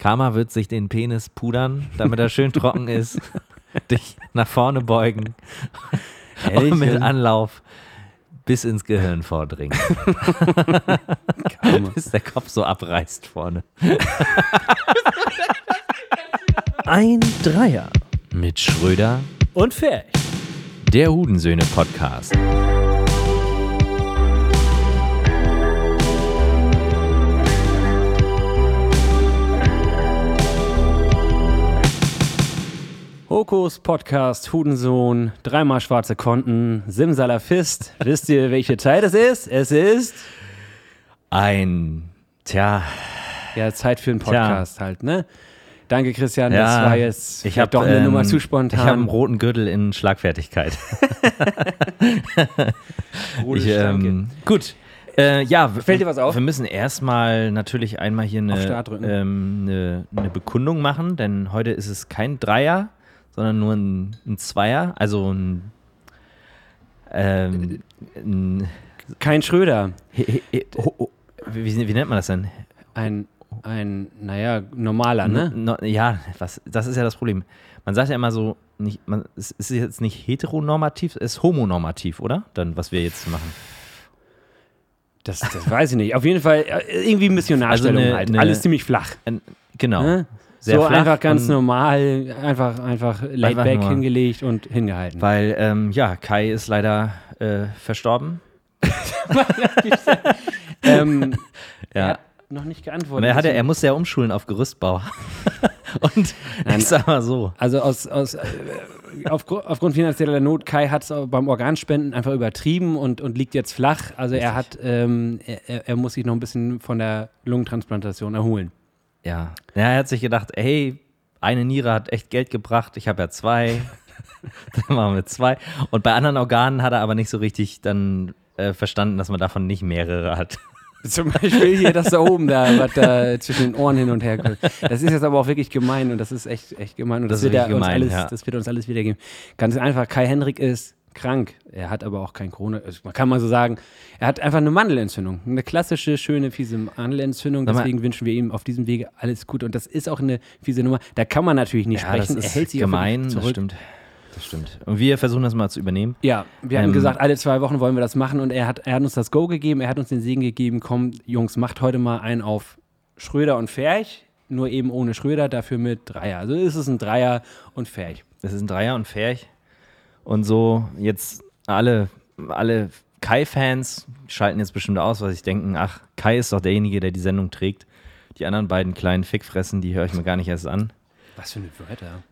Karma wird sich den Penis pudern, damit er schön trocken ist, dich nach vorne beugen und mit Anlauf bis ins Gehirn vordringen. bis der Kopf so abreißt vorne. Ein Dreier. Mit Schröder Und Ferch. Der Hudensöhne Podcast. Hokus Podcast, Hudensohn, dreimal schwarze Konten, Simsalafist. Wisst ihr, welche Zeit es ist? Es ist Ein, tja, ja Zeit für einen Podcast halt, ne? Danke, Christian. das Ja, war jetzt ich habe doch eine ähm, Nummer zu Ich habe einen spontan. roten Gürtel in Schlagfertigkeit. Ich, ähm, gut. Äh, ja, Fällt dir was auf? Wir müssen erstmal natürlich einmal hier eine, ähm, eine, eine Bekundung machen, denn heute ist es kein Dreier, sondern nur ein, ein Zweier, also ein, ähm, ein Kein Schröder. he, he, he, ho, ho, wie, wie nennt man das denn? Ein, ein, naja, normaler, ne? No, ja, was, das ist ja das Problem. Man sagt ja immer so, nicht, man, es ist jetzt nicht heteronormativ, es ist homonormativ, oder? Dann, was wir jetzt machen. Das, das weiß ich nicht. Auf jeden Fall äh, irgendwie Missionarstellung Also eine- halt. eine- Alles ziemlich flach. Ein, genau. Ne? Sehr so einfach ganz normal, einfach, einfach laid Einfach back hingelegt und hingehalten. Weil, ähm, ja, Kai ist leider äh, verstorben. ähm, Er Ja. hat noch nicht geantwortet. Er, hatte, er musste ja umschulen auf Gerüstbau. Und ich sag mal so. also aus, aus, äh, auf, aufgrund finanzieller Not, Kai hat es beim Organspenden einfach übertrieben und, und liegt jetzt flach. Also er hat, ähm, er, er- er muss sich noch ein bisschen von der Lungentransplantation erholen. Ja. ja, er hat sich gedacht, hey, eine Niere hat echt Geld gebracht, ich habe ja zwei. dann machen wir zwei. Und bei anderen Organen hat er aber nicht so richtig dann äh, verstanden, dass man davon nicht mehrere hat. Zum Beispiel hier das da oben, da, was da zwischen den Ohren hin und her geht. Das ist jetzt aber auch wirklich gemein und das ist echt, echt gemein. Und das, Das wird, uns gemein, alles, ja. das wird uns alles wiedergeben. Ganz einfach, Kai Hendrik ist krank. Er hat aber auch kein Corona. Also Man kann mal so sagen, er hat einfach eine Mandelentzündung. Eine klassische, schöne, fiese Mandelentzündung. Deswegen wünschen wir ihm auf diesem Wege alles Gute. Und das ist auch eine fiese Nummer. Da kann man natürlich nicht sprechen. das er ist hält sich gemein, wirklich das zurück. stimmt. Das stimmt. Und wir versuchen das mal zu übernehmen. Ja, wir haben Ähm, gesagt, alle zwei Wochen wollen wir das machen und er hat, er hat uns das Go gegeben, er hat uns den Segen gegeben, komm, Jungs, macht heute mal einen auf Schröder und Ferch, nur eben ohne Schröder, dafür mit Dreier. Also ist es ein Dreier und Ferch. Das ist ein Dreier und Ferch. Und so jetzt alle, alle Kai-Fans schalten jetzt bestimmt aus, weil sie denken, ach, Kai ist doch derjenige, der die Sendung trägt. Die anderen beiden kleinen Fickfressen, die höre ich mir gar nicht erst an. Was für eine Wörter.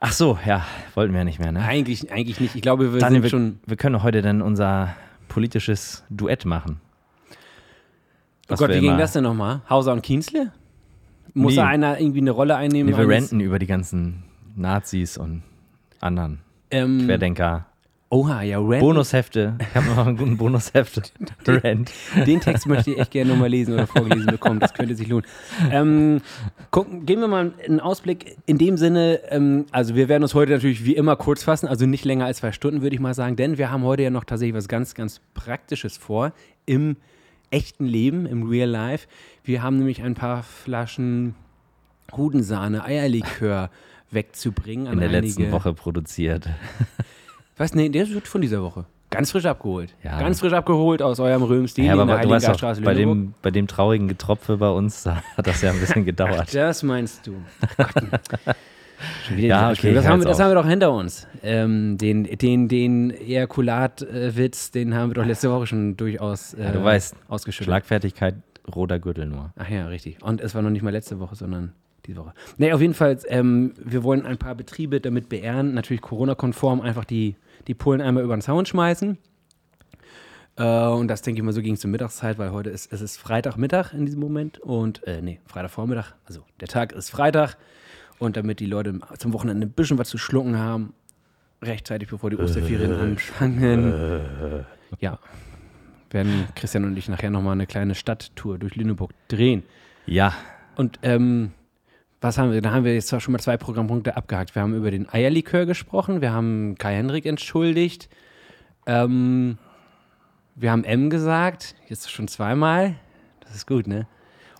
Ach so, ja, wollten wir ja nicht mehr, ne? Eigentlich, eigentlich nicht. Ich glaube, wir Daniel, sind schon. wir, wir können heute dann unser politisches Duett machen. Oh Was Gott, wir wie ging das denn nochmal? Hauser und Kienzle? Muss Nee. da einer irgendwie eine Rolle einnehmen? Nee, wir ranten über die ganzen Nazis und anderen Ähm, Querdenker. Oha, ja, Rant. Bonushefte. Ich habe noch einen guten Bonushefte. Rant. Den Text möchte ich echt gerne nochmal lesen oder vorgelesen bekommen. Das könnte sich lohnen. Ähm, gucken, geben wir mal einen Ausblick in dem Sinne. Ähm, also, wir werden uns heute natürlich wie immer kurz fassen, also nicht länger als zwei Stunden, würde ich mal sagen, denn wir haben heute ja noch tatsächlich was ganz, ganz Praktisches vor im echten Leben, im Real Life. Wir haben nämlich ein paar Flaschen Hudensahne, Eierlikör wegzubringen. An In der einige, letzten Woche produziert. Was? Nee, der ist von dieser Woche. Ganz frisch abgeholt. Ja. Ganz frisch abgeholt aus eurem Römstil Ja, in aber der du weißt Heiligengeiststraße bei dem, bei dem traurigen Getropfe bei uns, da hat das ja ein bisschen gedauert. Das meinst du. Schon wieder Ja, okay, das, haben wir, das haben wir doch hinter uns. Ähm, den den, den Ejakulat-Witz, den haben wir doch letzte Woche schon durchaus äh, Ja, du weißt, ausgeschüttet. Schlagfertigkeit, roter Gürtel nur. Ach ja, richtig. Und es war noch nicht mal letzte Woche, sondern diese Woche. Nee, auf jeden Fall, ähm, wir wollen ein paar Betriebe damit beehren, natürlich Corona-konform einfach die, die Pullen einmal über den Zaun schmeißen. Äh, und das denke ich mal, so ging es zur Mittagszeit, weil heute ist es ist Freitagmittag in diesem Moment und, äh, nee, Freitagvormittag. Also der Tag ist Freitag und damit die Leute zum Wochenende ein bisschen was zu schlucken haben, rechtzeitig bevor die Osterferien anfangen. Ja, werden Christian und ich nachher nochmal eine kleine Stadttour durch Lüneburg drehen. Ja, Und ähm, was haben wir? Da haben wir jetzt schon mal zwei Programmpunkte abgehakt. Wir haben über den Eierlikör gesprochen, wir haben Kai Hendrik entschuldigt, ähm, wir haben M gesagt, jetzt schon zweimal. Das ist gut, ne?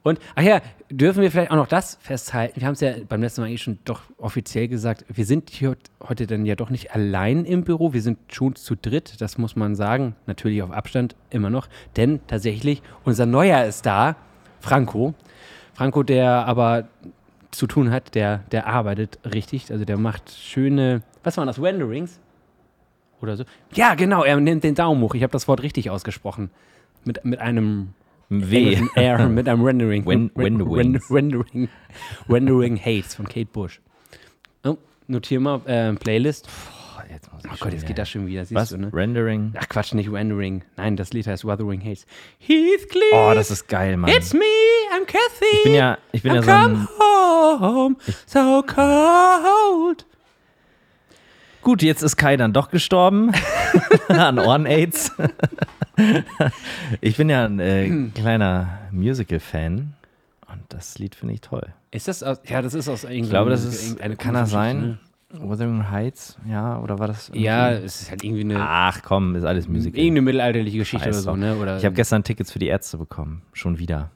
Und, ach ja, dürfen wir vielleicht auch noch das festhalten? Wir haben es ja beim letzten Mal eh schon doch offiziell gesagt. Wir sind hier heute dann ja doch nicht allein im Büro. Wir sind schon zu dritt. Das muss man sagen. Natürlich auf Abstand immer noch. Denn tatsächlich, unser Neuer ist da. Franco. Franco, der aber zu tun hat, der, der arbeitet richtig. Also der macht schöne, was waren das, Renderings? Oder so? Ja, genau, er nimmt den Daumen hoch. Ich habe das Wort richtig ausgesprochen. Mit, mit einem W. R, mit einem Rendering. Wen- Ren- Renderings. Rendering. Rendering Hates von Kate Bush. Oh, notier mal, äh, Playlist. Jetzt muss ich Oh schon Gott, jetzt geht das schon wieder. Siehst Was? du, ne? Rendering? Ach Quatsch, nicht Rendering. Nein, das Lied heißt Wuthering Hates. Heathcliff, Oh, das ist geil, Mann. it's me, I'm Kathy. Ich bin ja, ich bin ja I'm so ein, come home, so cold. Gut, jetzt ist Kai dann doch gestorben an Ohren-Aids. ich bin ja ein äh, kleiner Musical-Fan und das Lied finde ich toll. Ist das aus, ja, das ist aus irgendeinem, Ich glaube, das ist, kann das sein? Wuthering Heights? Ja, oder war das? Ja, es ist halt irgendwie eine, Ach komm, ist alles Musical. irgendeine mittelalterliche Geschichte Scheiß oder so, ne? Oder Ich habe gestern Tickets für die Ärzte bekommen. Schon wieder.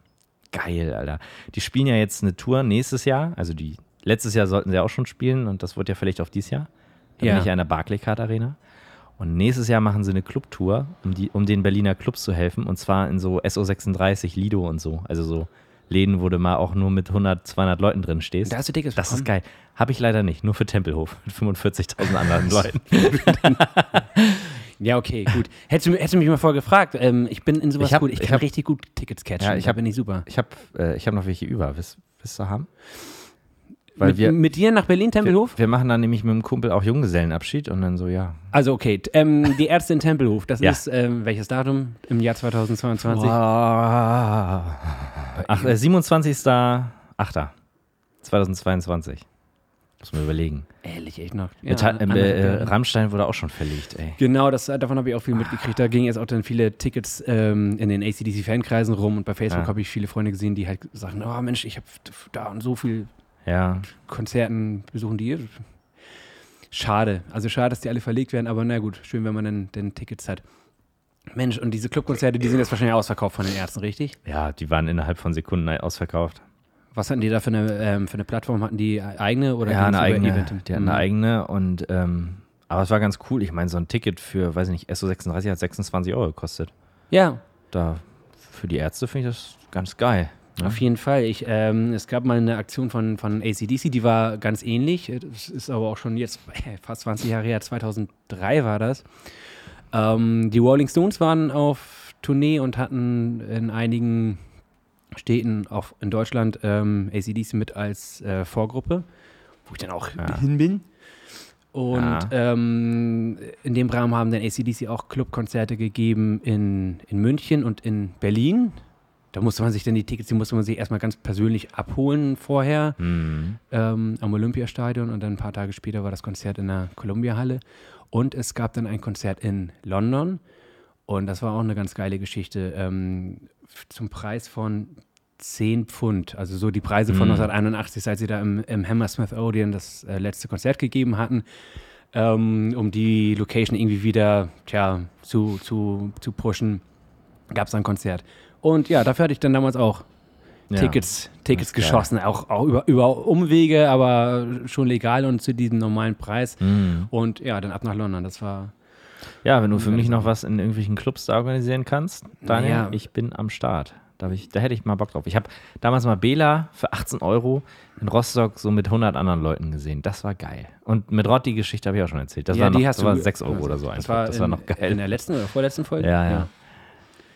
Geil, Alter. Die spielen ja jetzt eine Tour nächstes Jahr. Also die letztes Jahr sollten sie auch schon spielen und das wird ja vielleicht auf dieses Jahr. Da Ja. bin ich ja in der Barclaycard Arena. Und nächstes Jahr machen sie eine Clubtour, um, die, um den Berliner Clubs zu helfen. Und zwar in so SO36, Lido und so. Also so Läden, wo du mal auch nur mit 100, 200 Leuten drin stehst. da hast du Tickets das ist bekommen? geil. Habe ich leider nicht. Nur für Tempelhof. Mit 45.000 anderen Leuten. Ja, okay, gut. Hättest du, hättest du mich mal vorher gefragt. Ähm, ich bin in sowas Ich hab- gut. Ich ich kann hab- richtig gut Tickets catchen. Ja, ich da hab- bin ich super. Ich habe äh, ich hab noch welche über. Willst, willst du haben? Weil Mit, wir, mit dir nach Berlin, Tempelhof? Wir machen dann nämlich mit dem Kumpel auch Junggesellenabschied und dann so, ja. Also okay, ähm, die Ärzte in Tempelhof, das Ja. ist ähm, welches Datum im Jahr 2022? Boah. Ach, äh, 27.08.2022. Muss man überlegen. Ehrlich, echt noch. Ja, äh, äh. Rammstein wurde auch schon verlegt, ey. Genau, das, davon habe ich auch viel mitgekriegt. Da gingen jetzt auch dann viele Tickets ähm, in den ACDC-Fankreisen rum und bei Facebook Ja. habe ich viele Freunde gesehen, die halt sagen, oh Mensch, ich habe da und so viel Ja. Konzerten besuchen die. Schade. Also schade, dass die alle verlegt werden, aber na gut, schön, wenn man dann, dann Tickets hat. Mensch, und diese Clubkonzerte, die sind jetzt wahrscheinlich ausverkauft von den Ärzten, richtig? Ja, die waren innerhalb von Sekunden ausverkauft. Was hatten die da für eine, ähm, für eine Plattform? Hatten die eigene oder ja, eine eigene. Eventim? Die hatten eine Mhm. eigene und, ähm, aber es war ganz cool. Ich meine, so ein Ticket für, weiß ich nicht, SO36 hat 26 Euro gekostet. Ja, Da, für die Ärzte finde ich das ganz geil. Ne? Auf jeden Fall. Ich, ähm, es gab mal eine Aktion von, von ACDC, die war ganz ähnlich. Das ist aber auch schon jetzt fast 20 Jahre her, 2003 war das. Ähm, die Rolling Stones waren auf Tournee und hatten in einigen Städten, auch in Deutschland, ähm, ACDC mit als äh, Vorgruppe, wo ich dann auch Ja. hin bin. Und Ja. ähm, in dem Rahmen haben dann ACDC auch Clubkonzerte gegeben in, in München und in Berlin. Da musste man sich dann die Tickets, die musste man sich erstmal ganz persönlich abholen vorher Mhm. ähm, am Olympiastadion und dann ein paar Tage später war das Konzert in der Columbia-Halle. Und es gab dann ein Konzert in London und das war auch eine ganz geile Geschichte ähm, zum Preis von 10 Pfund. Also so die Preise von Mhm. 1981, als sie da im, im Hammersmith Odeon das äh, letzte Konzert gegeben hatten, ähm, um die Location irgendwie wieder tja, zu, zu, zu pushen, gab es ein Konzert. Und ja, dafür hatte ich dann damals auch Ja. Tickets, ist geil. geschossen, auch, auch über, über Umwege, aber schon legal und zu diesem normalen Preis. Mhm. Und ja, dann ab nach London. Das war Ja, wenn du für mich noch was in irgendwelchen Clubs da organisieren kannst, Daniel, Naja. ich bin am Start. Da, ich, da hätte ich mal Bock drauf. Ich habe damals mal Bela für 18 Euro in Rostock so mit 100 anderen Leuten gesehen. Das war geil. Und mit Rott die Geschichte habe ich auch schon erzählt. Das ja, war, noch, die hast das war du 6 Euro oder so Das einfach. war, das war in, noch geil. In der letzten oder vorletzten Folge? Ja, ja. Ja,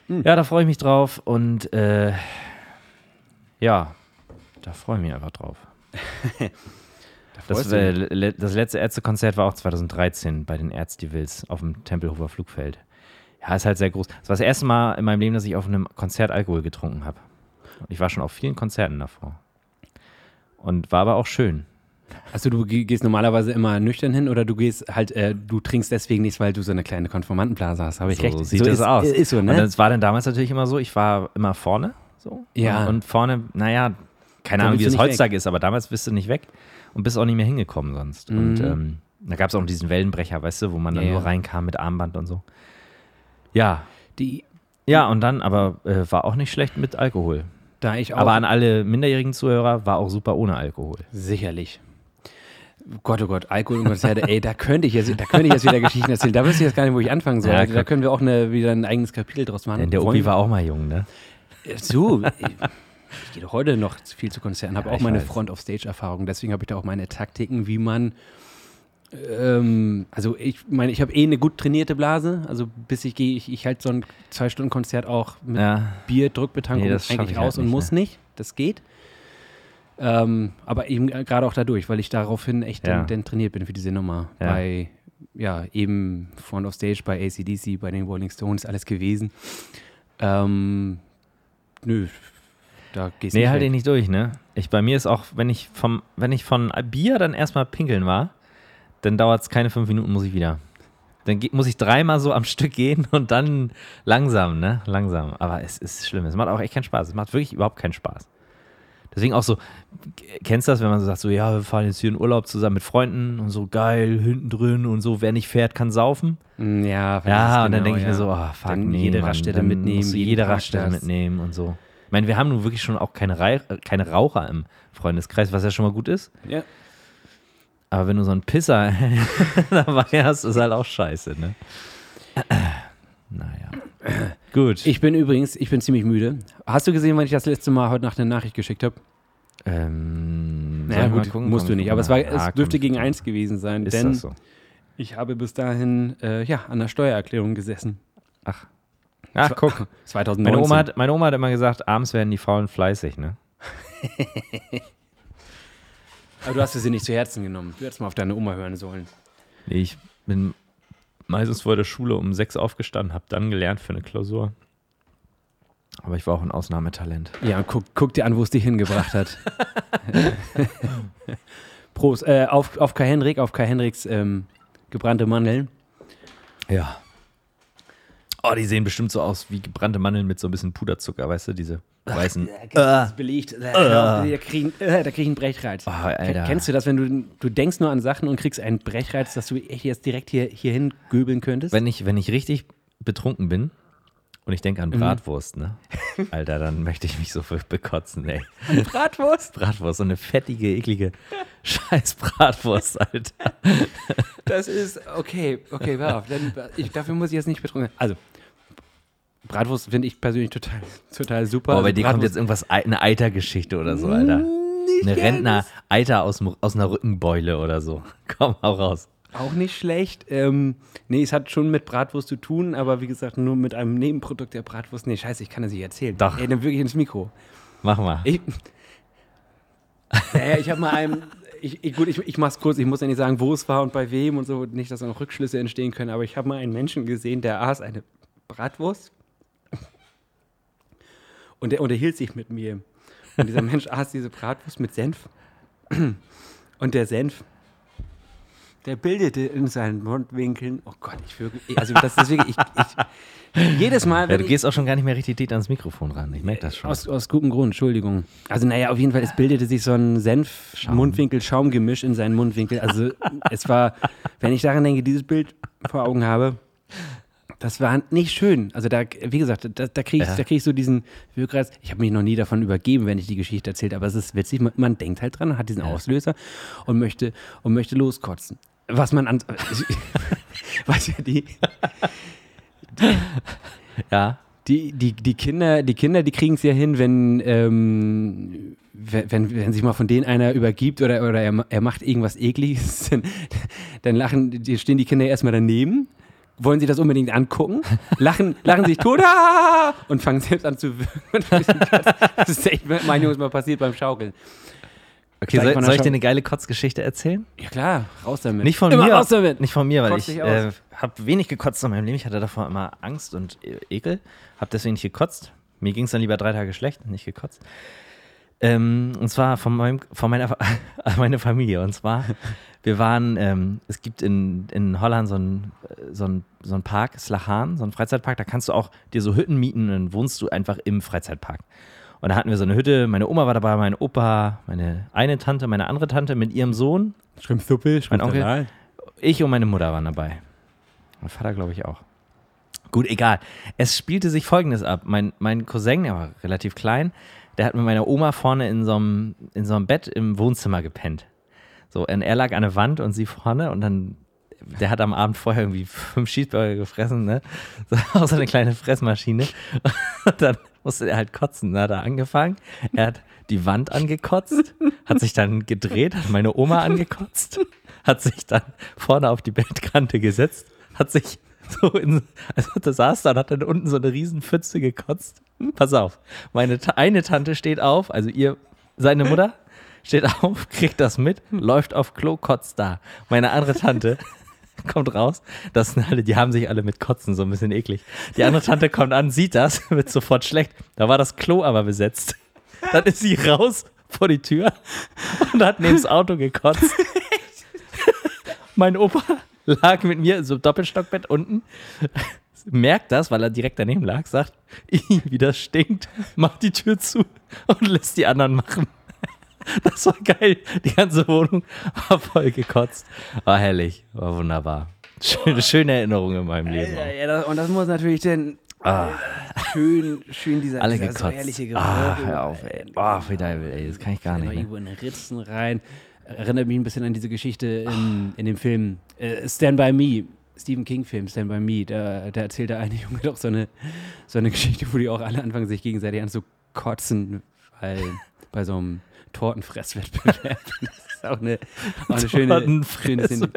da freue ich mich drauf und äh, ja, da freue ich mich einfach drauf. Das, freust du äh, le das letzte Ärztekonzert war auch 2013 bei den Ärztivils auf dem Tempelhofer Flugfeld. Ja, ist halt sehr groß. Das war das erste Mal in meinem Leben, dass ich auf einem Konzert Alkohol getrunken habe. Ich war schon auf vielen Konzerten davor. Und war aber auch schön. Also du ge- gehst normalerweise immer nüchtern hin oder du gehst halt, äh, du trinkst deswegen nicht, weil du so eine kleine Konformantenblase hast. Habe ich so recht? sieht so das ist, aus. Ist so, Und ne? das war dann damals natürlich immer so, ich war immer vorne. So. Ja. Und, und vorne, naja, keine Da Ahnung, wie es heutzutage ist, aber damals bist du nicht weg und bist auch nicht mehr hingekommen sonst. Und Mhm. ähm, da gab es auch diesen Wellenbrecher, weißt du, wo man dann Ja, nur reinkam mit Armband und so. Ja, Die, ja, und dann, aber äh, war auch nicht schlecht mit Alkohol. Da ich auch. Aber an alle minderjährigen Zuhörer war auch super ohne Alkohol. Sicherlich. Gott, oh Gott, Alkohol und Konzerte, ey, da könnte ich jetzt, da könnte ich jetzt wieder Geschichten erzählen. Da wüsste ich jetzt gar nicht, wo ich anfangen soll. Ja, also, da können wir auch eine, wieder ein eigenes Kapitel draus machen. Denn der Opi war auch mal jung, ne? So, ich, ich gehe doch heute noch viel zu Konzerten, habe Ja, auch meine. Front-of-Stage-Erfahrung, deswegen habe ich da auch meine Taktiken, wie man. Ähm, also ich meine, ich habe eh eine gut trainierte Blase, also bis ich gehe, ich, ich halte so ein zwei Stunden Konzert auch mit Ja. Bier, Druckbetankung Nee, eigentlich ich halt aus und muss ne? nicht, das geht. Ähm, aber eben gerade auch dadurch, weil ich daraufhin echt Ja. dann, dann trainiert bin für diese Nummer. Ja. Bei, ja, eben Front of Stage, bei ACDC, bei den Rolling Stones, alles gewesen. Ähm, nö, da gehst Nee, nicht halt weg. ich nicht durch, ne? Ich, bei mir ist auch, wenn ich vom, wenn ich von Bier dann erstmal pinkeln war, dann dauert es keine fünf Minuten, muss ich wieder. Dann muss ich dreimal so am Stück gehen und dann langsam, ne? Langsam. Aber es ist schlimm. Es macht auch echt keinen Spaß. Es macht wirklich überhaupt keinen Spaß. Deswegen auch so, kennst du das, wenn man so sagt, so, ja, wir fahren jetzt hier in Urlaub zusammen mit Freunden und so geil, hinten drin und so, wer nicht fährt, kann saufen. Mm, Ja, Ja, und dann genau, denke ich ja. mir so, oh, fuck, Dann nee, jede Mann, Raststätte dann mitnehmen, jede. Raststätte mitnehmen und so. Ich meine, wir haben nun wirklich schon auch keine, Rei keine Raucher im Freundeskreis, was ja schon mal gut ist. Ja. Aber wenn du so einen Pisser dabei hast, ist halt auch scheiße, ne? Naja. Gut. Ich bin übrigens, ich bin ziemlich müde. Hast du gesehen, wann ich das letzte Mal heute Nacht eine Nachricht geschickt habe? ähm, Naja, gut, gucken? musst du ich nicht. Aber es, war. Ah, es dürfte gegen eins gewesen sein. Ist denn das so? ich habe bis dahin äh, ja, an der Steuererklärung gesessen. Ach. Ach, guck. 2019. Meine Oma, hat, meine Oma hat immer gesagt, abends werden die Frauen fleißig, ne? Aber du hast es dir nicht zu Herzen genommen. Du hättest mal auf deine Oma hören sollen. Nee, ich bin meistens vor der Schule um sechs aufgestanden, habe dann gelernt für eine Klausur. Aber ich war auch ein Ausnahmetalent. Ja, guck, guck dir an, wo es dich hingebracht hat. Prost. Äh, auf, auf Kai Henrik, auf Kai Henriks ähm, gebrannte Mandeln. Ja. Oh, die sehen bestimmt so aus wie gebrannte Mandeln mit so ein bisschen Puderzucker, weißt du, diese weißen. Das ist belegt. Äh, Da krieg ich äh, da krieg ich einen Brechreiz. Oh, Alter. Kennst du das, wenn du, du denkst nur an Sachen und kriegst einen Brechreiz, dass du echt jetzt direkt hier, hierhin göbeln könntest? Wenn ich, wenn ich richtig betrunken bin und ich denke an Bratwurst, ne? Alter, dann möchte ich mich so bekotzen, ey. Bratwurst? Bratwurst, so eine fettige, eklige scheiß Bratwurst, Alter. Das ist, okay, okay, warte auf. Dann, ich, dafür muss ich jetzt nicht betrunken. Also, Bratwurst finde ich persönlich total, total super. Boah, bei Also dir kommt jetzt irgendwas, Ei- eine Eitergeschichte oder so, Alter. Nicht Eine. Rentner-Eiter aus, aus einer Rückenbeule oder so. Komm, hau raus. Auch nicht schlecht. Ähm, nee, es hat schon mit Bratwurst zu tun, aber wie gesagt, nur mit einem Nebenprodukt der Bratwurst. Nee, scheiße, ich kann das nicht erzählen. Doch. Ey, dann wirklich ins Mikro. Mach mal. Ich, naja, ich habe mal einem, ich, ich, gut, ich, ich mach's kurz, ich muss ja nicht sagen, wo es war und bei wem und so, nicht, dass da noch Rückschlüsse entstehen können, aber ich habe mal einen Menschen gesehen, der aß eine Bratwurst und der unterhielt sich mit mir. Und dieser Mensch aß diese Bratwurst mit Senf und der Senf, der bildete in seinen Mundwinkeln, oh Gott, ich wirklich, also das ist wirklich, ich, ich, jedes Mal, Ja, du gehst auch schon gar nicht mehr richtig dicht ans Mikrofon ran. Ich merke das schon. aus, aus gutem Grund, Entschuldigung. Also, naja, auf jeden Fall, es bildete sich so ein Senf-Mundwinkel-Schaumgemisch in seinen Mundwinkel. Also, es war, wenn ich daran denke, dieses Bild vor Augen habe, das war nicht schön. Also, da, wie gesagt, da, da kriege ich, Ja. da krieg ich so diesen Wirkreiz. Ich habe mich noch nie davon übergeben, wenn ich die Geschichte erzählt, aber es ist witzig, man, man denkt halt dran, hat diesen Auslöser und möchte, und möchte loskotzen. Was man an. was ja die. Ja. Die, die, die Kinder, die Kinder, die kriegen es ja hin, wenn, ähm, wenn, wenn, wenn sich mal von denen einer übergibt oder, oder er, er macht irgendwas Ekliges, dann, dann lachen, die, stehen die Kinder erstmal daneben, wollen sie das unbedingt angucken, lachen, lachen sich tot ah, und fangen selbst an zu wirken. Das ist echt mein Jungs mal passiert beim Schaukeln. Okay, soll, soll ich dir eine geile Kotzgeschichte erzählen? Ja klar, raus damit. Nicht von Immer mir. raus damit. Nicht von mir, weil Kotz ich äh, aus. habe wenig gekotzt in meinem Leben. Ich hatte davor immer Angst und äh, Ekel. Habe deswegen nicht gekotzt. Mir ging es dann lieber drei Tage schlecht, nicht gekotzt. Ähm, und zwar von, meinem, von meiner meine Familie. Und zwar, wir waren, ähm, es gibt in, in Holland so einen so ein, so ein Park, Slachan, so ein Freizeitpark. Da kannst du auch dir so Hütten mieten und dann wohnst du einfach im Freizeitpark. Und da hatten wir so eine Hütte. Meine Oma war dabei, mein Opa, meine eine Tante, meine andere Tante mit ihrem Sohn Schrimpsuppe, Mein Onkel. ich und meine Mutter waren dabei. Mein Vater, glaube ich, auch. Gut, egal. Es spielte sich folgendes ab. Mein, mein Cousin, der war relativ klein, der hat mit meiner Oma vorne in so einem, in so einem Bett im Wohnzimmer gepennt. So, und er lag an der Wand und sie vorne und dann, der hat am Abend vorher irgendwie fünf Cheeseburger gefressen, ne? So, auch so eine Fressmaschine. Und dann musste er halt kotzen. Dann hat er angefangen. Er hat die Wand angekotzt, hat sich dann gedreht, hat meine Oma angekotzt, hat sich dann vorne auf die Bettkante gesetzt, hat sich so in, also da saß dann, hat dann unten so eine riesen Pfütze gekotzt. Pass auf, meine eine Tante steht auf, also ihr, seine Mutter steht auf, kriegt das mit, läuft auf Klo, kotzt da. Meine andere Tante kommt raus, das sind alle, die haben sich alle mit Kotzen so ein bisschen eklig. Die andere Tante kommt an, sieht das, wird sofort schlecht. Da war das Klo aber besetzt. Dann ist sie raus vor die Tür und hat neben das Auto gekotzt. mein Opa lag mit mir so Doppelstockbett unten, merkt das, weil er direkt daneben lag, sagt, "Ih, wie das stinkt, macht die Tür zu und lässt die anderen machen. Das war geil. Die ganze Wohnung war voll gekotzt. War herrlich, war wunderbar. Schöne, schöne Erinnerung in meinem Leben. Ja, ja, und das muss natürlich dann Ah, schön, schön dieser, alle dieser gekotzt. herrliche Geruch. Ah, hör auf, ey. Oh, wie geil, ey. Das kann ich gar nicht. Ne? irgendwo in Ritzen rein. Erinnert mich ein bisschen an diese Geschichte in, in dem Film äh, Stand By Me, Stephen King-Film Stand By Me. Da, da erzählt der eine Junge doch so eine, so eine Geschichte, wo die auch alle anfangen, sich gegenseitig an zu kotzen, weil bei so einem Tortenfresswettbewerb. Das ist auch eine, auch eine schöne, schöne.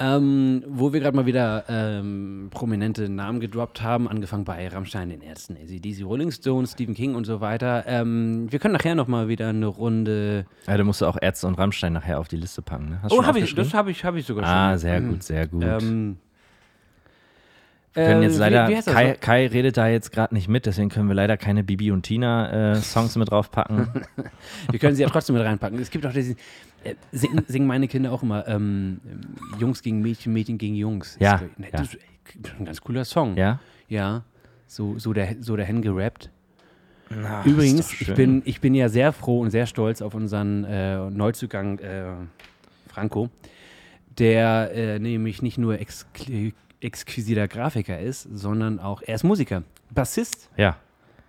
Ähm, wo wir gerade mal wieder ähm, prominente Namen gedroppt haben, angefangen bei Rammstein, den Ärzten, ACDC, Rolling Stones, Stephen King und so weiter. Ähm, wir können nachher noch mal wieder eine Runde. Ja, du musst auch Ärzte und Rammstein nachher auf die Liste packen. Ne? Oh, habe ich, das habe ich, hab ich sogar schon. Ah, sehr Mhm. gut, sehr gut. Ähm, wir können äh, jetzt wie- leider, wie das Kai? Kai redet da jetzt gerade nicht mit, deswegen können wir leider keine Bibi und Tina äh, Songs mit draufpacken. Wir können sie ja trotzdem mit reinpacken. Es gibt auch diese, äh, singen, singen meine Kinder auch immer, ähm, Jungs gegen Mädchen, Mädchen gegen Jungs. Ja, Das ist, ne, ja. das ist ein ganz cooler Song. ja? Ja, so, so, der, so dahin gerappt. Na, Übrigens, ich bin, ich bin ja sehr froh und sehr stolz auf unseren äh, Neuzugang äh, Franco, der äh, nämlich nicht nur exkl- exquisiter Grafiker ist, sondern auch, er ist Musiker, Bassist. Ja.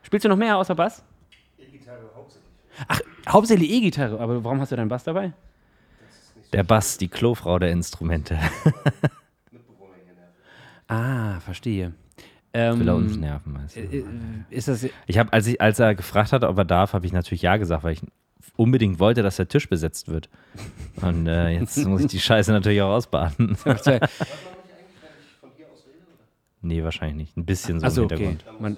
Spielst du noch mehr außer Bass? Ach, hauptsächlich E-Gitarre, aber warum hast du deinen Bass dabei? Der Bass, die Klofrau der Instrumente. Ah, verstehe. Ähm, Will er uns nerven, du. äh, äh, ist das, Ich habe, als, ich, als er gefragt hat, ob er darf, habe ich natürlich ja gesagt, weil ich unbedingt wollte, dass der Tisch besetzt wird. Und äh, jetzt muss ich die Scheiße natürlich auch ausbaden. nee, wahrscheinlich nicht. Ein bisschen so Achso, im okay. Hintergrund. Man,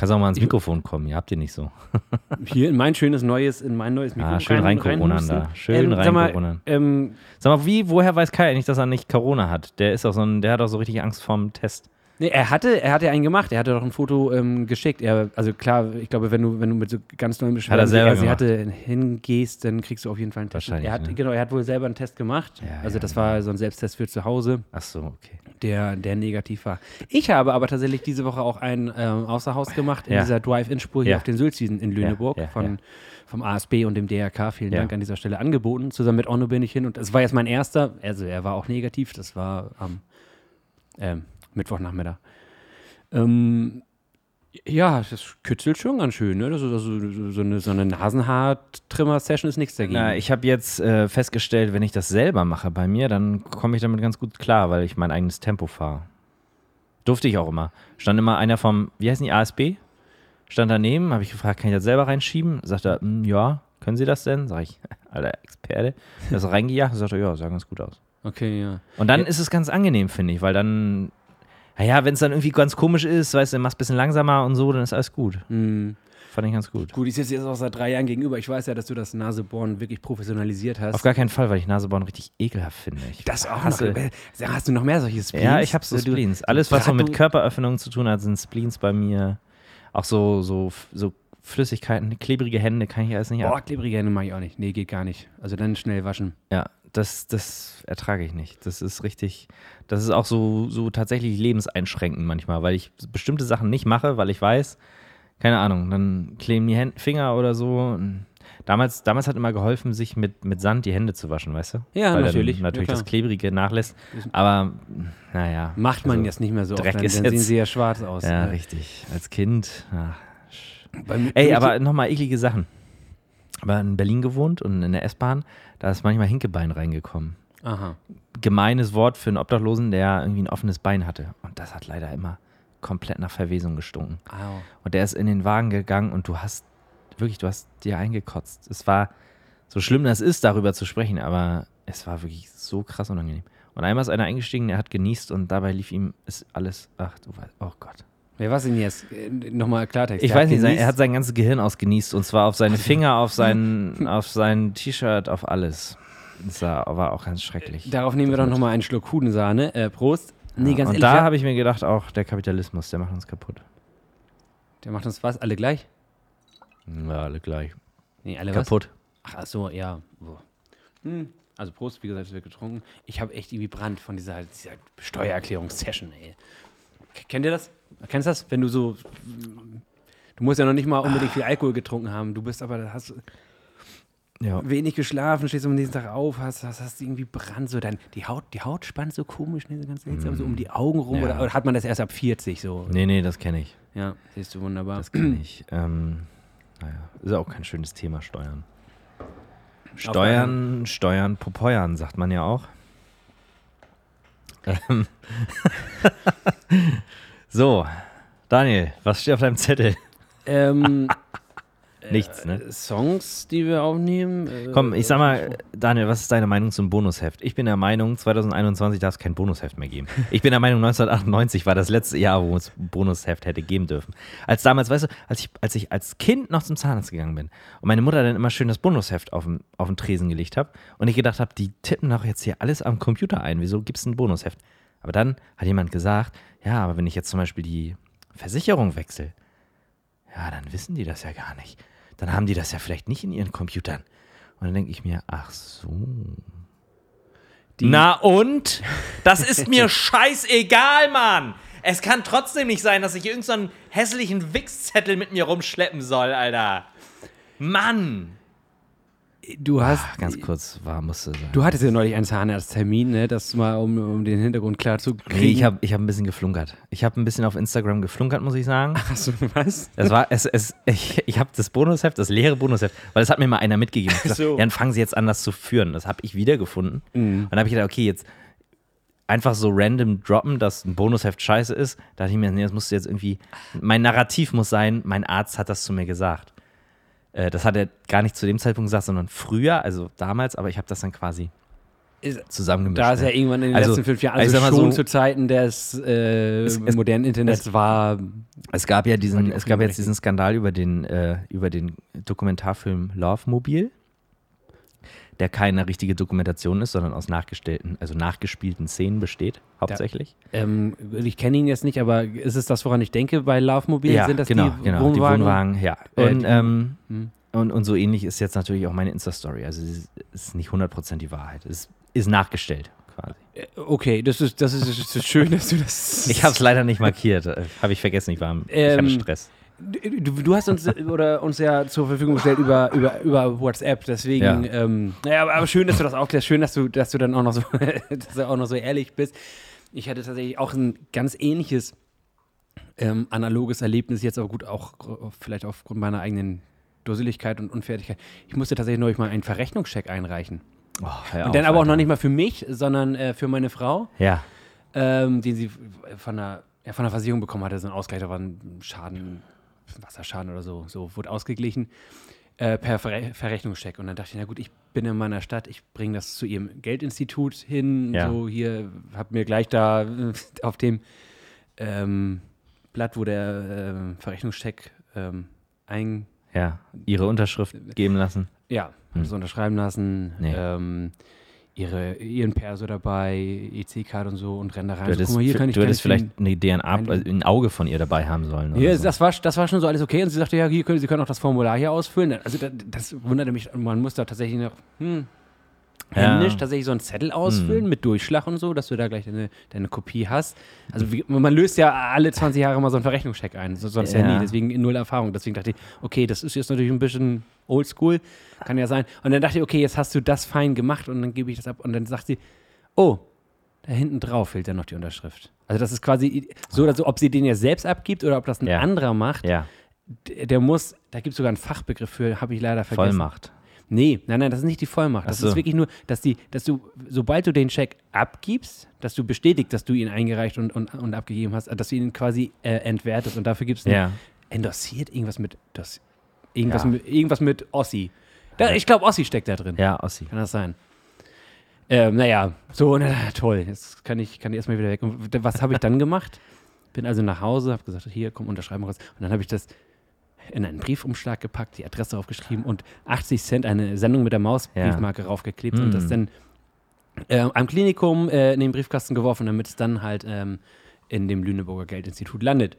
Kannst auch mal ans Mikrofon kommen, ihr habt ihr nicht so. hier in mein schönes neues, in mein neues Mikro Ah, schön rein Coronan reinhusten. da. Schön rein sag mal, Coronan. ähm, Sag mal, wie, woher weiß Kai eigentlich, dass er nicht Corona hat? Der ist auch so ein, der hat auch so richtig Angst vorm Test. Nee, er hatte, er hatte einen gemacht. Er hatte doch ein Foto ähm, geschickt. Er, also klar, ich glaube, wenn du, wenn du mit so ganz neuen Beschwerden selber wie sie hatte, hingehst, dann kriegst du auf jeden Fall einen Test. Wahrscheinlich, Er hat, ne? Genau, er hat wohl selber einen Test gemacht. Ja, also ja, das war so ein Selbsttest für zu Hause, Ach so, okay. der, der negativ war. Ich habe aber tatsächlich diese Woche auch einen ähm, Außerhaus gemacht in Ja. dieser Drive-In-Spur hier auf den Sülzwiesen in Lüneburg von, vom ASB und dem DRK. Vielen. Dank an dieser Stelle angeboten. Zusammen mit Onno bin ich hin und es war jetzt mein erster, also er war auch negativ, das war am ähm, Mittwochnachmittag. Ähm, ja, das kitzelt schon ganz schön, ne? Das ist also, so eine, so eine Nasenhaar-Trimmer-Session ist nichts dagegen. Na, ich habe jetzt äh, festgestellt, wenn ich das selber mache bei mir, dann komme ich damit ganz gut klar, weil ich mein eigenes Tempo fahre. Durfte ich auch immer. Stand immer einer vom, wie heißen die, ASB? Stand daneben, habe ich gefragt, kann ich das selber reinschieben? Sagt er, "Mm, ja, können Sie das denn? Sag ich, alter Experte. Das reingejagt, sagt er, ja, sah ganz gut aus. okay, ja. Und dann Ja. ist es ganz angenehm, finde ich, weil dann, naja, wenn es dann irgendwie ganz komisch ist, weißt du, machst ein bisschen langsamer und so, dann ist alles gut. Hm. Fand ich ganz gut. Gut, ich sitze jetzt auch seit drei Jahren gegenüber. Ich weiß ja, dass du das Nasebohren wirklich professionalisiert hast. Auf gar keinen Fall, weil ich Nasebohren richtig ekelhaft finde. Ich das auch hasse- noch. Äh, Hast du noch mehr solche Spleens? Ja, ich habe so Spleens. Alles, was so mit Körperöffnungen zu tun hat, sind Spleens bei mir. Auch so, so, so Flüssigkeiten, klebrige Hände kann ich alles nicht ab. Boah, klebrige Hände mache ich auch nicht. Nee, geht gar nicht. Also dann schnell waschen. Ja, das, das ertrage ich nicht. Das ist richtig, das ist auch so, so tatsächlich lebenseinschränkend manchmal, weil ich bestimmte Sachen nicht mache, weil ich weiß, keine Ahnung, dann kleben die Hände, Finger oder so. Damals, damals hat immer geholfen, sich mit, mit Sand die Hände zu waschen, weißt du? Ja, Weil natürlich. Natürlich Ja, das. Klebrige nachlässt. Aber naja. Macht man also, jetzt nicht mehr so oft, Dreck dann, ist dann sehen jetzt- sie ja schwarz aus. Ja, ne? richtig. Als Kind, ach, Ey, aber nochmal eklige Sachen. Aber in Berlin gewohnt und in der S-Bahn, da ist manchmal Hinkebein reingekommen. Aha. Gemeines Wort für einen Obdachlosen, der irgendwie ein offenes Bein hatte. Und das hat leider immer komplett nach Verwesung gestunken. Au. Und der ist in den Wagen gegangen und du hast, wirklich, du hast dir eingekotzt. Es war so schlimm, das ist, darüber zu sprechen, aber es war wirklich so krass unangenehm. Und einmal ist einer eingestiegen, der hat genießt und dabei lief ihm ist alles, ach du weißt, oh Gott. Wer war denn jetzt? Äh, Nochmal Klartext. Ich Der weiß nicht, sein, er hat sein ganzes Gehirn ausgenießt und zwar auf seine Finger, auf sein, auf sein T-Shirt, auf alles. Das war, auch ganz schrecklich. Darauf nehmen wir doch nochmal einen Schluck Hudensahne. Äh, Prost. Nee, ganz und ehrlich. da habe ich mir gedacht, auch der Kapitalismus, der macht uns kaputt. der macht uns was? Alle gleich? Ja, alle gleich. Nee, alle was? Kaputt. Ach, ach so, ja. Hm. Also Prost, wie gesagt, es wird getrunken. Ich habe echt irgendwie Brand von dieser, dieser Steuererklärungssession, ey. Kennt ihr das? Kennst du das? Wenn du so. Du musst ja noch nicht mal unbedingt viel Alkohol getrunken haben. Du bist aber, hast Ja. wenig geschlafen, stehst am nächsten Tag auf, hast, hast, hast irgendwie Brand, so dann die Haut, die Haut spannt so komisch, ne, so ganz seltsam, so um die Augen rum. Ja. Oder, oder hat man das erst ab 40 so? Nee, nee, das kenne ich. Ja, siehst du wunderbar. Das kenne ich. ähm, naja, ist auch kein schönes Thema, Steuern. Steuern, Steuern, Popeuern, sagt man ja auch. Ähm. so, Daniel, was steht auf deinem Zettel? Ähm, Nichts, ne? äh, Songs, die wir aufnehmen. äh, Komm, ich sag mal, Daniel, was ist deine Meinung zum Bonusheft? Ich bin der Meinung, 2021 darf es kein Bonusheft mehr geben. Ich bin der Meinung, 1998 war das letzte Jahr, wo es Bonusheft hätte geben dürfen. Als damals, weißt du, als ich als, ich als Kind noch zum Zahnarzt gegangen bin und meine Mutter dann immer schön das Bonusheft auf den, auf den Tresen gelegt hat und ich gedacht habe, die tippen doch jetzt hier alles am Computer ein, wieso gibt es ein Bonusheft? Aber dann hat jemand gesagt, ja, aber wenn ich jetzt zum Beispiel die Versicherung wechsle, ja, dann wissen die das ja gar nicht. Dann haben die das ja vielleicht nicht in ihren Computern. Und dann denke ich mir, ach so. Na und? Das ist mir scheißegal, Mann. Es kann trotzdem nicht sein, dass ich irgendeinen so hässlichen Wichszettel mit mir rumschleppen soll, Alter. Mann. Du hast. Ach, ganz kurz, war, musste sein. Du hattest ja neulich einen Zahnarzttermin, ne? Das mal, um, um den Hintergrund klar zu kriegen. Nee, ich habe ich hab ein bisschen geflunkert. Ich habe ein bisschen auf Instagram geflunkert, muss ich sagen. Hast du was? Das war, es, es, ich, ich habe das Bonusheft, das leere Bonusheft, weil das hat mir mal einer mitgegeben. Ich so. Ja, dann fangen Sie jetzt an, das zu führen. Das habe ich wiedergefunden. Und dann habe ich gedacht, okay, jetzt einfach so random droppen, dass ein Bonusheft scheiße ist. Da dachte ich mir, nee, das musst du jetzt irgendwie. Mein Narrativ muss sein, mein Arzt hat das zu mir gesagt. Äh, das hat er gar nicht zu dem Zeitpunkt gesagt, sondern früher, also damals, aber ich habe das dann quasi zusammengemischt. Da ist ja ne? irgendwann in den Also, letzten fünf Jahren, also also, schon so- zu Zeiten des äh, Es- es- modernen Internets war. Es gab ja diesen, die es gab jetzt diesen Skandal über den, äh, über den Dokumentarfilm Love Mobil, der keine richtige Dokumentation ist, sondern aus nachgestellten, also nachgespielten Szenen besteht, hauptsächlich. Ähm, ich kenne ihn jetzt nicht, aber ist es das, woran ich denke bei Love Mobil? Sind das genau, die genau, Wohnwagen? die Wohnwagen, ja. Äh, Und, ähm, Hm. und, und so ähnlich ist jetzt natürlich auch meine Insta-Story. Also es ist, ist nicht 100% die Wahrheit. Es ist nachgestellt quasi. Äh, Okay, das ist, das ist, das ist schön, dass du das. Ich habe es leider nicht markiert. äh, Habe ich vergessen, ich, war, im- ich hatte Ähm, Stress. Du, du hast uns oder uns ja zur Verfügung gestellt über, über, über WhatsApp, deswegen, Ja. ähm, naja, aber, aber schön, dass du das aufklärst, schön, dass du, dass du dann auch noch so, dass du auch noch so ehrlich bist. Ich hatte tatsächlich auch ein ganz ähnliches ähm, analoges Erlebnis, jetzt aber gut, auch vielleicht aufgrund meiner eigenen Dusseligkeit und Unfertigkeit. Ich musste tatsächlich neulich mal einen Verrechnungscheck einreichen. Oh, Und auf, dann aber auch noch nicht mal für mich, sondern äh, für meine Frau Ja, ähm, den sie von der, ja, von der Versicherung bekommen hatte, so ein Ausgleich, da war ein Schaden, Wasserschaden oder so, so wurde ausgeglichen äh, per Verre Verrechnungscheck. Und dann dachte ich, na gut, ich bin in meiner Stadt, ich bringe das zu ihrem Geldinstitut hin, Ja. so hier, hab mir gleich da äh, auf dem ähm, Blatt, wo der ähm, Verrechnungscheck ähm, ein, ja. Ihre Unterschrift geben lassen. ja, Hm. so unterschreiben lassen, Nee. ähm, ihre, ihren Perso dabei, EC-Card und so und renn da rein. Du so, hättest, guck mal, hier du hättest vielleicht eine DNA, ein- also ein Auge von ihr dabei haben sollen. Ja, so. das, war, das war schon so alles okay. Und sie sagte, ja, hier können, Sie können auch das Formular hier ausfüllen. Also das, das wunderte mich. Man muss da tatsächlich noch hm, Ja. händisch tatsächlich so einen Zettel ausfüllen mit Durchschlag und so, dass du da gleich deine, deine Kopie hast. Also wie, man löst ja alle 20 Jahre mal so einen Verrechnungscheck ein, so- sonst ja. Ja. nie. Deswegen null Erfahrung. Deswegen dachte ich, okay, das ist jetzt natürlich ein bisschen oldschool, kann ja sein. Und dann dachte ich, okay, jetzt hast du das fein gemacht und dann gebe ich das ab. Und dann sagt sie, oh, da hinten drauf fehlt ja noch die Unterschrift. Also das ist quasi so, dass, ob sie den ja selbst abgibt oder ob das ein Ja. anderer macht ja. der, der muss, da gibt es sogar einen Fachbegriff für, habe ich leider vergessen. Vollmacht. Nee, nein, nein, das ist nicht die Vollmacht. Das so. ist wirklich nur, dass die, dass du, sobald du den Scheck abgibst, dass du bestätigst, dass du ihn eingereicht und, und, und abgegeben hast, dass du ihn quasi äh, entwertest und dafür gibst du Ja. endossiert irgendwas mit das, irgendwas, Ja. mit, irgendwas mit Ossi. Da, ich glaube, Ossi steckt da drin. Ja, Ossi. Kann das sein? Ähm, naja, so, na, toll. Jetzt kann ich, kann ich erstmal wieder weg. Und was habe ich dann gemacht? Bin also nach Hause, habe gesagt, hier, komm, unterschreiben wir was. Und dann habe ich das in einen Briefumschlag gepackt, die Adresse aufgeschrieben und 80 Cent eine Sendung mit der Maus Ja. Briefmarke raufgeklebt und Mm. das dann äh, am Klinikum äh, in den Briefkasten geworfen, damit es dann halt ähm, in dem Lüneburger Geldinstitut landet.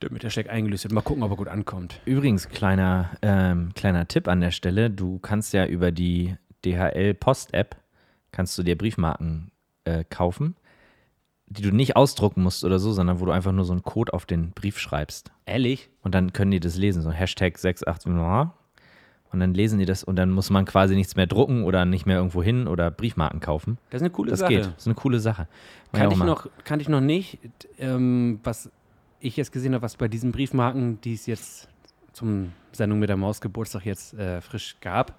Damit der Scheck eingelöst wird. Mal gucken, ob er gut ankommt. Übrigens, kleiner, ähm, kleiner Tipp an der Stelle. Du kannst ja über die DHL Post-App kannst du dir Briefmarken äh, kaufen, die du nicht ausdrucken musst oder so, sondern wo du einfach nur so einen Code auf den Brief schreibst. Ehrlich? Und dann können die das lesen, so Hashtag 68 und dann lesen die das und dann muss man quasi nichts mehr drucken oder nicht mehr irgendwo hin oder Briefmarken kaufen. Das ist eine coole Das Sache. geht. Das ist eine coole Sache. War ja ich, mal- noch, kannte ich noch nicht. Ähm, was ich jetzt gesehen habe, was bei diesen Briefmarken, die es jetzt zum Sendung mit der Maus Geburtstag jetzt äh, frisch gab,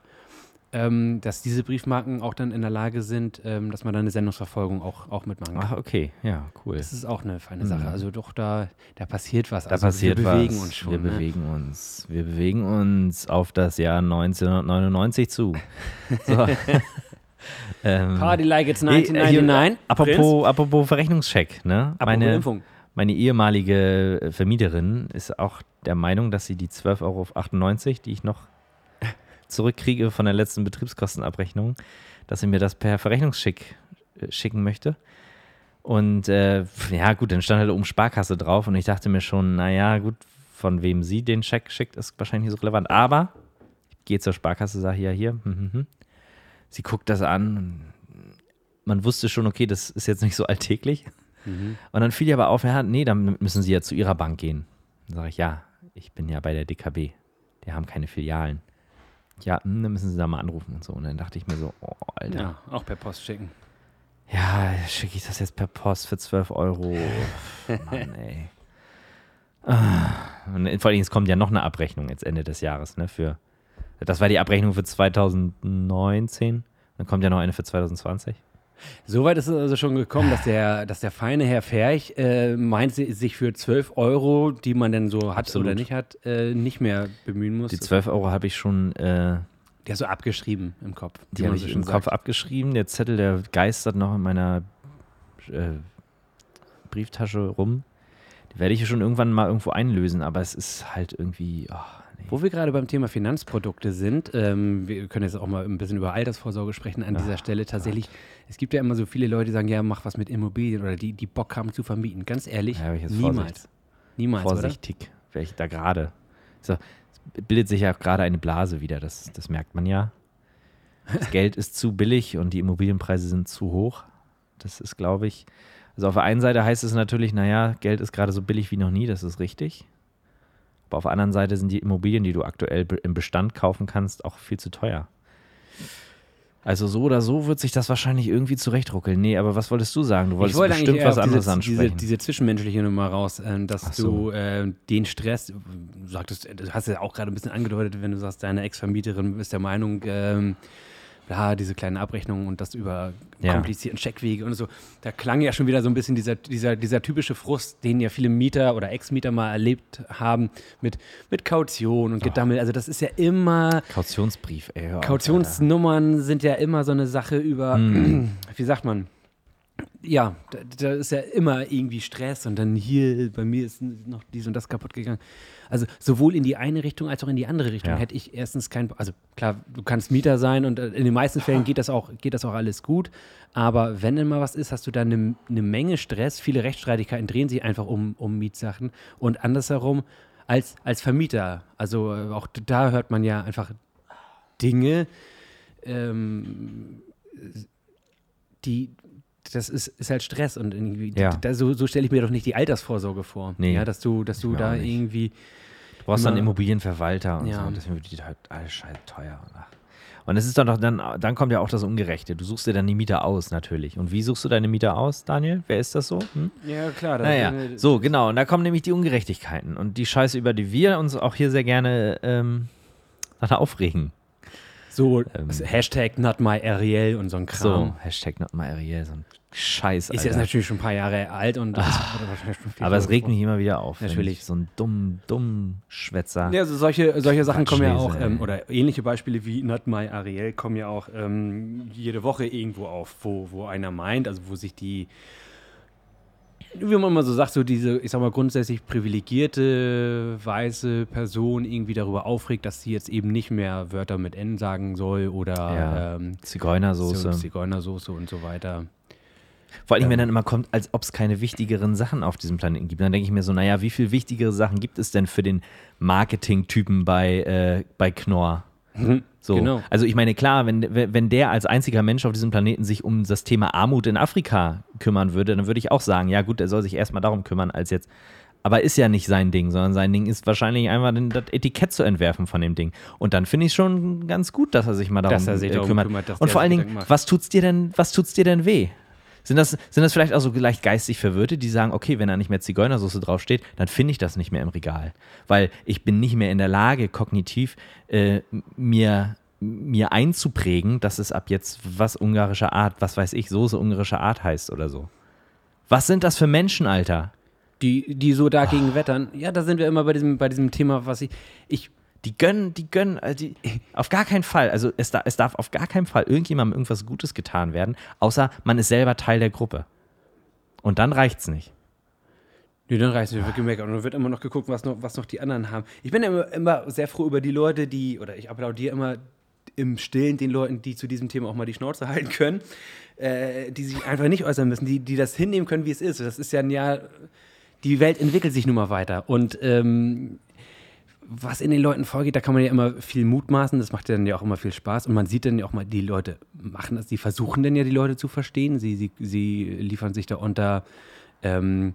ähm, dass diese Briefmarken auch dann in der Lage sind, ähm, dass man dann eine Sendungsverfolgung auch, auch mitmachen kann. Ach, okay. Ja, cool. Das ist auch eine feine Mhm. Sache. Also doch, da, da passiert was. Da also passiert wir bewegen was. uns schon. wir ne? bewegen uns. Wir bewegen uns auf das Jahr 1999 zu. So. ähm, Party like it's eh, 1999. hier, apropos, apropos Verrechnungscheck, ne? Apropos meine, Impfung. meine ehemalige äh, Vermieterin ist auch der Meinung, dass sie die 12,98 Euro, die ich noch zurückkriege von der letzten Betriebskostenabrechnung, dass sie mir das per Verrechnungsschick äh, schicken möchte. Und äh, ja, gut, dann stand halt oben Sparkasse drauf und ich dachte mir schon, naja, gut, von wem sie den Scheck schickt, ist wahrscheinlich nicht so relevant. Aber ich gehe zur Sparkasse, sage ja hier, hm, hm, hm. sie guckt das an. Und man wusste schon, okay, das ist jetzt nicht so alltäglich. Mhm. Und dann fiel ihr aber auf, ja, nee, dann müssen sie ja zu ihrer Bank gehen. Dann sage ich, ja, ich bin ja bei der DKB. Die haben keine Filialen. Ja, hm, dann müssen sie da mal anrufen und so. Und dann dachte ich mir so, oh, Alter. Ja, auch per Post schicken. Ja, schicke ich das jetzt per Post für 12 Euro. Mann, ey. Ah. Und vor allem, es kommt ja noch eine Abrechnung jetzt Ende des Jahres, ne? Für, das war die Abrechnung für 2019. Dann kommt ja noch eine für 2020. Soweit ist es also schon gekommen, dass der, dass der feine Herr Ferch äh, meint, si- sich für 12 Euro, die man denn so hat Absolut. oder nicht hat, äh, nicht mehr bemühen muss. Die 12 Euro habe ich schon, äh, Der ist so abgeschrieben im Kopf. die habe ich so im schön Kopf sagt. abgeschrieben. Der Zettel, der geistert noch in meiner äh, Brieftasche rum. Die werde ich schon irgendwann mal irgendwo einlösen, aber es ist halt irgendwie, oh, nee. Wo wir gerade beim Thema Finanzprodukte sind, ähm, wir können jetzt auch mal ein bisschen über Altersvorsorge sprechen an dieser Stelle. Tatsächlich, es gibt ja immer so viele Leute, die sagen, ja, mach was mit Immobilien oder die, die Bock haben zu vermieten. Ganz ehrlich, Ja, niemals. Vorsicht. Niemals, vorsichtig, wäre ich da gerade. So, es bildet sich ja gerade eine Blase wieder, das, das merkt man ja. Das Geld ist zu billig und die Immobilienpreise sind zu hoch. Das ist, glaube ich, also auf der einen Seite heißt es natürlich, naja, Geld ist gerade so billig wie noch nie, das ist richtig. Aber auf der anderen Seite sind die Immobilien, die du aktuell be- im Bestand kaufen kannst, auch viel zu teuer. Also so oder so wird sich das wahrscheinlich irgendwie zurechtruckeln. Nee, aber was wolltest du sagen? Du wolltest wollte bestimmt was anderes diese, ansprechen. diese, diese zwischenmenschliche Nummer raus, äh, dass so. du äh, den Stress, du sagtest, du hast ja auch gerade ein bisschen angedeutet, wenn du sagst, deine Ex-Vermieterin ist der Meinung, ähm, ja, diese kleinen Abrechnungen und das über Ja. komplizierten Checkwege und so. Da klang ja schon wieder so ein bisschen dieser, dieser, dieser typische Frust, den ja viele Mieter oder Ex-Mieter mal erlebt haben mit, mit Kaution und Gedammel. Also das ist ja immer, Kautionsbrief, ey. Kautionsnummern sind ja immer so eine Sache über, Hm. wie sagt man? Ja, da, da ist ja immer irgendwie Stress und dann hier, bei mir ist noch dies und das kaputt gegangen. Also sowohl in die eine Richtung als auch in die andere Richtung Ja. hätte ich erstens kein, also klar, du kannst Mieter sein und äh, in den meisten Fällen geht das auch, geht das auch alles gut. Aber wenn denn mal was ist, hast du da eine eine Menge Stress. Viele Rechtsstreitigkeiten drehen sich einfach um, um Mietsachen und andersherum als, als Vermieter. Also äh, auch da hört man ja einfach Dinge, ähm, die, das ist, ist halt Stress und irgendwie, Ja. da, so, so stelle ich mir doch nicht die Altersvorsorge vor. Nee, ja, dass du, dass du da irgendwie brauchst dann Immobilienverwalter und Ja. so. Und deswegen wird die halt alles scheiße teuer. Ach. Und es ist doch noch, dann, dann kommt ja auch das Ungerechte. Du suchst dir dann die Mieter aus, natürlich. Und wie suchst du deine Mieter aus, Daniel? Wer ist das so? Hm? Ja, klar. Naja, so, genau. Und da kommen nämlich die Ungerechtigkeiten. Und die Scheiße, über die wir uns auch hier sehr gerne ähm, dann aufregen. So, Ähm. Hashtag not my Ariel und so ein So, Kram. Hashtag not my Ariel, so ein Scheiß, Ist jetzt natürlich schon ein paar Jahre alt und schon viel Aber es regt mich immer wieder auf. Natürlich. ich So ein dumm, dumm Schwätzer. Ja, also solche, solche Sachen kommen ja auch, ähm, oder ähnliche Beispiele wie Not My Ariel kommen ja auch ähm, jede Woche irgendwo auf, wo, wo einer meint, also wo sich die, wie man immer so sagt, so diese, ich sag mal, grundsätzlich privilegierte weiße Person irgendwie darüber aufregt, dass sie jetzt eben nicht mehr Wörter mit N sagen soll oder Ja. ähm, Zigeunersoße. so Zigeunersoße und so weiter. Vor allem, wenn Ähm. dann immer kommt, als ob es keine wichtigeren Sachen auf diesem Planeten gibt. Dann denke ich mir so, naja, wie viel wichtigere Sachen gibt es denn für den Marketing-Typen bei, äh, bei Knorr? So. Genau. Also ich meine, klar, wenn, wenn der als einziger Mensch auf diesem Planeten sich um das Thema Armut in Afrika kümmern würde, dann würde ich auch sagen, ja gut, er soll sich erstmal darum kümmern, als jetzt. Aber ist ja nicht sein Ding, sondern sein Ding ist wahrscheinlich einfach das Etikett zu entwerfen von dem Ding. Und dann finde ich schon ganz gut, dass er sich mal darum, Dass er sich äh, darum kümmert. kümmert, Und vor allen Dingen, was tut's dir denn, was tut's dir denn weh? Sind das, sind das vielleicht auch so leicht geistig Verwirrte, die sagen, okay, wenn da nicht mehr Zigeunersoße draufsteht, dann finde ich das nicht mehr im Regal. Weil ich bin nicht mehr in der Lage, kognitiv äh, mir, mir einzuprägen, dass es ab jetzt was ungarischer Art, was weiß ich, Soße ungarischer Art heißt oder so. Was sind das für Menschen, Alter? Die, die so dagegen wettern. Ja, da sind wir immer bei diesem, bei diesem Thema, was ich, ich Die gönnen, die gönnen, äh, die, auf gar keinen Fall. Also es, da, es darf auf gar keinen Fall irgendjemandem irgendwas Gutes getan werden, außer man ist selber Teil der Gruppe. Und dann reicht's nicht. Nee, dann reicht es, wird gemeckert. Und dann wird immer noch geguckt, was noch, was noch die anderen haben. Ich bin ja immer, immer sehr froh über die Leute, die, oder ich applaudiere immer im Stillen den Leuten, die zu diesem Thema auch mal die Schnauze halten können, äh, die sich einfach nicht äußern müssen, die, die das hinnehmen können, wie es ist. Das ist ja ein Jahr, die Welt entwickelt sich nun mal weiter. Und ähm, was in den Leuten vorgeht, da kann man ja immer viel mutmaßen, das macht ja dann ja auch immer viel Spaß und man sieht dann ja auch mal, die Leute machen das, die versuchen dann ja die Leute zu verstehen, sie, sie, sie liefern sich da unter ähm,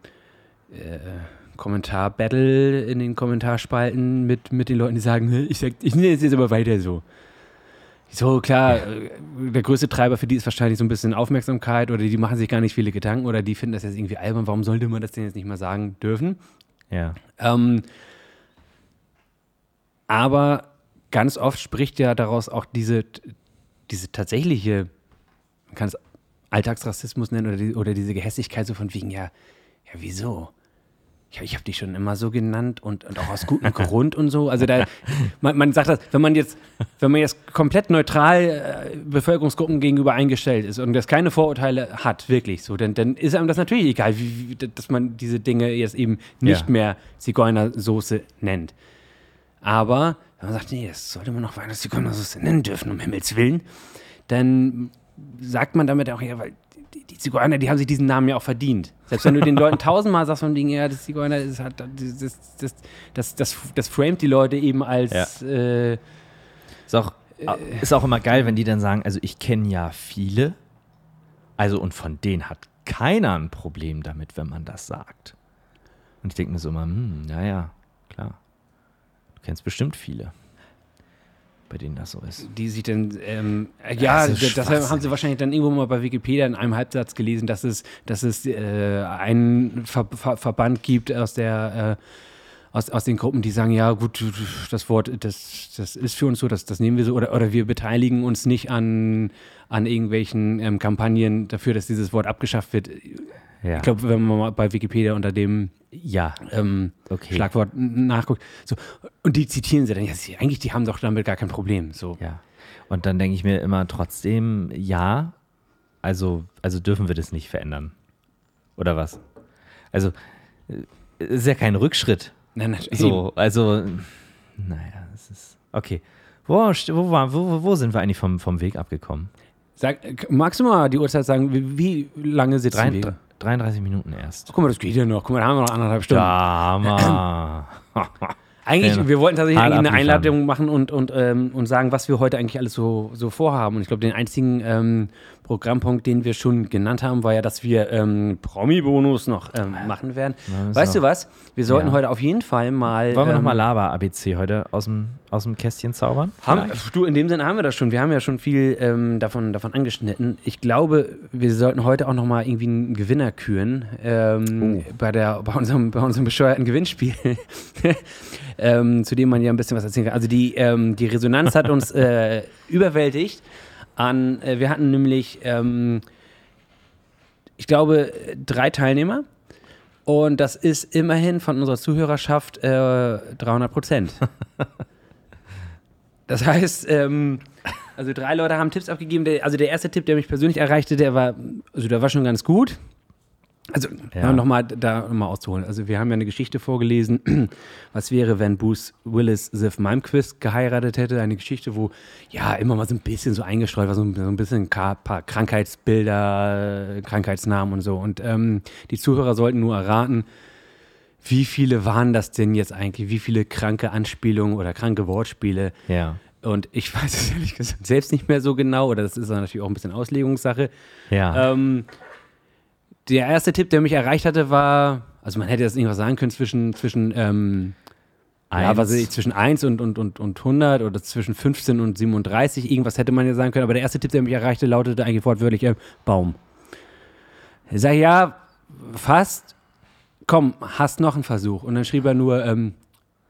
Kommentar-Battle in den Kommentarspalten mit, mit den Leuten, die sagen, "Hä, ich, sag, ich es jetzt aber weiter so. So, klar, äh, der größte Treiber für die ist wahrscheinlich so ein bisschen Aufmerksamkeit oder die machen sich gar nicht viele Gedanken oder die finden das jetzt irgendwie albern, warum sollte man das denn jetzt nicht mal sagen dürfen? Ja. Ähm, aber ganz oft spricht ja daraus auch diese, diese tatsächliche, man kann es Alltagsrassismus nennen oder, die, oder diese Gehässigkeit so von wegen, ja, ja, wieso? Ich, ich habe dich schon immer so genannt und, und auch aus gutem Grund und so. Also da, man, man sagt das, wenn man jetzt, wenn man jetzt komplett neutral äh, Bevölkerungsgruppen gegenüber eingestellt ist und das keine Vorurteile hat, wirklich so, dann, dann ist einem das natürlich egal, wie, wie, dass man diese Dinge jetzt eben nicht Ja. mehr Zigeunersoße nennt. Aber wenn man sagt, nee, das sollte man noch Zigeunersoße nennen dürfen, um Himmels Willen, dann sagt man damit auch, ja, weil die, die Zigeuner, die haben sich diesen Namen ja auch verdient. Selbst wenn du den Leuten tausendmal sagst von Ding, ja, das Zigeuner ist halt, das, das, das, das, das, das framet die Leute eben als, äh, Ist auch, ist auch immer geil, wenn die dann sagen, also ich kenne ja viele, also und von denen hat keiner ein Problem damit, wenn man das sagt. Und ich denke mir so immer, hm, ja, ja, klar. Kennst bestimmt viele, bei denen das so ist. die sich dann, ähm, äh, ja, Das das, haben sie wahrscheinlich dann irgendwo mal bei Wikipedia in einem Halbsatz gelesen, dass es, dass es äh, einen Ver Ver Verband gibt aus der äh, aus, aus den Gruppen, die sagen, ja gut, das Wort, das, das ist für uns so, das, das nehmen wir so, oder, oder wir beteiligen uns nicht an, an irgendwelchen ähm, Kampagnen dafür, dass dieses Wort abgeschafft wird. Ja, Ich glaube, wenn man mal bei Wikipedia unter dem ja, ähm, okay. Schlagwort nachguckt, so, und die zitieren sie dann, ja, sie, eigentlich, die haben doch damit gar kein Problem. So. Ja. Und dann denke ich mir immer trotzdem, ja, also, also dürfen wir das nicht verändern. Oder was? Also, äh, ist ja kein Rückschritt. Nein, nein, eben. So, also, naja, es ist. Okay. Wo, wo, wo, wo sind wir eigentlich vom, vom Weg abgekommen? Sag, magst du mal die Uhrzeit sagen, wie, wie lange sitzen Drei, wir? 33 Minuten erst. Guck mal, das geht ja noch. Guck mal, da haben wir noch anderthalb Stunden. Ja, Mann. Eigentlich, Ja. wir wollten tatsächlich Hart eigentlich eine. Einladung machen und, und, ähm, und sagen, was wir heute eigentlich alles so, so vorhaben. Und ich glaube, den einzigen ähm, Programmpunkt, den wir schon genannt haben, war ja, dass wir ähm, Promi-Bonus noch ähm, machen werden. Ja, weißt so. du was? Wir sollten Ja. heute auf jeden Fall mal. Wollen wir ähm, nochmal Laber-ABC heute aus dem, aus dem Kästchen zaubern? Haben, du, in dem Sinne haben wir das schon. Wir haben ja schon viel ähm, davon, davon angeschnitten. Ich glaube, wir sollten heute auch nochmal irgendwie einen Gewinner küren ähm, bei, der, bei, unserem, bei unserem bescheuerten Gewinnspiel, ähm, zu dem man ja ein bisschen was erzählen kann. Also die, ähm, die Resonanz hat uns äh, überwältigt. An, äh, wir hatten nämlich, ähm, ich glaube, drei Teilnehmer. Und das ist immerhin von unserer Zuhörerschaft äh, 300 Prozent. Das heißt, ähm, also drei Leute haben Tipps abgegeben. Der, also der erste Tipp, der mich persönlich erreichte, der war, also der war schon ganz gut. Also Ja. nochmal da nochmal auszuholen. Also wir haben ja eine Geschichte vorgelesen, was wäre, wenn Bruce Willis Ziv Malmquist geheiratet hätte. Eine Geschichte, wo ja immer mal so ein bisschen so eingestreut war, so ein, so ein bisschen ein paar Krankheitsbilder, äh, Krankheitsnamen und so. Und ähm, die Zuhörer sollten nur erraten, wie viele waren das denn jetzt eigentlich? Wie viele kranke Anspielungen oder kranke Wortspiele? Ja. Und ich weiß es ehrlich gesagt selbst nicht mehr so genau, oder das ist natürlich auch ein bisschen Auslegungssache. Ja. Ähm, der erste Tipp, der mich erreicht hatte, war, also man hätte jetzt irgendwas sagen können zwischen, zwischen, ähm, ja, Eins. was weiß ich, zwischen 1 und, und, und, und 100 oder zwischen 15 und 37, irgendwas hätte man ja sagen können, aber der erste Tipp, der mich erreichte, lautete eigentlich wortwörtlich äh, Baum. Ich sage, ja, fast, komm, hast noch einen Versuch. Und dann schrieb er nur ähm,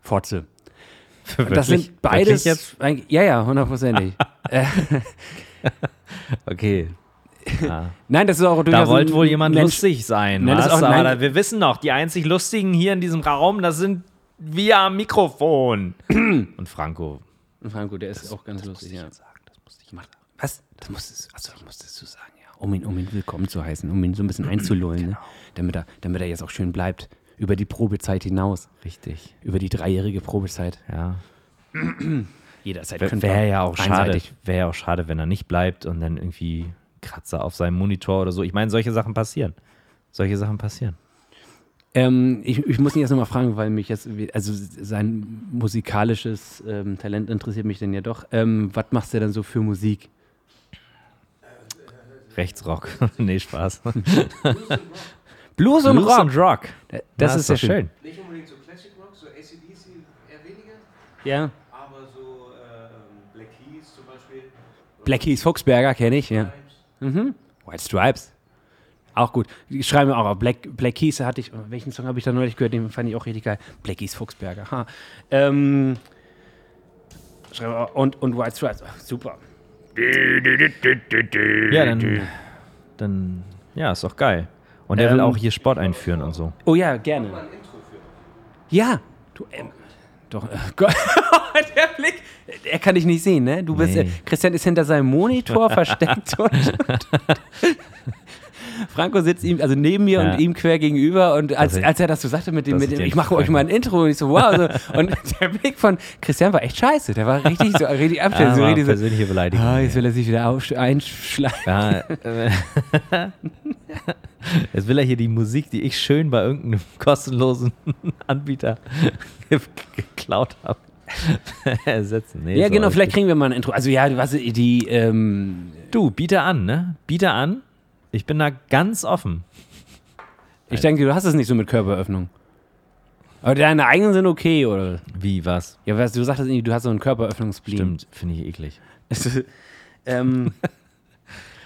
Fotze. Das sind beides, ja, ja, hundertprozentig. Okay. Ja. nein, das ist auch Da durchaus wollte ein wohl jemand Mensch- lustig sein. Nein, das was? ist auch- Aber nein. da, wir wissen doch, die einzig Lustigen hier in diesem Raum, das sind wir am Mikrofon. Und Franco. Franco, der ist auch ganz lustig, ja. sagen, das musste ich Mach- Was? Das musstest, achso, das musstest du sagen, ja. Um ihn, um ihn willkommen zu heißen, um ihn so ein bisschen einzulullen, ne? damit, er, damit er jetzt auch schön bleibt. Über die Probezeit hinaus. Richtig. Über die dreijährige Probezeit. Ja. Jederzeit Wäre ja auch schade. Wäre ja auch schade, wenn er nicht bleibt und dann irgendwie Kratzer auf seinem Monitor oder so. Ich meine, solche Sachen passieren. Solche Sachen passieren. Ähm, ich, ich muss ihn jetzt nochmal fragen, weil mich jetzt, also sein musikalisches ähm, Talent interessiert mich denn ja doch. Ähm, was machst du denn so für Musik? Rechtsrock. nee, Spaß. Blues und Rock. und Rock. Das Ja, ist ja doch schön. Nicht unbedingt so Classic Rock, so ACDC eher weniger, Ja. aber so äh, Black Keys zum Beispiel. Black Keys Fuchsberger kenne ich, ja. Mhm. White Stripes. Auch gut. Ich schreibe mir auch auf. Black, Black Keys hatte ich, welchen Song habe ich da neulich gehört? Den fand ich auch richtig geil. Black Keys Fuchsberger. Ha. Ähm, schreibe auch, und, und White Stripes. Ach, super. Ja, dann, dann, ja, ist doch geil. Und er will Ähm, auch hier Sport einführen und so. Oh ja, gerne. Mal ein Intro für. Ja. Du, ähm, doch, äh, Gott. der Blick, er kann dich nicht sehen, ne? Du bist, äh, Nee. Christian ist hinter seinem Monitor versteckt und, Franco sitzt ihm, also neben mir Ja. und ihm quer gegenüber und als, als er das so sagte mit dem, mit dem ich mache euch mal ein Intro und ich so, wow, so, und der Blick von Christian war echt scheiße, der war richtig so, richtig abstellend, Ja, so richtig so, persönliche Beleidigung. ah, jetzt will er sich wieder einschlagen. Ja, äh, jetzt will er hier die Musik, die ich schön bei irgendeinem kostenlosen Anbieter ge- geklaut habe, ersetzen. Nee, Ja, genau, vielleicht kriegen wir mal ein Intro. Also ja, was die, ähm, Du, biete an, ne? Biete an. Ich bin da ganz offen. ich denke, du hast es nicht so mit Körperöffnung. Aber deine eigenen sind okay, oder? Wie, was? Ja, weißt du, du sagtest, irgendwie, du hast so einen Körperöffnungsspleen. Stimmt, finde ich eklig. ähm,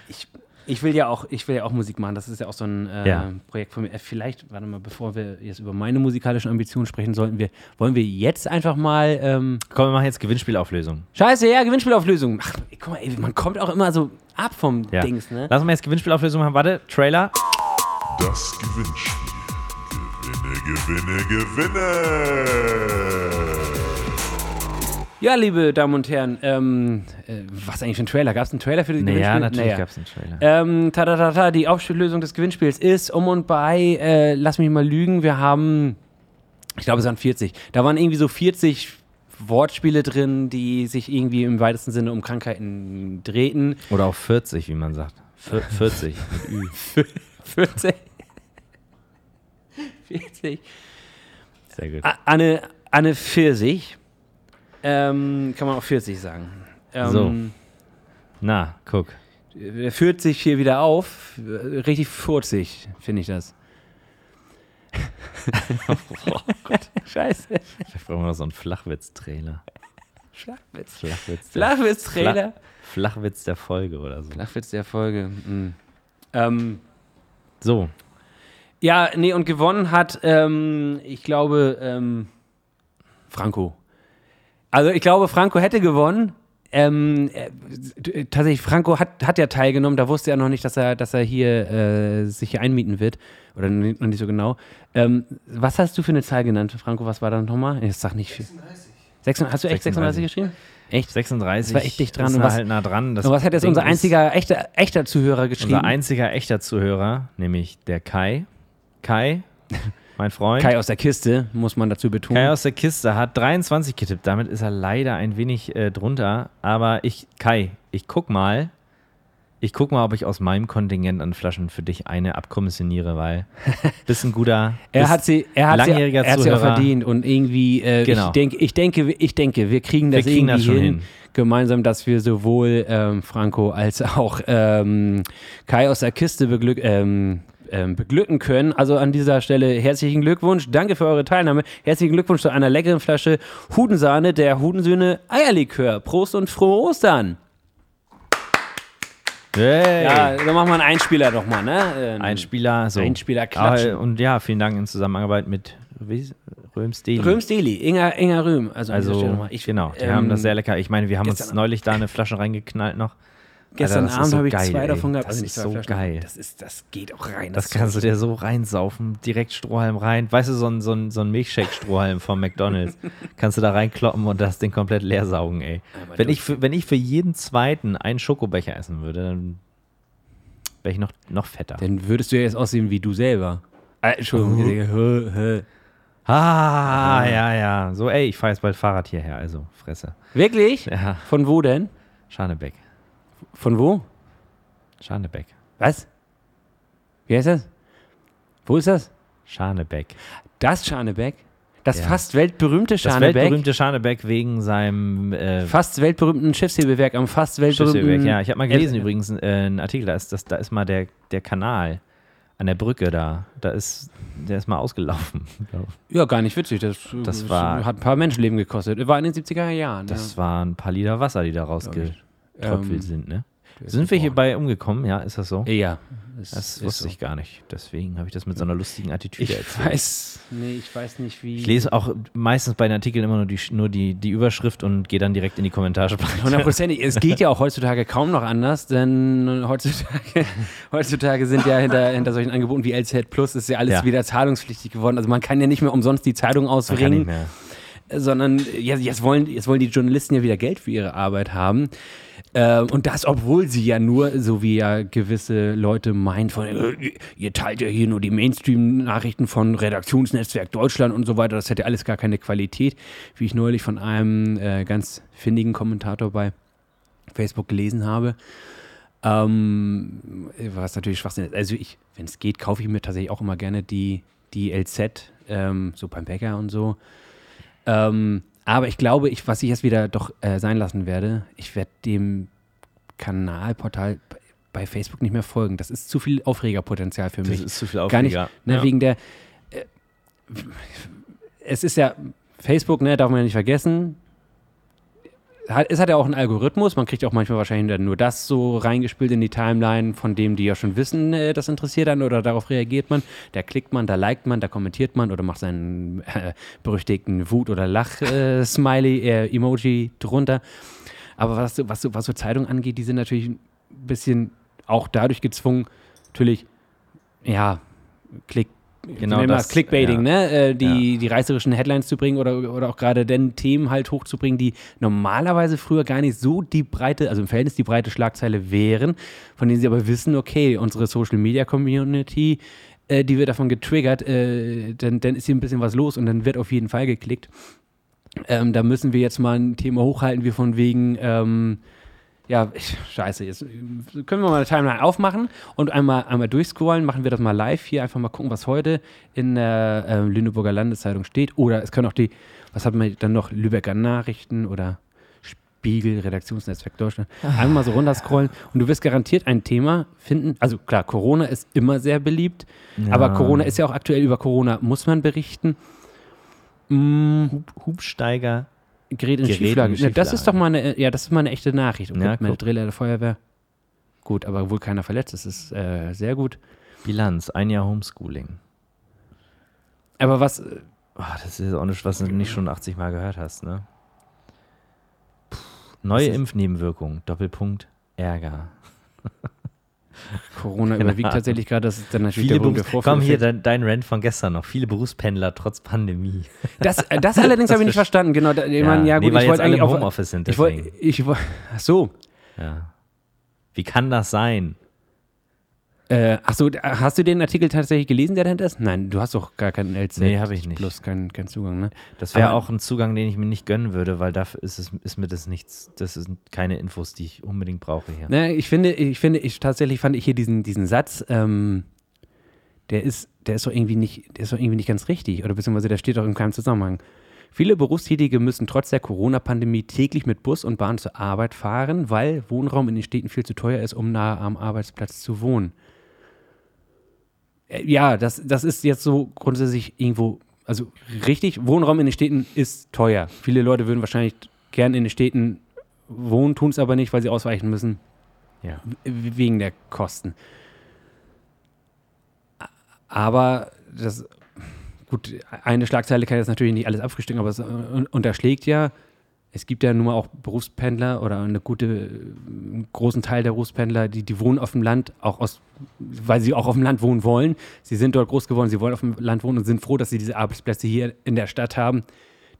ich, ich will ja auch, ich will ja auch Musik machen. Das ist ja auch so ein äh, Ja. Projekt von mir. Äh, Vielleicht, warte mal, bevor wir jetzt über meine musikalischen Ambitionen sprechen, sollten wir, wollen wir jetzt einfach mal, ähm, Komm, wir machen jetzt Gewinnspielauflösung. Scheiße, ja, Gewinnspielauflösung. Ach, guck mal, ey, man kommt auch immer so ab vom Ja. Dings, ne? Lass mal jetzt Gewinnspielauflösung machen. Warte, Trailer. Das Gewinnspiel. Gewinne, gewinne, gewinne. Ja, liebe Damen und Herren, ähm, äh, was eigentlich für ein Trailer? Gab es einen Trailer für das Naja, Gewinnspiel? natürlich Naja. gab es einen Trailer. Ähm, ta, ta, ta, ta, die Auflösung des Gewinnspiels ist um und bei, äh, lass mich mal lügen, wir haben, ich glaube, es waren 40. Da waren irgendwie so 40 Wortspiele drin, die sich irgendwie im weitesten Sinne um Krankheiten drehten. Oder auch 40, wie man sagt. Vier- 40 mit Ü. 40. 40. Sehr gut. Anne, Anne Pfirsich. Ähm, kann man auch 40 sagen. Ähm, So. Na, guck. Er führt sich hier wieder auf. Richtig furzig, finde ich das. Oh Scheiße. Vielleicht brauchen wir noch so einen Flachwitz-Trailer. Flachwitz. Flachwitz. Flachwitz-Trailer. Flachwitz der Folge oder so. Flachwitz der Folge. Mhm. Ähm, So, ja, nee, und gewonnen hat, ähm, ich glaube, ähm, Franco. Also ich glaube, Franco hätte gewonnen. Ähm, äh, tatsächlich, Franco hat, hat ja teilgenommen, da wusste er noch nicht, dass er, dass er hier äh, sich hier einmieten wird. Oder noch nicht so genau. Ähm, was hast du für eine Zahl genannt, Franco? Was war da nochmal? Ich sag nicht viel. 36. Hast du echt 36 geschrieben? Echt? 36. Das war echt dicht dran. Ist Und da was- halt nah dran. Das Und was hat jetzt Ding unser einziger echter, echter Zuhörer geschrieben? Unser einziger echter Zuhörer, nämlich der Kai. Kai, mein Freund. Kai aus der Kiste, muss man dazu betonen. Kai aus der Kiste hat 23 getippt. Damit ist er leider ein wenig äh, drunter. Aber ich, Kai, ich guck mal. Ich guck mal, ob ich aus meinem Kontingent an Flaschen für dich eine abkommissioniere, weil bist ein guter. Er hat sie, er hat sie, langjähriger er hat sie auch Zuhörer. verdient und irgendwie, äh, Genau. ich denke, ich denke, ich denke, wir kriegen das Wir kriegen irgendwie das schon hin, hin. gemeinsam, dass wir sowohl ähm, Franco als auch ähm, Kai aus der Kiste beglück, ähm, ähm, beglücken können. Also an dieser Stelle herzlichen Glückwunsch, danke für eure Teilnahme, herzlichen Glückwunsch zu einer leckeren Flasche Hudensahne der Hudensöhne Eierlikör. Prost und frohe Ostern! Hey. Ja, dann machen wir einen Einspieler doch mal, ne? Ähm, Einspieler, so. Einspieler klatschen. Aber, und ja, vielen Dank in Zusammenarbeit mit Röms Deli. Röms Deli, Inga, Inga Röhm. Also, Also. Ich, genau, die ähm, haben das sehr lecker. Ich meine, wir haben uns neulich da eine Flasche reingeknallt noch. Gestern Alter, das Abend so habe ich geil, zwei ey. davon gehabt. Das ist so Flaschen. geil. Das, ist, das geht auch rein. Das kannst du dir so reinsaufen, direkt Strohhalm rein. Weißt du, so ein, so ein, so ein Milchshake-Strohhalm von McDonalds. kannst du da reinkloppen und das Ding komplett leer saugen, ey. Wenn ich, für, wenn ich für jeden zweiten einen Schokobecher essen würde, dann wäre ich noch, noch fetter. Dann würdest du ja jetzt aussehen wie du selber. Äh, Entschuldigung. Hö, hö. Ah, ja, ja. So, ey, ich fahre jetzt bald Fahrrad hierher, also Fresse. Wirklich? Ja, Von wo denn? Schanebeck. Von wo? Schanebeck. Was? Wie heißt das? Wo ist das? Schanebeck. Das Scharnebeck? Das Ja. fast weltberühmte Das Scharnebeck? weltberühmte Schanebeck wegen seinem äh, Fast weltberühmten Schiffshebewerk am fast weltberühmten... Schiffshebewerk. Ja, ich habe mal gelesen Äh, übrigens äh, einen Artikel, da ist, das, da ist mal der, der Kanal an der Brücke da. Da ist, der ist mal ausgelaufen. Ja, gar nicht witzig. Das, Das war- hat ein paar Menschenleben gekostet. War in den 70er Jahren. Das ja. waren ein paar Liter Wasser, die da rausgetröpfelt Ähm, sind, ne? Sind wir hier bei umgekommen? Ja, ist das so? Ja. Das ist wusste so. ich gar nicht. Deswegen habe ich das mit so einer lustigen Attitüde Ich erzählt. weiß, nee, ich weiß nicht, wie. Ich lese auch meistens bei den Artikeln immer nur die, nur die, die Überschrift und gehe dann direkt in die Kommentarspalte. Hundertprozentig. Es geht ja auch heutzutage kaum noch anders, denn heutzutage, heutzutage sind ja hinter, hinter solchen Angeboten wie LZ Plus ist ja alles Ja. wieder zahlungspflichtig geworden. Also man kann ja nicht mehr umsonst die Zeitung ausbringen, mehr. sondern jetzt, jetzt, wollen, jetzt wollen die Journalisten ja wieder Geld für ihre Arbeit haben. Ähm, und das, obwohl sie ja nur, so wie ja gewisse Leute meinen, von, äh, ihr teilt ja hier nur die Mainstream-Nachrichten von Redaktionsnetzwerk Deutschland und so weiter, das hätte alles gar keine Qualität, wie ich neulich von einem äh, ganz findigen Kommentator bei Facebook gelesen habe. Ähm, was natürlich Schwachsinn ist. Also ich, wenn es geht, kaufe ich mir tatsächlich auch immer gerne die, die LZ, ähm, so beim Bäcker und so. Ähm, aber ich glaube, ich, was ich jetzt wieder doch äh, sein lassen werde, ich werde dem Kanalportal bei- Facebook nicht mehr folgen. Das ist zu viel Aufregerpotenzial für Das mich. ist zu viel Gar nicht, Aufreger. ne, Ja. wegen der. Äh, es ist ja Facebook, ne, darf man ja nicht vergessen. Es hat ja auch einen Algorithmus. Man kriegt auch manchmal wahrscheinlich nur das so reingespielt in die Timeline, von dem die ja schon wissen, äh, das interessiert dann oder darauf reagiert man. Da klickt man, da liked man, da kommentiert man oder macht seinen äh, berüchtigten Wut- oder Lach-Smiley, äh, drunter. Aber was, was, was so Zeitung angeht, die sind natürlich ein bisschen auch dadurch gezwungen, natürlich, ja, Klick, Genau man das, Clickbaiting, ja. ne? Äh, die, die reißerischen Headlines zu bringen oder, oder auch gerade den Themen halt hochzubringen, die normalerweise früher gar nicht so die breite, also im Verhältnis die breite Schlagzeile wären, von denen sie aber wissen, okay, unsere Social Media Community, äh, die wird davon getriggert, äh, dann, dann ist hier ein bisschen was los und dann wird auf jeden Fall geklickt. Ähm, da müssen wir jetzt mal ein Thema hochhalten, wie von wegen, ähm, Ja, ich, scheiße, jetzt können wir mal eine Timeline aufmachen und einmal, einmal durchscrollen. Machen wir das mal live hier, einfach mal gucken, was heute in der äh, Lüneburger Landeszeitung steht. Oder es können auch die, was hat man dann noch, Lübecker Nachrichten oder Spiegel, Redaktionsnetzwerk Deutschland. Einmal mal so runterscrollen und du wirst garantiert ein Thema finden. Also klar, Corona ist immer sehr beliebt, aber Corona ist ja auch aktuell über Corona, muss man berichten. Mm, Hubsteiger. Gerät in Gerät in Schieflage. Ja, das ist doch mal eine, ja, das ist mal eine echte Nachricht. Und Ja, guck, meine guck. Driller der Feuerwehr. Gut, aber wohl keiner verletzt. Das ist äh, sehr gut. Bilanz, ein Jahr Homeschooling. Aber was, Oh, das ist auch nicht, was du nicht schon 80 Mal gehört hast, ne? Puh, neue Impfnebenwirkungen, Doppelpunkt, Ärger. Corona Keine überwiegt tatsächlich gerade, das ist dann natürlich Viele der Berufs Komm hier, dein, dein Rant von gestern noch. Viele Berufspendler trotz Pandemie. Das, äh, das allerdings habe ich nicht verstanden. Genau, da, ich meine, ja nee, gut, weil ich wollte eigentlich im auf, Homeoffice sind. ich wollte, ich wollte, ach so. Ja. Wie kann das sein? Äh, ach so, da- hast du den Artikel tatsächlich gelesen, der dahinter ist? Nein, du hast doch gar keinen LZ. Nee, habe ich nicht. Plus keinen keinen Zugang, ne? Das wäre auch ein Zugang, den ich mir nicht gönnen würde, weil dafür ist, es, ist mir das nichts, das sind keine Infos, die ich unbedingt brauche hier. Ne, ich finde, ich finde, ich tatsächlich fand ich hier diesen, diesen Satz, ähm, der ist, der ist doch irgendwie nicht, der ist doch irgendwie nicht ganz richtig. Oder beziehungsweise der steht doch in keinem Zusammenhang. Viele Berufstätige müssen trotz der Corona-Pandemie täglich mit Bus und Bahn zur Arbeit fahren, weil Wohnraum in den Städten viel zu teuer ist, um nahe am Arbeitsplatz zu wohnen. Äh, Ja, das, das ist jetzt so grundsätzlich irgendwo, also richtig, Wohnraum in den Städten ist teuer. Viele Leute würden wahrscheinlich gern in den Städten wohnen, tun es aber nicht, weil sie ausweichen müssen Ja. wegen der Kosten. Aber das, gut, eine Schlagzeile kann jetzt natürlich nicht alles abfrühstücken, aber es un- unterschlägt ja, es gibt ja nun mal auch Berufspendler oder eine gute, einen großen Teil der Berufspendler, die, die wohnen auf dem Land, auch aus, weil sie auch auf dem Land wohnen wollen. Sie sind dort groß geworden, sie wollen auf dem Land wohnen und sind froh, dass sie diese Arbeitsplätze hier in der Stadt haben,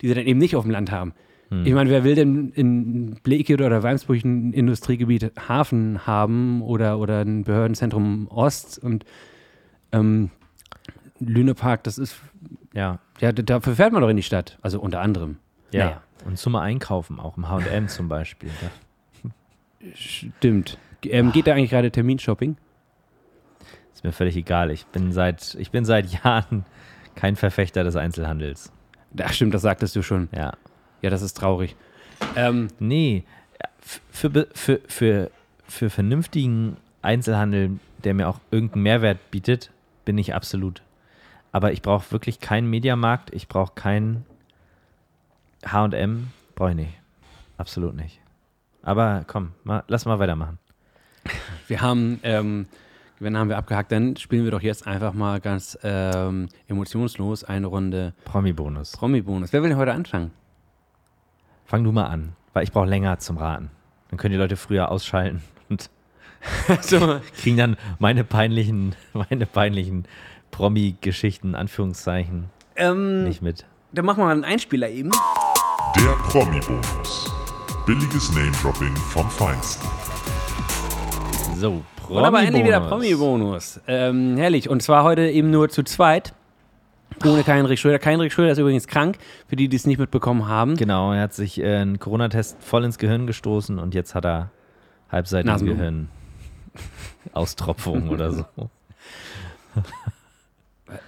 die sie dann eben nicht auf dem Land haben. Ich meine, wer will denn in Blekede oder Weimsburg ein Industriegebiet Hafen haben oder, oder ein Behördenzentrum Ost und ähm, Lünepark, das ist, Ja. ja, dafür fährt man doch in die Stadt, also unter anderem. Ja. Naja. Und zum Einkaufen auch, im HM zum Beispiel. Stimmt. Ähm, geht da eigentlich gerade Terminshopping? ist mir völlig egal. Ich bin seit, ich bin seit Jahren kein Verfechter des Einzelhandels. Ach stimmt, das sagtest du schon. Ja. Ja, das ist traurig. Ähm, Nee, für, für, für, für vernünftigen Einzelhandel, der mir auch irgendeinen Mehrwert bietet, bin ich absolut. Aber ich brauche wirklich keinen Mediamarkt, ich brauche keinen HM, brauche ich nicht. Absolut nicht. Aber komm, mal, lass mal weitermachen. wir haben, ähm, wenn haben wir abgehakt, dann spielen wir doch jetzt einfach mal ganz ähm, emotionslos eine Runde Promi-Bonus. Promi-Bonus. Wer will denn heute anfangen? Fang du mal an, weil ich brauche länger zum Raten. Dann können die Leute früher ausschalten und so, kriegen dann meine peinlichen, meine peinlichen Promi-Geschichten, Anführungszeichen, ähm, nicht mit. dann machen wir mal einen Einspieler eben. Der Promi-Bonus. Billiges Name-Dropping vom Feinsten. So, Und aber endlich wieder Promi-Bonus. Promi-Bonus. Ähm, herrlich. Und zwar heute eben nur zu zweit. Ohne Heinrich Schröder. Heinrich Schröder ist übrigens krank, für die, die es nicht mitbekommen haben. Genau, er hat sich äh, einen Corona-Test voll ins Gehirn gestoßen und jetzt hat er halbseitige Nasenbluten. Gehirn. Austropfung oder so.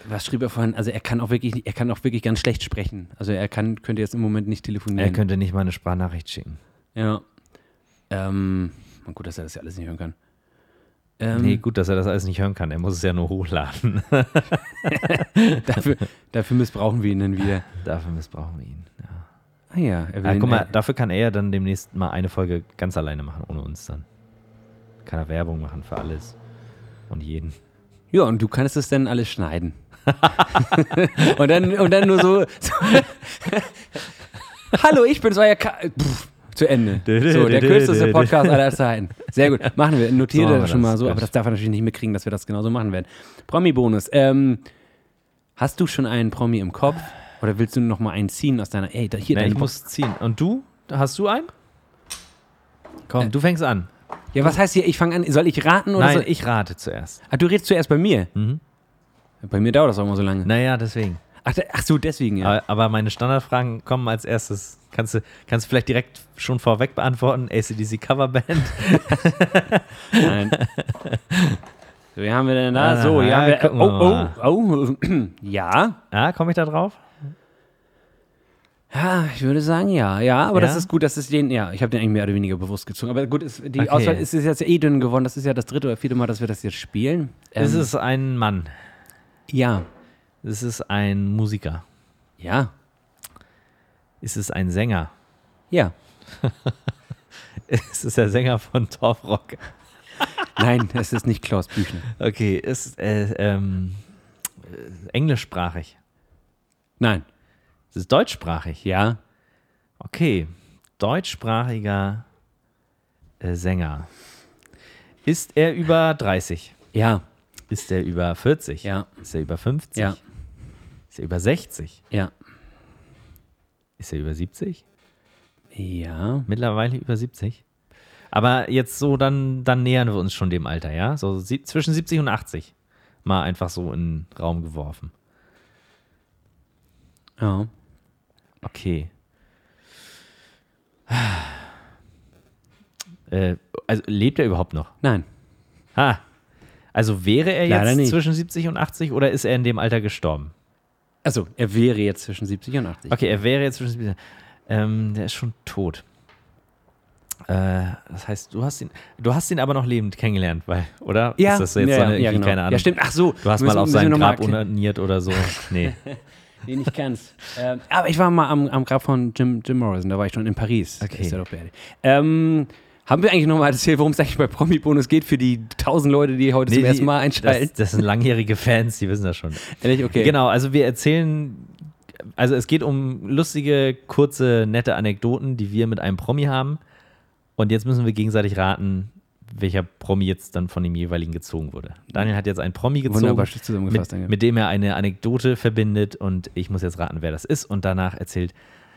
Was schrieb er vorhin? Also er kann auch wirklich, er kann auch wirklich ganz schlecht sprechen. Also er kann, könnte jetzt im Moment nicht telefonieren. Er könnte nicht mal eine Sprachnachricht schicken. Ja. Ähm, gut, dass er das ja alles nicht hören kann. Ähm, Nee, gut, dass er das alles nicht hören kann. Er muss es ja nur hochladen. dafür, dafür missbrauchen wir ihn dann wieder. Dafür missbrauchen wir ihn. Ja. Ah ja, er will Ah, guck mal, dafür kann er ja dann demnächst mal eine Folge ganz alleine machen, ohne uns dann. Kann er Werbung machen für alles und jeden. Ja, und du kannst es dann alles schneiden. und, dann, und dann nur so. so Hallo, ich bin's, euer Ka Pff, Zu Ende. So, der kürzeste Podcast aller Zeiten. Sehr gut. Machen wir. Notiere So das schon mal so, aber das darf er natürlich nicht mitkriegen, dass wir das genauso machen werden. Promi-Bonus. Ähm, hast du schon einen Promi im Kopf? Oder willst du noch mal einen ziehen aus deiner. Ey, da, hier Nee, deine ich muss ziehen. Und du? Hast du einen? Komm, Äh, du fängst an. Ja, was heißt hier, ich fange an. Soll ich raten oder Nein, soll ich rate zuerst. Ah, du redest zuerst bei mir. Mhm. Bei mir dauert das auch immer so lange. Naja, deswegen. Ach, ach so, deswegen, ja. Aber, aber meine Standardfragen kommen als erstes Kannst du, kannst du vielleicht direkt schon vorweg beantworten? ACDC Coverband? Nein. So, wie haben wir denn da? Ah, so, ja, wir, oh, oh, oh, ja. Ja, komme ich da drauf? Ja, ich würde sagen ja. Ja, aber das Ja? ist gut, dass es den, ja, ich habe den eigentlich mehr oder weniger bewusst gezogen. Aber gut, ist, die Okay. Auswahl ist, ist jetzt eh dünn geworden. Das ist ja das dritte oder vierte Mal, dass wir das jetzt spielen. Es Ähm, ist ein Mann. ja. Es ist ein Musiker. Ja. Es ist ein Sänger. Ja. Es ist der Sänger von Torfrock. Nein, es ist nicht Klaus Büchner. Okay, ist äh, ähm, äh, englischsprachig. Nein. Es ist deutschsprachig. Ja. Okay, deutschsprachiger äh, Sänger. Ist er über 30? Ja. Ist er über 40? Ja. Ist er über 50? Ja. Ist er über 60? Ja. Ist er über 70? Ja. Mittlerweile über 70? Aber jetzt so, dann, dann nähern wir uns schon dem Alter, ja? So sie, zwischen 70 und 80. Mal einfach so in den Raum geworfen. Ja. Okay. Äh, also lebt er überhaupt noch? Nein. Ha. Also wäre er Leider jetzt nicht. zwischen 70 und 80 oder ist er in dem Alter gestorben? Also, er wäre jetzt zwischen 70 und 80. Okay, er wäre jetzt zwischen 70 ähm, Der ist schon tot. Äh, das heißt, du hast ihn, du hast ihn aber noch lebend kennengelernt, weil, oder? Ja, Ist das jetzt ja, so eine, ja, genau. keine Ahnung. Ja, stimmt. Ach so. Du hast mal auf sein Grab unaniert oder so. Nee. Den ich kenn's. ähm, aber ich war mal am, am Grab von Jim, Jim Morrison, da war ich schon in Paris. Okay. Ist ja doch beerdigt. Ähm, haben wir eigentlich nochmal erzählt, worum es eigentlich bei Promi-Bonus geht für die tausend Leute, die heute zum Nee, ersten die- Mal einschalten? Das, das sind langjährige Fans, die wissen das schon. Ehrlich, okay. Genau, also wir erzählen, also es geht um lustige, kurze, nette Anekdoten, die wir mit einem Promi haben. Und jetzt müssen wir gegenseitig raten, welcher Promi jetzt dann von dem jeweiligen gezogen wurde. Daniel hat jetzt einen Promi gezogen, Wunderbar zusammengefasst. mit, mit dem er eine Anekdote verbindet und ich muss jetzt raten, wer das ist. Und danach erzählt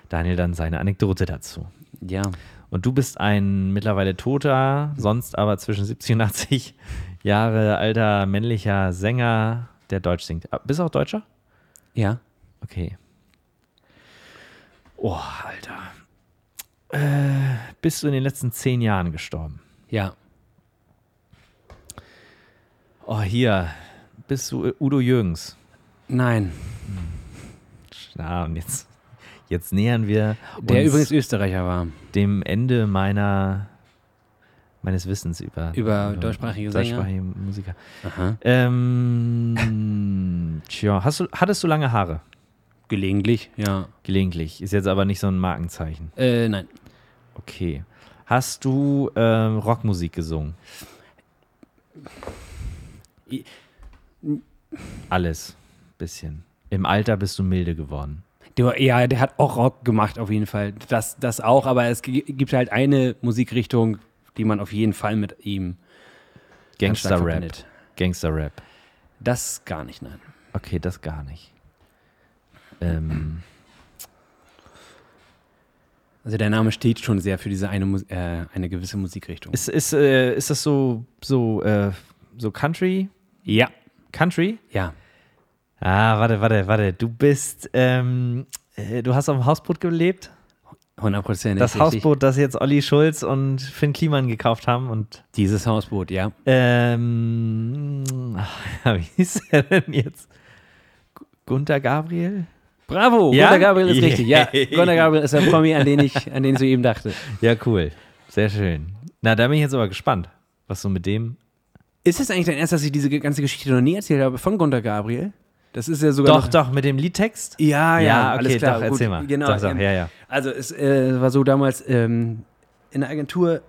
Daniel dann seine Anekdote dazu. ja. Und du bist ein mittlerweile toter, sonst aber zwischen 70 und 80 Jahre alter männlicher Sänger, der Deutsch singt. Ah, Bist du auch Deutscher? Ja. Okay. Oh, Alter. Äh, bist du in den letzten zehn Jahren gestorben? Ja. Oh, hier. Bist du Udo Jürgens? Nein. Ja, und jetzt, jetzt nähern wir Der uns übrigens Österreicher war. dem Ende meiner, meines Wissens über, Über deutschsprachige Sänger? deutschsprachige Musiker. Aha. Ähm, tja, hast du, hattest du lange Haare? Gelegentlich, ja. Gelegentlich. Ist jetzt aber nicht so ein Markenzeichen. Äh, nein. Okay. Hast du ähm, Rockmusik gesungen? Alles. Bisschen. Im Alter bist du milde geworden. Der, ja, der hat auch Rock gemacht, auf jeden Fall. Das, das auch, aber es gi- gibt halt eine Musikrichtung, die man auf jeden Fall mit ihm Gangster-Rap. Gangster-Rap. Das gar nicht, nein. Okay, das gar nicht. Ähm, Also der Name steht schon sehr für diese eine, äh, eine gewisse Musikrichtung. ist, ist, äh, ist das so, so, äh, so Country? Ja, Country? ja. Ah, warte, warte, warte. Du bist, ähm, äh, du hast auf dem Hausboot gelebt? 100 Prozent. Das Hausboot, das jetzt Olli Schulz und Finn Kliman gekauft haben und Dieses Hausboot, ja. ähm, ach, wie hieß er denn jetzt? Gu- Gunther Gabriel? Bravo, Ja? Gunter Gabriel ist richtig. Ja. Gunter Gabriel ist der Promi, an den ich, an den ich soeben dachte. Ja, cool. Sehr schön. Na, da bin ich jetzt aber gespannt, was so mit dem. Ist es eigentlich dein Ernst, dass ich diese ganze Geschichte noch nie erzählt habe von Gunter Gabriel? Das ist ja sogar Doch, doch, mit dem Liedtext? Ja, ja, okay, alles klar. doch, erzähl mal. Genau, Doch, doch, ähm, ja, ja. Also es äh, war so damals ähm, in der Agentur,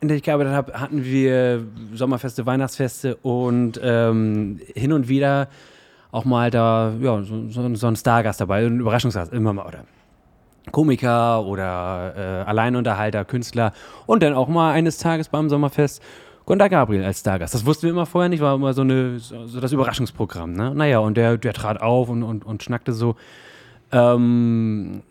in der ich gearbeitet habe, hatten wir Sommerfeste, Weihnachtsfeste und ähm, hin und wieder auch mal da ja, so, so, so ein Stargast dabei, ein Überraschungsgast, immer mal, oder Komiker oder äh, Alleinunterhalter, Künstler und dann auch mal eines Tages beim Sommerfest Gunter Gabriel als Stargast. Das wussten wir immer vorher nicht, war immer so, eine, so, das Überraschungsprogramm. Ne? Naja, und der, der trat auf und, und, und schnackte so. Ähm,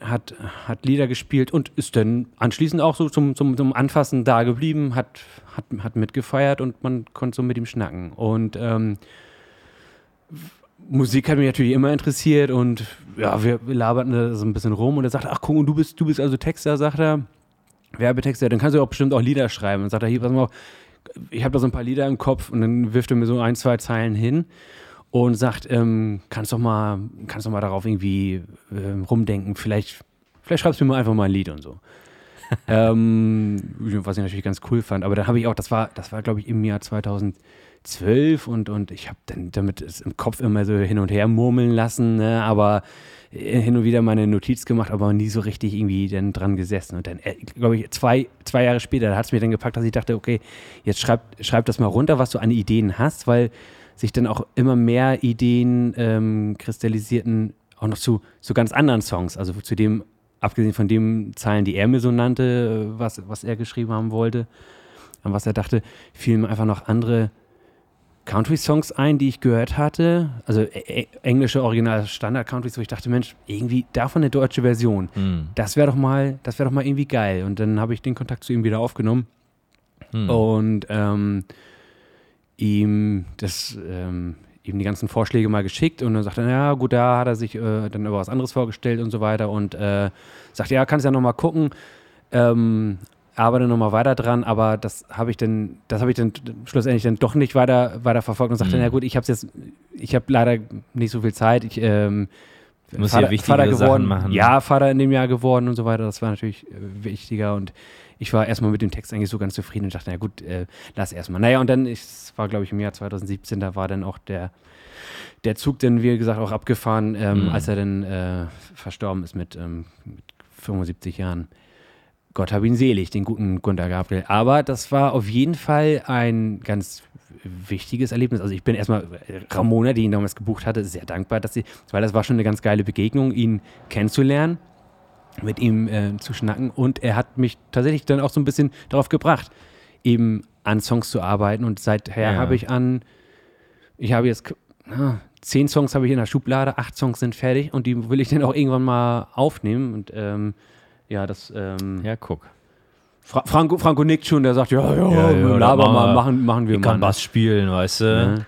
hat, hat Lieder gespielt und ist dann anschließend auch so zum, zum, zum Anfassen da geblieben, hat, hat, hat mitgefeiert und man konnte so mit ihm schnacken. Und ähm, Musik hat mich natürlich immer interessiert und ja, wir laberten da so ein bisschen rum und er sagte, ach guck, du bist, du bist also Texter, sagt er, Werbetexter, dann kannst du auch bestimmt auch Lieder schreiben. Und sagt er, hier, pass mal auf, ich habe da so ein paar Lieder im Kopf und dann wirft er mir so ein, zwei Zeilen hin und sagt, ähm, kannst doch mal, kannst doch mal darauf irgendwie ähm, rumdenken, vielleicht, vielleicht schreibst du mir einfach mal ein Lied und so. ähm, was ich natürlich ganz cool fand. Aber dann habe ich auch, das war, das war, glaube ich, im Jahr 2012 und, und ich habe dann damit es im Kopf immer so hin und her murmeln lassen, ne? aber hin und wieder meine Notiz gemacht, aber nie so richtig irgendwie dann dran gesessen. Und dann, äh, glaube ich, zwei, zwei Jahre später hat es mir dann gepackt, dass ich dachte, okay, jetzt schreib, schreib das mal runter, was du an Ideen hast, weil sich dann auch immer mehr Ideen ähm, kristallisierten, auch noch zu, zu ganz anderen Songs, also zu dem abgesehen von den Zeilen, die er mir so nannte, äh, was, was er geschrieben haben wollte, an was er dachte, fielen einfach noch andere Country-Songs ein, die ich gehört hatte. Also äh, englische Original Standard-Countries, wo ich dachte, Mensch, irgendwie davon eine deutsche Version. Hm. Das wäre doch mal, das wäre doch mal irgendwie geil. Und dann habe ich den Kontakt zu ihm wieder aufgenommen Hm. und ähm, ihm das ähm, ihm die ganzen Vorschläge mal geschickt und dann sagt er, ja gut, da hat er sich äh, dann über was anderes vorgestellt und so weiter und äh, sagt, ja, kannst ja nochmal gucken, ähm, arbeite nochmal weiter dran, aber das habe ich dann, das habe ich dann schlussendlich dann doch nicht weiter, weiter verfolgt und sagte, Mhm. na gut, ich habe jetzt, ich habe leider nicht so viel Zeit, ich ähm, Du musst hier wichtigere Sachen machen. ja, Vater in dem Jahr geworden und so weiter, das war natürlich äh, wichtiger und ich war erstmal mit dem Text eigentlich so ganz zufrieden und dachte, na gut, äh, lass erstmal. Naja, und dann, es war glaube ich im Jahr 2017, da war dann auch der, der Zug dann, wie gesagt, auch abgefahren, ähm, Mhm. als er dann äh, verstorben ist mit, ähm, mit 75 Jahren. Gott hab ihn selig, den guten Gunter Gabriel. Aber das war auf jeden Fall ein ganz wichtiges Erlebnis. Also ich bin erstmal äh, Ramona, die ihn damals gebucht hatte, sehr dankbar, dass sie, weil das war schon eine ganz geile Begegnung, ihn kennenzulernen, mit ihm äh, zu schnacken. Und er hat mich tatsächlich dann auch so ein bisschen darauf gebracht, eben an Songs zu arbeiten. Und seither Ja. habe ich an, ich habe jetzt ah, zehn Songs habe ich in der Schublade, acht Songs sind fertig und die will ich dann auch irgendwann mal aufnehmen. Und ähm, ja, das ähm, Ja, guck. Fra Franco, Franco nickt schon, der sagt, ja, ja, Ja, ja, laber mal, wir- machen, machen wir Ich mal. kann Bass spielen, weißt du? Ne?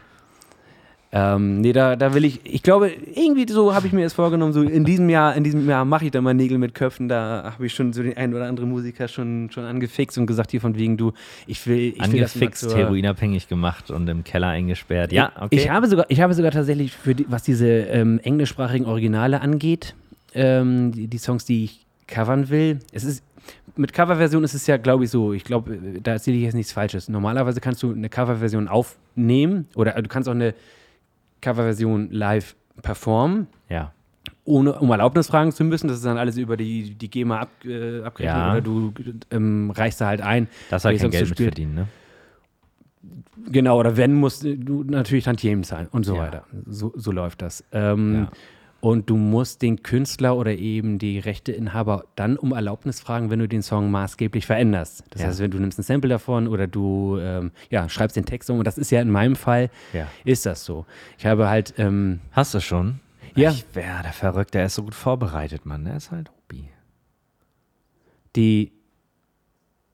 Ähm, nee, da, da will ich, ich glaube, irgendwie so habe ich mir das vorgenommen, so in diesem Jahr, in diesem Jahr mache ich da mal Nägel mit Köpfen, da habe ich schon so den einen oder anderen Musiker schon, schon angefixt und gesagt, hier von wegen, du, ich will, ich will Angefixt, zur- heroinabhängig gemacht und im Keller eingesperrt. Ja, okay. Ich habe sogar, ich habe sogar tatsächlich, für die, was diese ähm, englischsprachigen Originale angeht, ähm, die, die Songs, die ich covern will, es ist, mit Coverversion ist es ja, glaube ich, so, ich glaube, da erzähle ich jetzt nichts Falsches. Normalerweise kannst du eine Coverversion aufnehmen oder äh, du kannst auch eine Coverversion live performen, ja. ohne um Erlaubnis fragen zu müssen. Das ist dann alles über die, die GEMA ab, äh, abgerechnet Ja. oder du ähm, reichst da halt ein. Das hat welche kein Geld mit verdienen, ne? Genau, oder wenn, musst du natürlich Tantiemen zahlen und so Ja. weiter. So, so läuft das. Ähm, Ja. Und du musst den Künstler oder eben die Rechteinhaber dann um Erlaubnis fragen, wenn du den Song maßgeblich veränderst. Das Ja. heißt, wenn du nimmst ein Sample davon oder du ähm, ja, schreibst den Text um. Und das ist ja in meinem Fall, Ja. ist das so. Ich habe halt, ähm, Hast du schon? Ja. Ich wäre der Verrückte, der ist so gut vorbereitet, Mann. Der ist halt Hobby. die,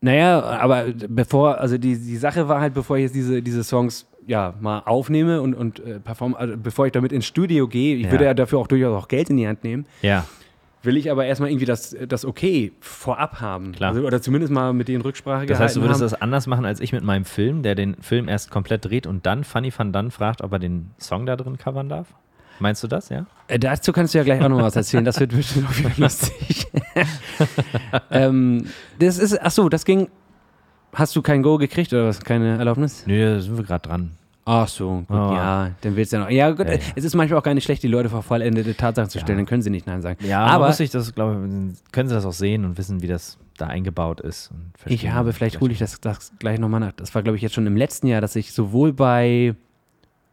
naja, aber bevor, also die, die Sache war halt, bevor ich jetzt diese, diese Songs ja mal aufnehme und, und äh, perform, also bevor ich damit ins Studio gehe, ich Ja. würde ja dafür auch durchaus auch Geld in die Hand nehmen, Ja. will ich aber erstmal irgendwie das, das Okay vorab haben. Klar. Also, oder zumindest mal mit denen Rücksprache Das heißt, du würdest haben. das anders machen als ich mit meinem Film, der den Film erst komplett dreht und dann Funny Van Dunn fragt, ob er den Song da drin covern darf? Meinst du das, ja? Äh, dazu kannst du ja gleich auch noch was erzählen. Das wird bestimmt auch wieder lustig. ähm, das ist, ach so, das ging. Hast du kein Go gekriegt oder was? Keine Erlaubnis? Nö, da sind wir gerade dran. Ach so, gut, Oh. ja, dann willst du ja noch. Ja, gut, Ja, ja. es ist manchmal auch gar nicht schlecht, die Leute vor vollendete Tatsachen zu stellen, dann können sie nicht Nein sagen. Ja, aber muss ich das, glaube können sie das auch sehen und wissen, wie das da eingebaut ist. Ich habe, vielleicht hole ich das, das gleich nochmal nach. Das war, glaube ich, jetzt schon im letzten Jahr, dass ich sowohl bei,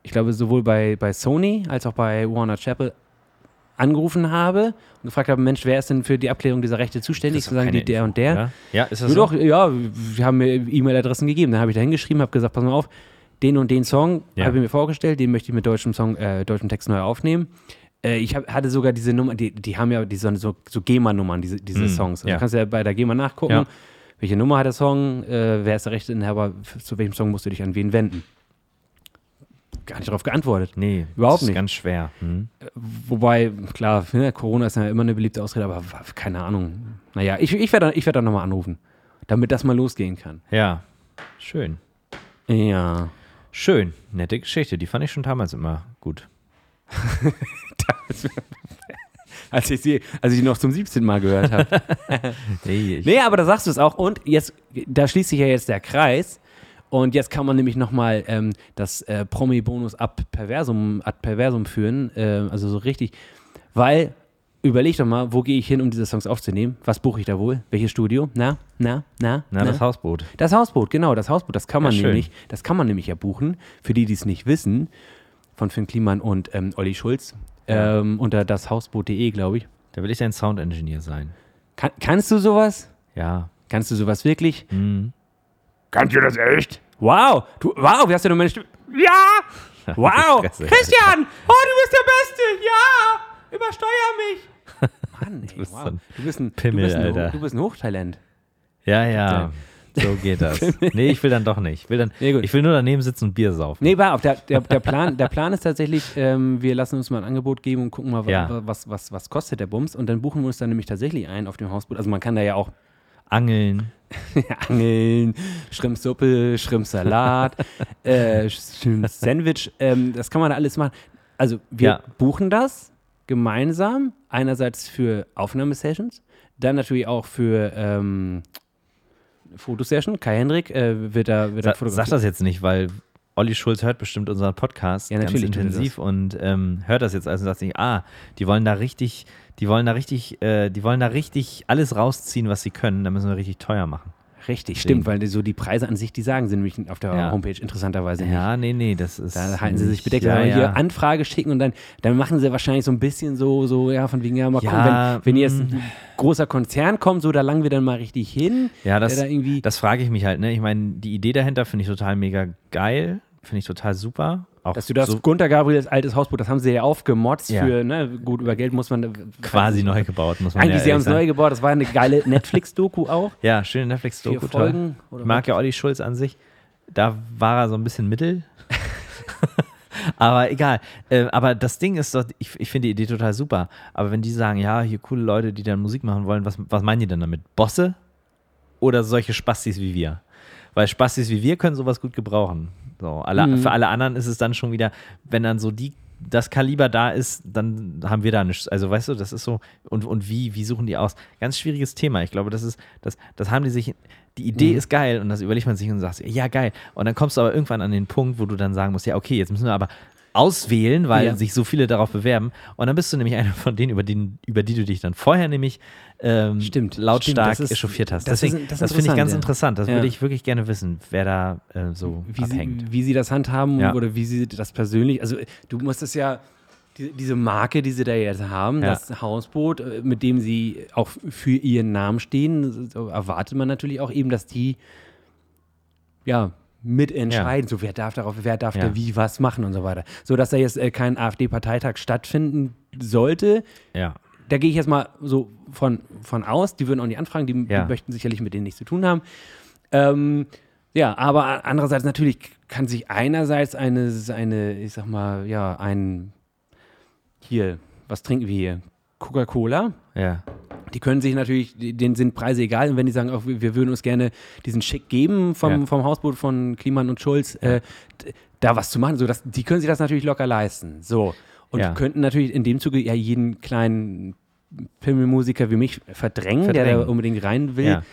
ich glaube, sowohl bei, bei Sony als auch bei Warner Chappell angerufen habe und gefragt habe, Mensch, wer ist denn für die Abklärung dieser Rechte zuständig? Zu sagen, die, der und der. oder? Ja, ist das Ja, so? doch, ja, wir haben mir E-Mail-Adressen gegeben. Dann habe ich da hingeschrieben, habe gesagt, pass mal auf, den und den Song Ja. habe ich mir vorgestellt, den möchte ich mit deutschem Song, äh, deutschem Text neu aufnehmen. Äh, ich hab, hatte sogar diese Nummer, die, die haben ja diese, so, so GEMA-Nummern, diese, diese Mm, Songs. Also ja. Du kannst ja bei der GEMA nachgucken, Ja. welche Nummer hat der Song, äh, wer ist der Rechteinhaber, zu welchem Song musst du dich an wen wenden. Gar nicht darauf geantwortet. Nee, Überhaupt das ist nicht. ganz schwer. Hm? Wobei, klar, ne, Corona ist ja immer eine beliebte Ausrede, aber keine Ahnung. Naja, ich, ich werde ich werd dann nochmal anrufen, damit das mal losgehen kann. Ja, schön. Ja. Schön. Nette Geschichte. Die fand ich schon damals immer gut. Als ich sie, als ich sie noch zum 17. Mal gehört habe. Nee, aber da sagst du es auch. Und jetzt, da schließt sich ja jetzt der Kreis. Und jetzt kann man nämlich nochmal ähm, das äh, Promi-Bonus ab Perversum, ad Perversum führen. ähm, also so richtig. Weil, überleg doch mal, wo gehe ich hin, um diese Songs aufzunehmen? Was buche ich da wohl? Welches Studio? Na, na, na, Na, das Hausboot. Das Hausboot, genau, das Hausboot, das kann man Ja, nämlich, das kann man nämlich ja buchen, für die, die es nicht wissen, von Finn Kliman und ähm, Olli Schulz, ähm, unter dashausboot.de, glaube ich. Da will ich dein Sound-Engineer sein. Kann, kannst du sowas? Ja. Kannst du sowas wirklich? Hm. Kannst du das echt? Wow, du, wow, wie hast du denn meine Stimme? Ja! Wow! Christian! Oh, du bist der Beste! Ja! Übersteuer mich! Mann, ey, bist so wow. ein Du bist ein, Pimmel, du bist ein, Alter. Du bist ein Hochtalent. Ja, ja. So geht das. nee, ich will dann doch nicht. Ich will, dann, Nee, ich will nur daneben sitzen und Bier saufen. Nee, war auf. Der, der, der, Plan, der Plan ist tatsächlich, ähm, wir lassen uns mal ein Angebot geben und gucken mal, Ja. wa- was, was, was kostet der Bums. Und dann buchen wir uns dann nämlich tatsächlich ein auf dem Hausboot. Also man kann da ja auch Angeln. angeln, Schrimpsuppe, Schrimpsalat, äh, Sandwich. Ähm, das kann man da alles machen. Also wir Ja. buchen das gemeinsam. Einerseits für Aufnahmesessions, dann natürlich auch für ähm, Fotosession. Kai Hendrik äh, wird da, wird da Sa fotografiert. sag das jetzt nicht, weil Olli Schulz hört bestimmt unseren Podcast Ja, ganz intensiv und ähm, hört das jetzt also und sagt sich, ah, die wollen da richtig, die wollen da richtig, äh, die wollen da richtig alles rausziehen, was sie können. Da müssen wir richtig teuer machen. Richtig, stimmt, weil die- so die Preise an sich, die sagen sie nämlich auf der Ja. Homepage interessanterweise nicht. Ja, nee, nee, das ist. Da halten sie sich bedeckt, ja, aber ja. hier Anfrage schicken und dann, dann machen sie wahrscheinlich so ein bisschen so, so ja, von wegen, ja, mal gucken, Ja, wenn, wenn jetzt mm. ein großer Konzern kommt, so, da langen wir dann mal richtig hin. Ja, das, da irgendwie, das frage ich mich halt. Ne? Ich meine, die Idee dahinter finde ich total mega geil, finde ich total super. Auch dass du das so Gunter Gabriels altes Hausboot, das haben sie ja aufgemotzt Ja. für, ne, gut, über Geld muss man. quasi neu gebaut, muss man Eigentlich, ja sie haben es neu gebaut, das war eine geile Netflix-Doku auch. Ja, schöne Netflix-Doku. Folgen. Ich mag ja Olli Schulz an sich. Da war er so ein bisschen mittel. aber egal. Äh, aber das Ding ist doch, ich, ich finde die Idee total super. Aber wenn die sagen, ja, hier coole Leute, die dann Musik machen wollen, was, was meinen die denn damit? Bosse? Oder solche Spastis wie wir? Weil Spastis wie wir können sowas gut gebrauchen. So, alle, Mhm. Für alle anderen ist es dann schon wieder, wenn dann so die, das Kaliber da ist, dann haben wir da nichts. Also weißt du, das ist so, und, und wie, wie suchen die aus? Ganz schwieriges Thema. Ich glaube, das ist, das, das haben die sich, die Idee Mhm. ist geil und das überlegt man sich und sagt, ja geil. Und dann kommst du aber irgendwann an den Punkt, wo du dann sagen musst, ja okay, jetzt müssen wir aber auswählen, weil Ja. sich so viele darauf bewerben. Und dann bist du nämlich einer von denen, über, den, über die du dich dann vorher nämlich ähm, Stimmt, lautstark stimmt, ist- echauffiert hast. das Deswegen, das das, finde ich ganz ja. interessant. Das Ja. würde ich wirklich gerne wissen, wer da äh, so wie abhängt. sie, wie sie das handhaben oder wie sie das persönlich, also du musst es ja, die, diese Marke, die sie da jetzt haben, das Hausboot, äh, mit dem sie auch für ihren Namen stehen, so erwartet man natürlich auch eben, dass die ja mitentscheiden, so wer darf darauf, wer darf Ja. da wie was machen und so weiter. So dass da jetzt äh, kein AfD-Parteitag stattfinden sollte, Ja. da gehe ich jetzt mal so von, von aus, die würden auch nicht anfragen, die, Ja. die möchten sicherlich mit denen nichts zu tun haben. Ähm, ja, aber andererseits natürlich kann sich einerseits eine, eine, ich sag mal, ja, ein, hier, was trinken wir hier? Coca-Cola. Ja. Die können sich natürlich, denen sind Preise egal. Und wenn die sagen, auch, wir wir würden uns gerne diesen Schick geben vom, Ja. vom Hausboot von Kliman und Schulz, äh, da was zu machen, so dass, die können sich das natürlich locker leisten. So. Und Ja. könnten natürlich in dem Zuge ja jeden kleinen Pimmelmusiker wie mich verdrängen, der Verdrängen. da unbedingt rein will. ja.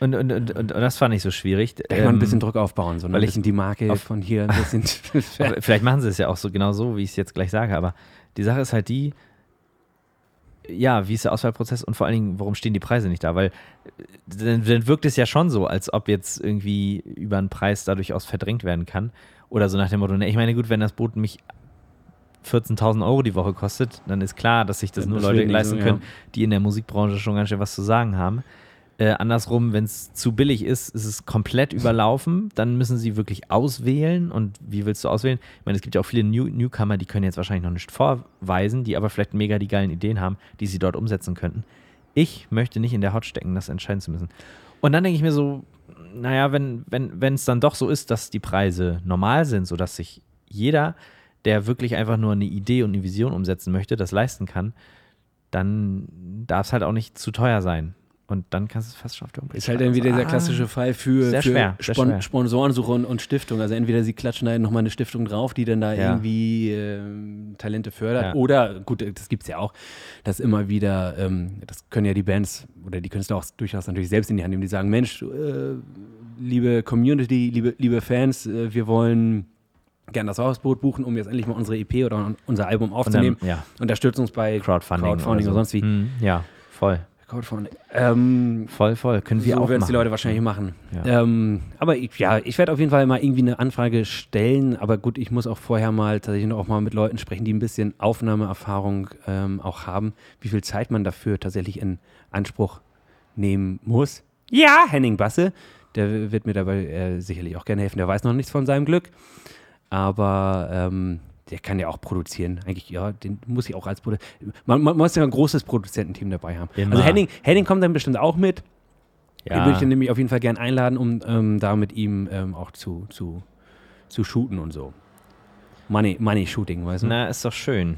Und, und, und, und, das fand ich so schwierig. Da kann man ein Ähm, bisschen Druck aufbauen, so ne? ein weil ich bisschen die Marke von hier, ein bisschen. Vielleicht machen sie es ja auch so genau so, wie ich es jetzt gleich sage, aber die Sache ist halt die, ja, wie ist der Auswahlprozess und vor allen Dingen, warum stehen die Preise nicht da? Weil äh, dann, dann wirkt es ja schon so, als ob jetzt irgendwie über einen Preis dadurch aus verdrängt werden kann. Oder so nach dem Motto, ne, ich meine, gut, wenn das Boot mich 14.000 Euro die Woche kostet, dann ist klar, dass sich das Ja, nur Leute leisten so, können, ja. die in der Musikbranche schon ganz schön was zu sagen haben. Äh, andersrum, wenn es zu billig ist, ist es komplett überlaufen. Dann müssen sie wirklich auswählen. Und wie willst du auswählen? Ich meine, es gibt ja auch viele New Newcomer, die können jetzt wahrscheinlich noch nicht vorweisen, die aber vielleicht mega die geilen Ideen haben, die sie dort umsetzen könnten. Ich möchte nicht in der Haut stecken, das entscheiden zu müssen. Und dann denke ich mir so, naja, wenn wenn wenn, es dann doch so ist, dass die Preise normal sind, sodass sich jeder, der wirklich einfach nur eine Idee und eine Vision umsetzen möchte, das leisten kann, dann darf es halt auch nicht zu teuer sein. Und dann kannst du es fast schon auf der Homepage Ist halt dann wieder schreiben. dieser klassische Fall für, Sehr für schwer, Spon schwer. Sponsorensuche und, und Stiftung. Also entweder sie klatschen da nochmal eine Stiftung drauf, die dann da Ja. irgendwie ähm, Talente fördert. Ja. Oder, gut, das gibt es ja auch, dass immer wieder, ähm, das können ja die Bands oder die Künstler auch durchaus natürlich selbst in die Hand nehmen, die sagen, Mensch, äh, liebe Community, liebe, liebe Fans, äh, wir wollen gerne das Hausboot buchen, um jetzt endlich mal unsere EP oder unser Album Und aufzunehmen. dann, ja, Unterstützt uns bei Crowdfunding, Crowdfunding oder, so. sonst wie. Hm, ja, voll. Crowdfunding. Ähm, Voll, voll. Können wir so auch werden es die Leute wahrscheinlich machen. Ja. Ähm, aber ich, ja, ich werde auf jeden Fall mal irgendwie eine Anfrage stellen. Aber gut, ich muss auch vorher mal tatsächlich noch auch mal mit Leuten sprechen, die ein bisschen Aufnahmeerfahrung ähm, auch haben, wie viel Zeit man dafür tatsächlich in Anspruch nehmen muss. Ja, Henning Basse, der wird mir dabei äh, sicherlich auch gerne helfen. Der weiß noch nichts von seinem Glück. Aber ähm, der kann ja auch produzieren. Eigentlich, ja, den muss ich auch als Produzent. Man, man muss ja ein großes Produzententeam dabei haben. Immer. Also Henning, Henning kommt dann bestimmt auch mit. Den würde Ja, ich dann nämlich auf jeden Fall gern einladen, um ähm, da mit ihm ähm, auch zu, zu, zu shooten und so. Money, Money Shooting, weißt du? na, ist doch schön.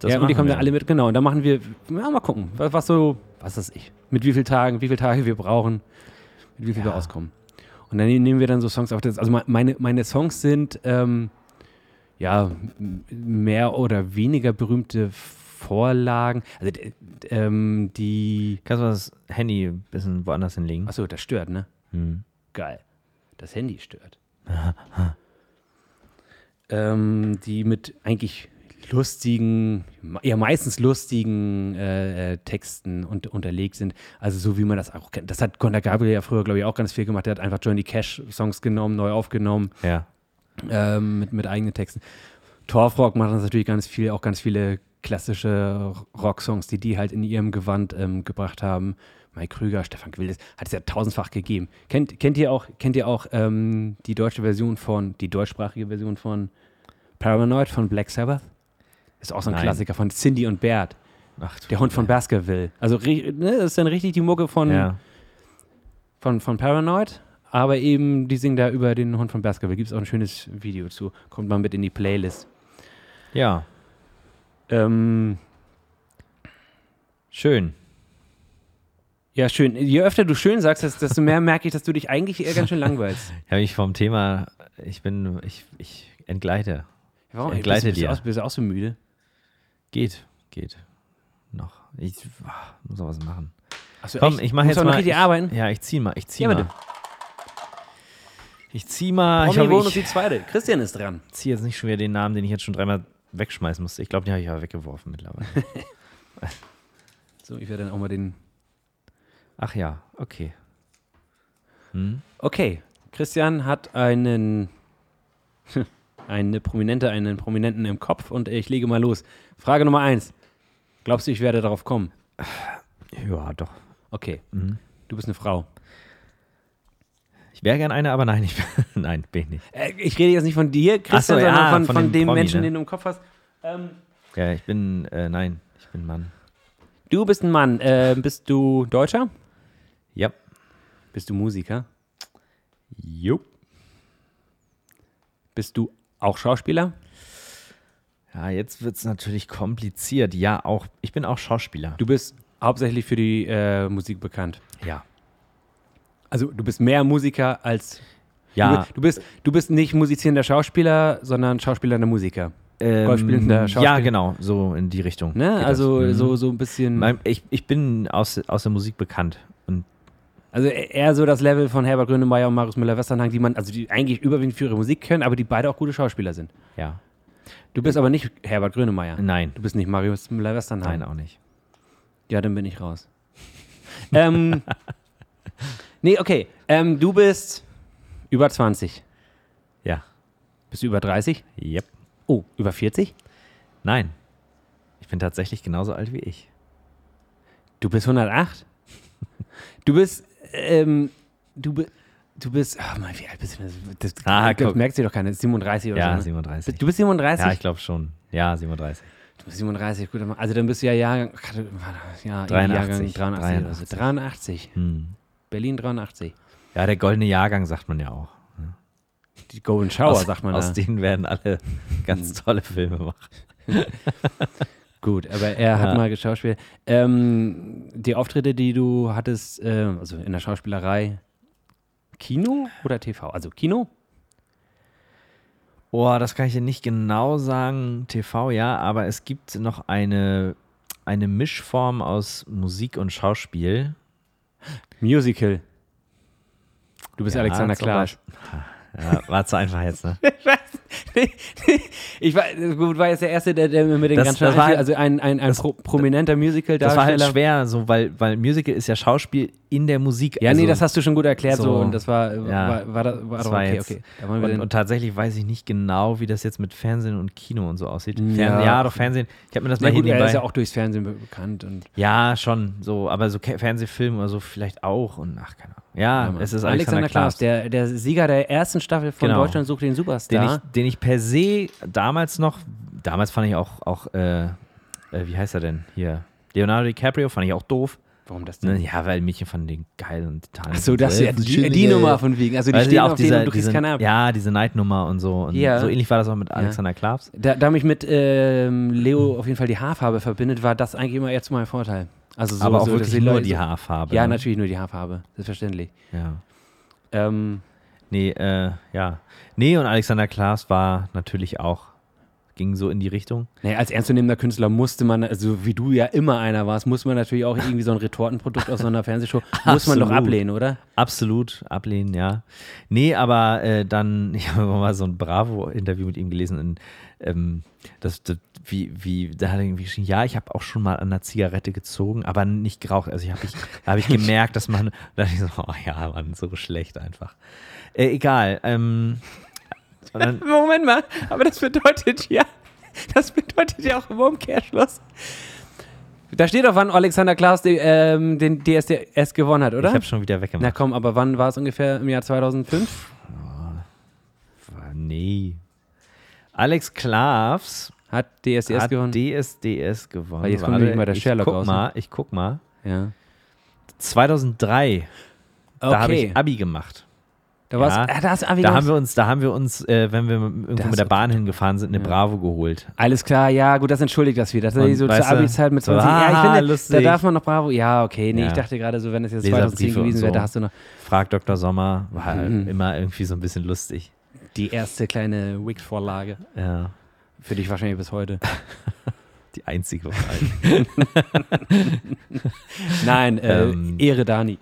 Das ja, und die kommen wir. dann alle mit, genau. Und dann machen wir, ja, mal gucken, was, was so, was ist ich, mit wie vielen Tagen, wie viele Tage wir brauchen, mit wie viel wir Ja. auskommen. Und dann nehmen wir dann so Songs auf. Das, also me- meine, meine Songs sind, ähm, ja, mehr oder weniger berühmte Vorlagen. Also, ähm, die, Kannst du das Handy ein bisschen woanders hinlegen? achso, das stört, ne? Hm. Geil. Das Handy stört. ähm, die mit eigentlich lustigen, ja meistens lustigen äh, äh, Texten und, unterlegt sind. Also so wie man das auch kennt. Das hat Conor Gabriel ja früher, glaube ich, auch ganz viel gemacht. Der hat einfach Johnny Cash Songs genommen, neu aufgenommen Ja. Ähm, mit, mit eigenen Texten. Torfrock macht das natürlich ganz viel, auch ganz viele klassische Rocksongs, die die halt in ihrem Gewand ähm, gebracht haben. Mike Krüger, Stefan Gwildes, hat es ja tausendfach gegeben. Kennt, kennt ihr auch, kennt ihr auch ähm, die deutsche Version von, die deutschsprachige Version von Paranoid von Black Sabbath? Ist auch so ein Nein. Klassiker von Cindy und Bert, Ach, der Hund von Baskerville. Also ne, das ist dann richtig die Mucke von, Ja. von, von Paranoid, aber eben, die singen da über den Hund von Baskerville. Gibt es auch ein schönes Video zu. Kommt mal mit in die Playlist. ja, Ähm, schön. ja, schön. Je öfter du schön sagst, desto mehr merke ich, dass du dich eigentlich eher ganz schön langweilst. Ich habe mich vom Thema, ich bin, ich, ich entgleite. Warum? Ich entgleite bist, dir. Bist du, auch, bist du auch so müde? Geht, geht. Noch. Ich ah, muss auch was machen. Achso, Komm, ich mache jetzt noch mal. ich, arbeiten. Ja, ich zieh mal, ich zieh Ja, mal. Ich zieh mal. Ich, Promi hoffe, Bonus die ich zweite. Christian ist dran. zieh jetzt nicht schon wieder den Namen, den ich jetzt schon dreimal wegschmeißen musste. Ich glaube, den habe ich ja weggeworfen mittlerweile. So, ich werde dann auch mal den. Ach ja, okay. Hm? Okay, Christian hat einen. Eine Prominente, einen Prominenten im Kopf und ich lege mal los. Frage Nummer eins. Glaubst du, ich werde darauf kommen? Ja, doch. Okay, Mhm. du bist eine Frau. Ich wäre gern eine, aber nein, ich bin, nein, bin ich nicht. Äh, ich rede jetzt nicht von dir, Christian, so, sondern ja, von, von von, dem dem Promi, Menschen, ne? den du im Kopf hast. Ähm, Ja, ich bin, äh, nein, ich bin Mann. du bist ein Mann. Äh, bist du Deutscher? Ja. Bist du Musiker? Jo. Bist du auch Schauspieler? Ja, jetzt wird es natürlich kompliziert. Ja, auch, ich bin auch Schauspieler. Du bist hauptsächlich für die äh, Musik bekannt. Ja. Also du bist mehr Musiker als Ja, Du, du, bist, du bist nicht musizierender Schauspieler, sondern schauspielernder Musiker. ähm, golfspielender ja, Schauspieler. genau, so in die Richtung. Ne? Also. Mhm. so, so ein bisschen. Ich, ich bin aus, aus der Musik bekannt. Und Also eher so das Level von Herbert Grönemeyer und Marius Müller-Westernhagen, die man, also die eigentlich überwiegend für ihre Musik können, aber die beide auch gute Schauspieler sind. ja, Du bist aber nicht Herbert Grönemeyer. nein, Du bist nicht Marius Müller-Westernhagen. nein, auch nicht. Ja, dann bin ich raus. ähm, nee, okay. Ähm, du bist über 20. Ja, Bist du über 30? yep. Oh, über 40? Nein. Ich bin tatsächlich genauso alt wie ich. Du bist 108? Du bist, ähm, du bist, du bist, ach Mann, wie alt bist du denn? Das, das, Ah, das merkt sie doch keine, 37 oder Ja, so. Ne? 37. Du bist 37? Ja, ich glaube schon. Ja, 37. du bist 37, gut, also dann bist du ja Jahrgang, ja, 83, Jahrgang 83, oder so. 83. Hm. Berlin 83. Ja, der goldene Jahrgang sagt man ja auch. Die Golden Shower, aus, sagt man aus da. denen werden alle ganz tolle Filme machen. Gut, aber er hat Ja. mal geschauspielt. Ähm, die Auftritte, die du hattest, äh, also in der Schauspielerei, Kino oder TV? Also Kino? Boah, das kann ich dir nicht genau sagen, TV, ja, aber es gibt noch eine, eine Mischform aus Musik und Schauspiel. Musical. Du bist Ja, Alexander. Klaas. Ja, war zu einfach jetzt, ne? ich war, gut, war jetzt der Erste, der, der mir mit den Das- ganzen, das war halt- also ein, ein, ein pro, prominenter Musical-Darsteller. Das war halt schwer, so, weil, weil Musical ist ja Schauspiel in der Musik. Ja, also, nee, das hast du schon gut erklärt so, so, und das war, ja, war, war, das, war das war okay, jetzt- okay. Und, und tatsächlich weiß ich nicht genau, wie das jetzt mit Fernsehen und Kino und so aussieht. Ja. Fernsehen, ja, doch Fernsehen. Ich habe mir das na mal gut, er ist ja auch durchs Fernsehen be- bekannt und Ja, schon, so, aber so Fernsehfilm oder so vielleicht auch und ach, keine Ahnung. Ja, Ja, es ist Alexander, Alexander Klaas, der, der Sieger der ersten Staffel von Genau. Deutschland sucht den den, Superstar. ich, den ich per se damals noch, damals fand ich auch, auch äh, äh, wie heißt er denn hier? Leonardo DiCaprio fand ich auch doof. Warum das Ne? denn? Ja, weil Mädchen fanden den geil und Titanic. Achso, das so, ja, äh, die, die Nummer von wegen. Also die Weißt stehen auch auf denen diese, und du kriegst diese, keine ab. Ja, diese Night-Nummer und so. Und Ja. so ähnlich war das auch mit Alexander Klaas. Da, da mich mit ähm, Leo auf jeden Fall die Haarfarbe verbindet, war das eigentlich immer eher zu meinem Vorteil. Also so, aber auch so, wirklich nur die Haarfarbe. Ja, ne? natürlich nur die Haarfarbe, selbstverständlich. Ja. Ähm, Nee, äh, ja. Nee, und Alexander Klaas war natürlich auch, ging so in die Richtung. nee, als ernstzunehmender Künstler musste man, also wie du ja immer einer warst, muss man natürlich auch irgendwie so ein Retortenprodukt aus so einer Fernsehshow, muss man doch ablehnen, oder? Absolut ablehnen, ja. Nee, aber äh, dann, ich habe mal so ein Bravo-Interview mit ihm gelesen und ähm, das, das, wie, wie, da hat er irgendwie geschrieben, ja, ich habe auch schon mal an einer Zigarette gezogen, aber nicht geraucht. Also ich habe ich, da habe ich gemerkt, dass man, da dachte ich so, oh ja, Mann, so schlecht einfach. Äh, egal. Ähm, Moment mal, aber das bedeutet ja, das bedeutet ja auch im Umkehrschluss. Da steht doch, wann Alexander Klaas die, ähm, den DSDS gewonnen hat, oder? ich habe schon wieder Na weggemacht. komm, aber wann war es ungefähr im Jahr 2005? Nee. Alex Klaas Hat DSDS hat gewonnen? DSDS gewonnen. Weil jetzt kommt nämlich mal der ich Sherlock guck raus, ne? Mal, ich guck mal. ja. 2003, da habe Okay. ich Abi gemacht. Da, Ja. ah, da Da haben wir uns, da haben wir uns, äh, wenn wir irgendwo mit der Bahn hingefahren sind, eine Ja. Bravo geholt. Alles klar, ja, gut, das entschuldigt das wieder. Das ist so zur Abi-Zeit mit so, 20. ja, ich haha, finde, lustig. da darf man noch Bravo. Ja, okay, nee, Ja. ich dachte gerade so, wenn es jetzt Leserbriefe 2010 gewesen und wäre, so. da hast du noch Frag Dr. Sommer, war Mhm. immer irgendwie so ein bisschen lustig. die erste kleine Wix-Vorlage. Ja, Für dich wahrscheinlich bis heute. die einzige Wahl. Nein, äh, Ähm, Ehre Dani.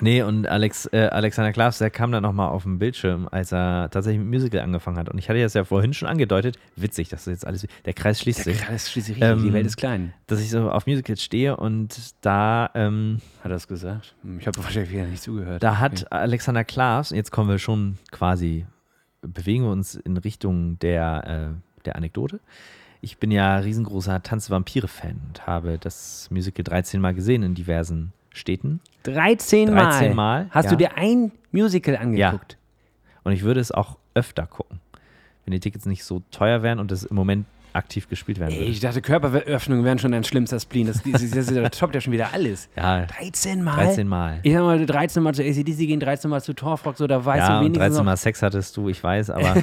nee, und Alex, äh, Alexander Klaas, der kam dann nochmal auf den Bildschirm, als er tatsächlich mit Musical angefangen hat. Und ich hatte das ja vorhin schon angedeutet, witzig, dass das jetzt alles, der Kreis schließt sich, Das ist schließlich richtig, die Ähm, Welt ist klein. dass ich so auf Musicals stehe und da, ähm, Hat er das gesagt? Hm, Ich habe wahrscheinlich wieder nicht zugehört. Da hat Alexander Klaas, jetzt kommen wir schon quasi, bewegen wir uns in Richtung der, äh, der Anekdote. Ich bin ja riesengroßer Tanz-Vampire-Fan und habe das Musical 13 Mal gesehen in diversen Städten. 13 Mal. 13 Mal, Hast ja. du dir ein Musical angeguckt? Und ich würde es auch öfter gucken, wenn die Tickets nicht so teuer wären und es im Moment aktiv gespielt werden Ey, würde. ich dachte, Körperöffnungen wären schon dein schlimmster Spleen. Das, das, das, das toppt ja schon wieder alles. Ja, 13 Mal? 13 Mal. Ich sag mal, 13 Mal zu ACDC gehen, 13 Mal zu Torfrock, so, da weißt Ja, du wenigstens 13 noch. Mal Sex hattest du, ich weiß, aber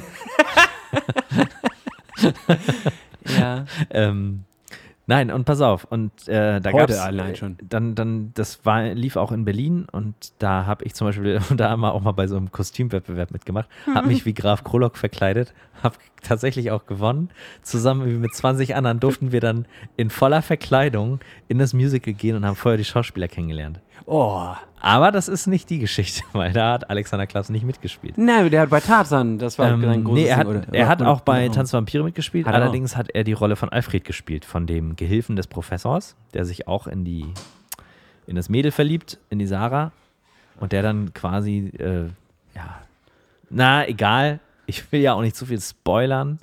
Ja. ähm, nein, und pass auf, und äh, da Heute gab's, allein schon. Dann, dann, das war, lief auch in Berlin und da habe ich zum Beispiel da mal auch mal bei so einem Kostümwettbewerb mitgemacht, habe mich wie Graf Krolok verkleidet, habe tatsächlich auch gewonnen. Zusammen mit 20 anderen durften wir dann in voller Verkleidung in das Musical gehen und haben vorher die Schauspieler kennengelernt. Oh. Aber das ist nicht die Geschichte, weil da hat Alexander Klaas nicht mitgespielt. Nein, der hat bei Tarzan, das war Ähm, sein großes nee, er hat, Ding, oder? er hat auch bei oder- Tanz Vampire mitgespielt. Hat er auch. Allerdings hat er die Rolle von Alfred gespielt, von dem Gehilfen des Professors, der sich auch in die in das Mädel verliebt, in die Sarah und der dann quasi äh, ja, na egal. Ich will ja auch nicht zu viel spoilern.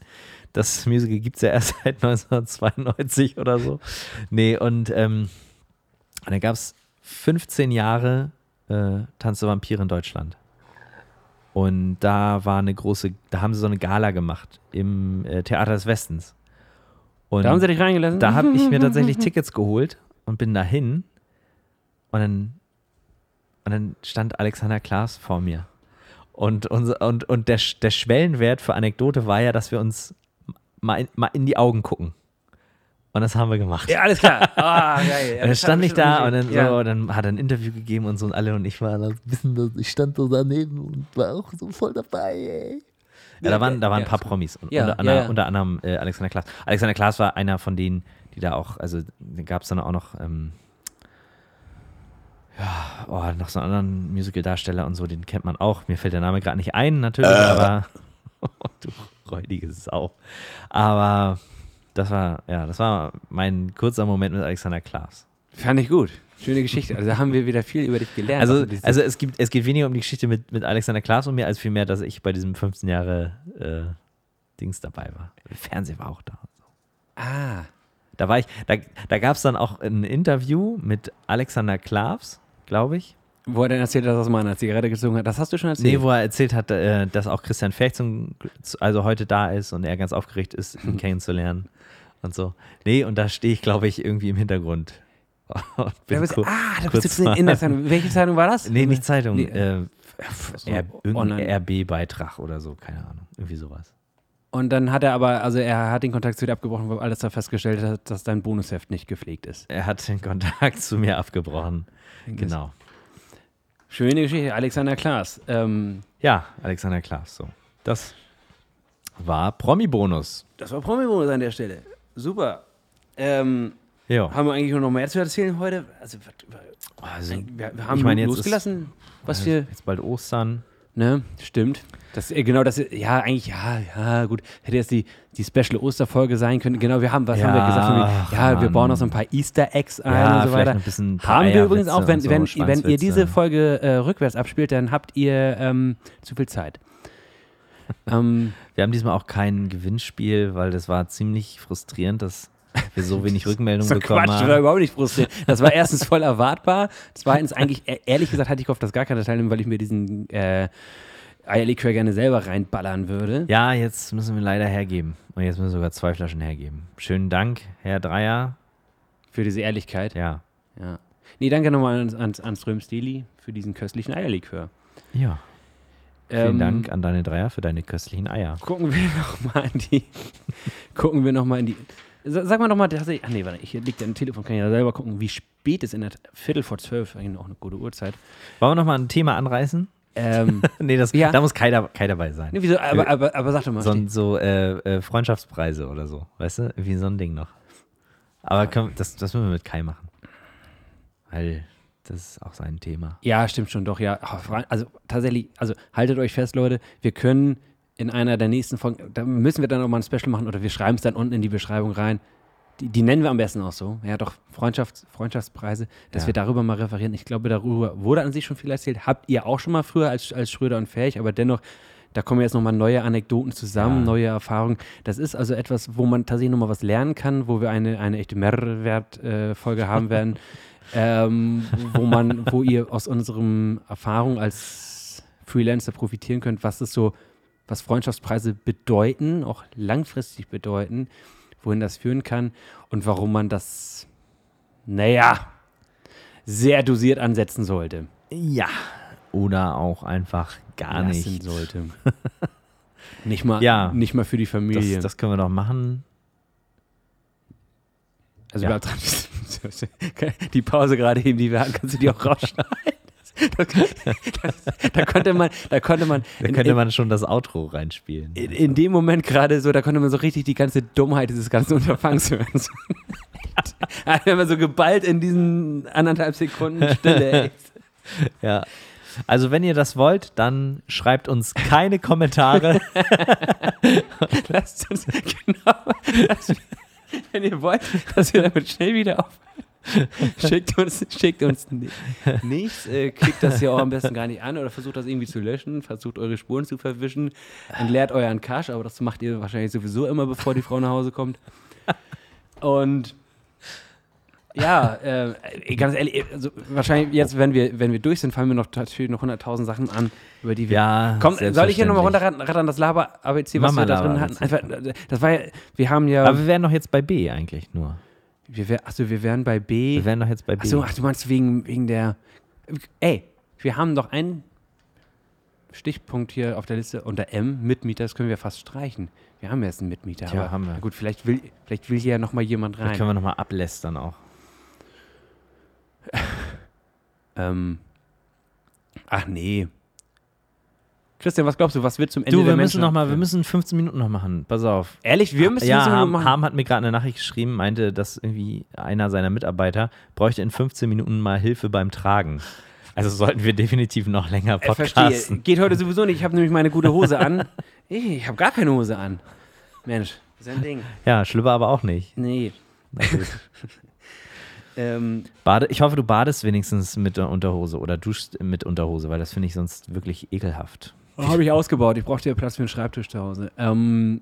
Das Musical gibt es ja erst seit 1992 oder so. Nee, und ähm, da gab es 15 Jahre äh, Tanz der Vampire in Deutschland. Und da war eine große, da haben sie so eine Gala gemacht im äh, Theater des Westens. Und Da haben sie dich reingelassen? da habe ich mir tatsächlich Tickets geholt und bin dahin. Und dann, und dann stand Alexander Klaas vor mir. Und, und, und der, der Schwellenwert für Anekdote war ja, dass wir uns mal in, mal in die Augen gucken. Und das haben wir gemacht. Ja, alles klar. Ah, geil. Und dann stand ich da und dann, ja. so, dann hat er ein Interview gegeben und so und alle und ich war da, wissen das, ich stand so daneben und war auch so voll dabei, ey. Ja, da waren, da waren ein Ja, paar ist gut. Promis. Und Ja, unter, ja, unter anderem äh, Alexander Klaas. Alexander Klaas war einer von denen, die da auch, also gab es dann auch noch, ähm, ja, oh, noch so einen anderen Musical-Darsteller und so, den kennt man auch. Mir fällt der Name gerade nicht ein, natürlich, aber du räudige Sau. Aber das war, ja, das war mein kurzer Moment mit Alexander Klaas. Fand ich gut. Schöne Geschichte. Also da haben wir wieder viel über dich gelernt. Also, diese- also es, gibt, es geht weniger um die Geschichte mit, mit Alexander Klaas und mir, als vielmehr, dass ich bei diesem 15 Jahre äh, Dings dabei war. Fernsehen war auch da. ah, Da war ich, da, da gab es dann auch ein Interview mit Alexander Klaas, glaube ich. wo er dann erzählt hat, dass er mal eine Zigarette gezogen hat. Das hast du schon erzählt. Nee, wo er erzählt hat, äh, dass auch Christian Ferch zum, also heute da ist und er ganz aufgeregt ist, ihn kennenzulernen und so. Nee, und da stehe ich, glaube ich, irgendwie im Hintergrund. Ah, da bist du in der Zeitung. Welche Zeitung war das? Nee, nicht Zeitung. Nee, äh, so. RB-Beitrag oder so, keine Ahnung. Irgendwie sowas. Und dann hat er aber, also er hat den Kontakt zu dir abgebrochen, weil alles da festgestellt hat, dass dein Bonusheft nicht gepflegt ist. Er hat den Kontakt zu mir abgebrochen. Genau. Schöne Geschichte, Alexander Klaas. Ähm, Ja, Alexander Klaas, so. Das war Promi-Bonus. das war Promi-Bonus an der Stelle. Super. Ähm, Ja. haben wir eigentlich noch mehr zu erzählen heute? Also, Also, wir, wir haben ich meine, jetzt losgelassen, was wir. Jetzt bald Ostern. Ne, stimmt. Das, äh, genau, das, ja, eigentlich, ja, ja, gut. Hätte jetzt die, die Special-Osterfolge sein können. Genau, wir haben, was haben wir Ja, gesagt? Ja, wir Mann. bauen noch so ein paar Easter Eggs ein Ja, und so weiter. ein paar haben wir übrigens auch, wenn, so, wenn, wenn ihr diese Folge äh, rückwärts abspielt, dann habt ihr ähm, zu viel Zeit. ähm, Wir haben diesmal auch kein Gewinnspiel, weil das war ziemlich frustrierend, dass wir so wenig Rückmeldungen bekommen Quatsch, das war haben. überhaupt nicht frustrierend. Das war erstens voll erwartbar. Zweitens, eigentlich, e- ehrlich gesagt, hatte ich gehofft, dass gar keiner teilnimmt, weil ich mir diesen äh, Eierlikör gerne selber reinballern würde. Ja, jetzt müssen wir leider hergeben. Und jetzt müssen wir sogar zwei Flaschen hergeben. Schönen Dank, Herr Dreier. Für diese Ehrlichkeit. Ja. Ja. Nee, danke nochmal an, an, an Ström Steli für diesen köstlichen Eierlikör. Ja. Vielen Ähm, Dank an deine Dreier für deine köstlichen Eier. Gucken wir nochmal in die. gucken wir nochmal in die. Sa- Sag mal nochmal, ach nee, warte, hier liegt ja ein Telefon, kann ich ja selber gucken, wie spät es in der Viertel vor zwölf, eigentlich auch eine gute Uhrzeit. Wollen wir nochmal ein Thema anreißen? Ähm, nee, das, Ja. da muss keiner, keiner dabei sein. nee, wieso, aber, aber, aber sag doch mal. so so äh, äh, Freundschaftspreise oder so. Weißt du? Wie so ein Ding noch. Aber können, das, das müssen wir mit Kai machen. Weil das ist auch sein Thema. Ja, stimmt schon, doch, ja. Also tatsächlich, also haltet euch fest, Leute, wir können in einer der nächsten Folgen, da müssen wir dann nochmal ein Special machen oder wir schreiben es dann unten in die Beschreibung rein. Die, die nennen wir am besten auch so. Ja, doch, Freundschafts-, Freundschaftspreise, dass Ja. wir darüber mal referieren. Ich glaube, darüber wurde an sich schon viel erzählt. Habt ihr auch schon mal früher als, als Schröder und Fähig, aber dennoch, da kommen jetzt nochmal neue Anekdoten zusammen, Ja. neue Erfahrungen. Das ist also etwas, wo man tatsächlich nochmal was lernen kann, wo wir eine, eine echte Mehrwert-Folge haben werden, ähm, wo man, wo ihr aus unserem Erfahrung als Freelancer profitieren könnt, was es so, was Freundschaftspreise bedeuten, auch langfristig bedeuten, wohin das führen kann und warum man das, naja, sehr dosiert ansetzen sollte. Ja. Oder auch einfach gar Lassen nicht. sollte. nicht mal, Ja. nicht mal für die Familie. Das, das können wir doch machen. Also Ja. bleib dran. Die Pause gerade eben, die wir hatten, kannst du die auch rausschneiden. Da konnte man, da konnte man, Da könnte in, man schon das Outro reinspielen. in, in dem Moment gerade so, da konnte man so richtig die ganze Dummheit dieses ganzen Unterfangs hören. Wenn man so geballt in diesen anderthalb Sekunden Stille. Ey. Ja. Also wenn ihr das wollt, dann schreibt uns keine Kommentare. Lasst uns, genau, lasst, wenn ihr wollt, dass wir damit schnell wieder auf. Schickt uns, schickt uns ni- nichts, äh, klickt das hier auch am besten gar nicht an oder versucht das irgendwie zu löschen, versucht eure Spuren zu verwischen, entleert euren Cache, aber das macht ihr wahrscheinlich sowieso immer, bevor die Frau nach Hause kommt. Und ja, äh, ganz ehrlich, also wahrscheinlich jetzt, wenn wir, wenn wir durch sind, fallen mir noch natürlich noch 100.000 Sachen an, über die wir Ja, Komm, soll ich hier nochmal runterrattern, das Laber-ABC, was Mach wir da drin hatten? Einfach, das war ja, wir haben ja, Aber wir wären doch jetzt bei B eigentlich nur. Wir, wär, achso, wir wären bei B. Wir wären doch jetzt bei B. Achso, ach, du meinst wegen, wegen der, ey, wir haben doch ein Stichpunkt hier auf der Liste unter M, Mitmieter, das können wir fast streichen. Wir haben jetzt einen Mitmieter. Aber, haben wir. Gut, vielleicht will, vielleicht will hier ja nochmal jemand Da rein. können wir nochmal ablästern auch. Ähm, ach nee. Christian, was glaubst du, was wird zum Ende Du, der wir müssen Menschen- noch mal, wir müssen 15 Minuten noch machen. Pass auf. Ehrlich, wir müssen ja, das Harm, machen. Harm hat mir gerade eine Nachricht geschrieben, meinte, dass irgendwie einer seiner Mitarbeiter bräuchte in 15 Minuten mal Hilfe beim Tragen. Also sollten wir definitiv noch länger Äh, verstehe. podcasten. Geht heute sowieso nicht. Ich habe nämlich meine gute Hose an. Ich habe gar keine Hose an. Mensch, das ist ein Ding. Ja, Schlüpper aber auch nicht. Nee. Ähm, Bade, ich hoffe, du badest wenigstens mit der Unterhose oder duschst mit Unterhose, weil das finde ich sonst wirklich ekelhaft. Habe ich ausgebaut. Ich brauchte ja Platz für einen Schreibtisch zu Hause. Ähm,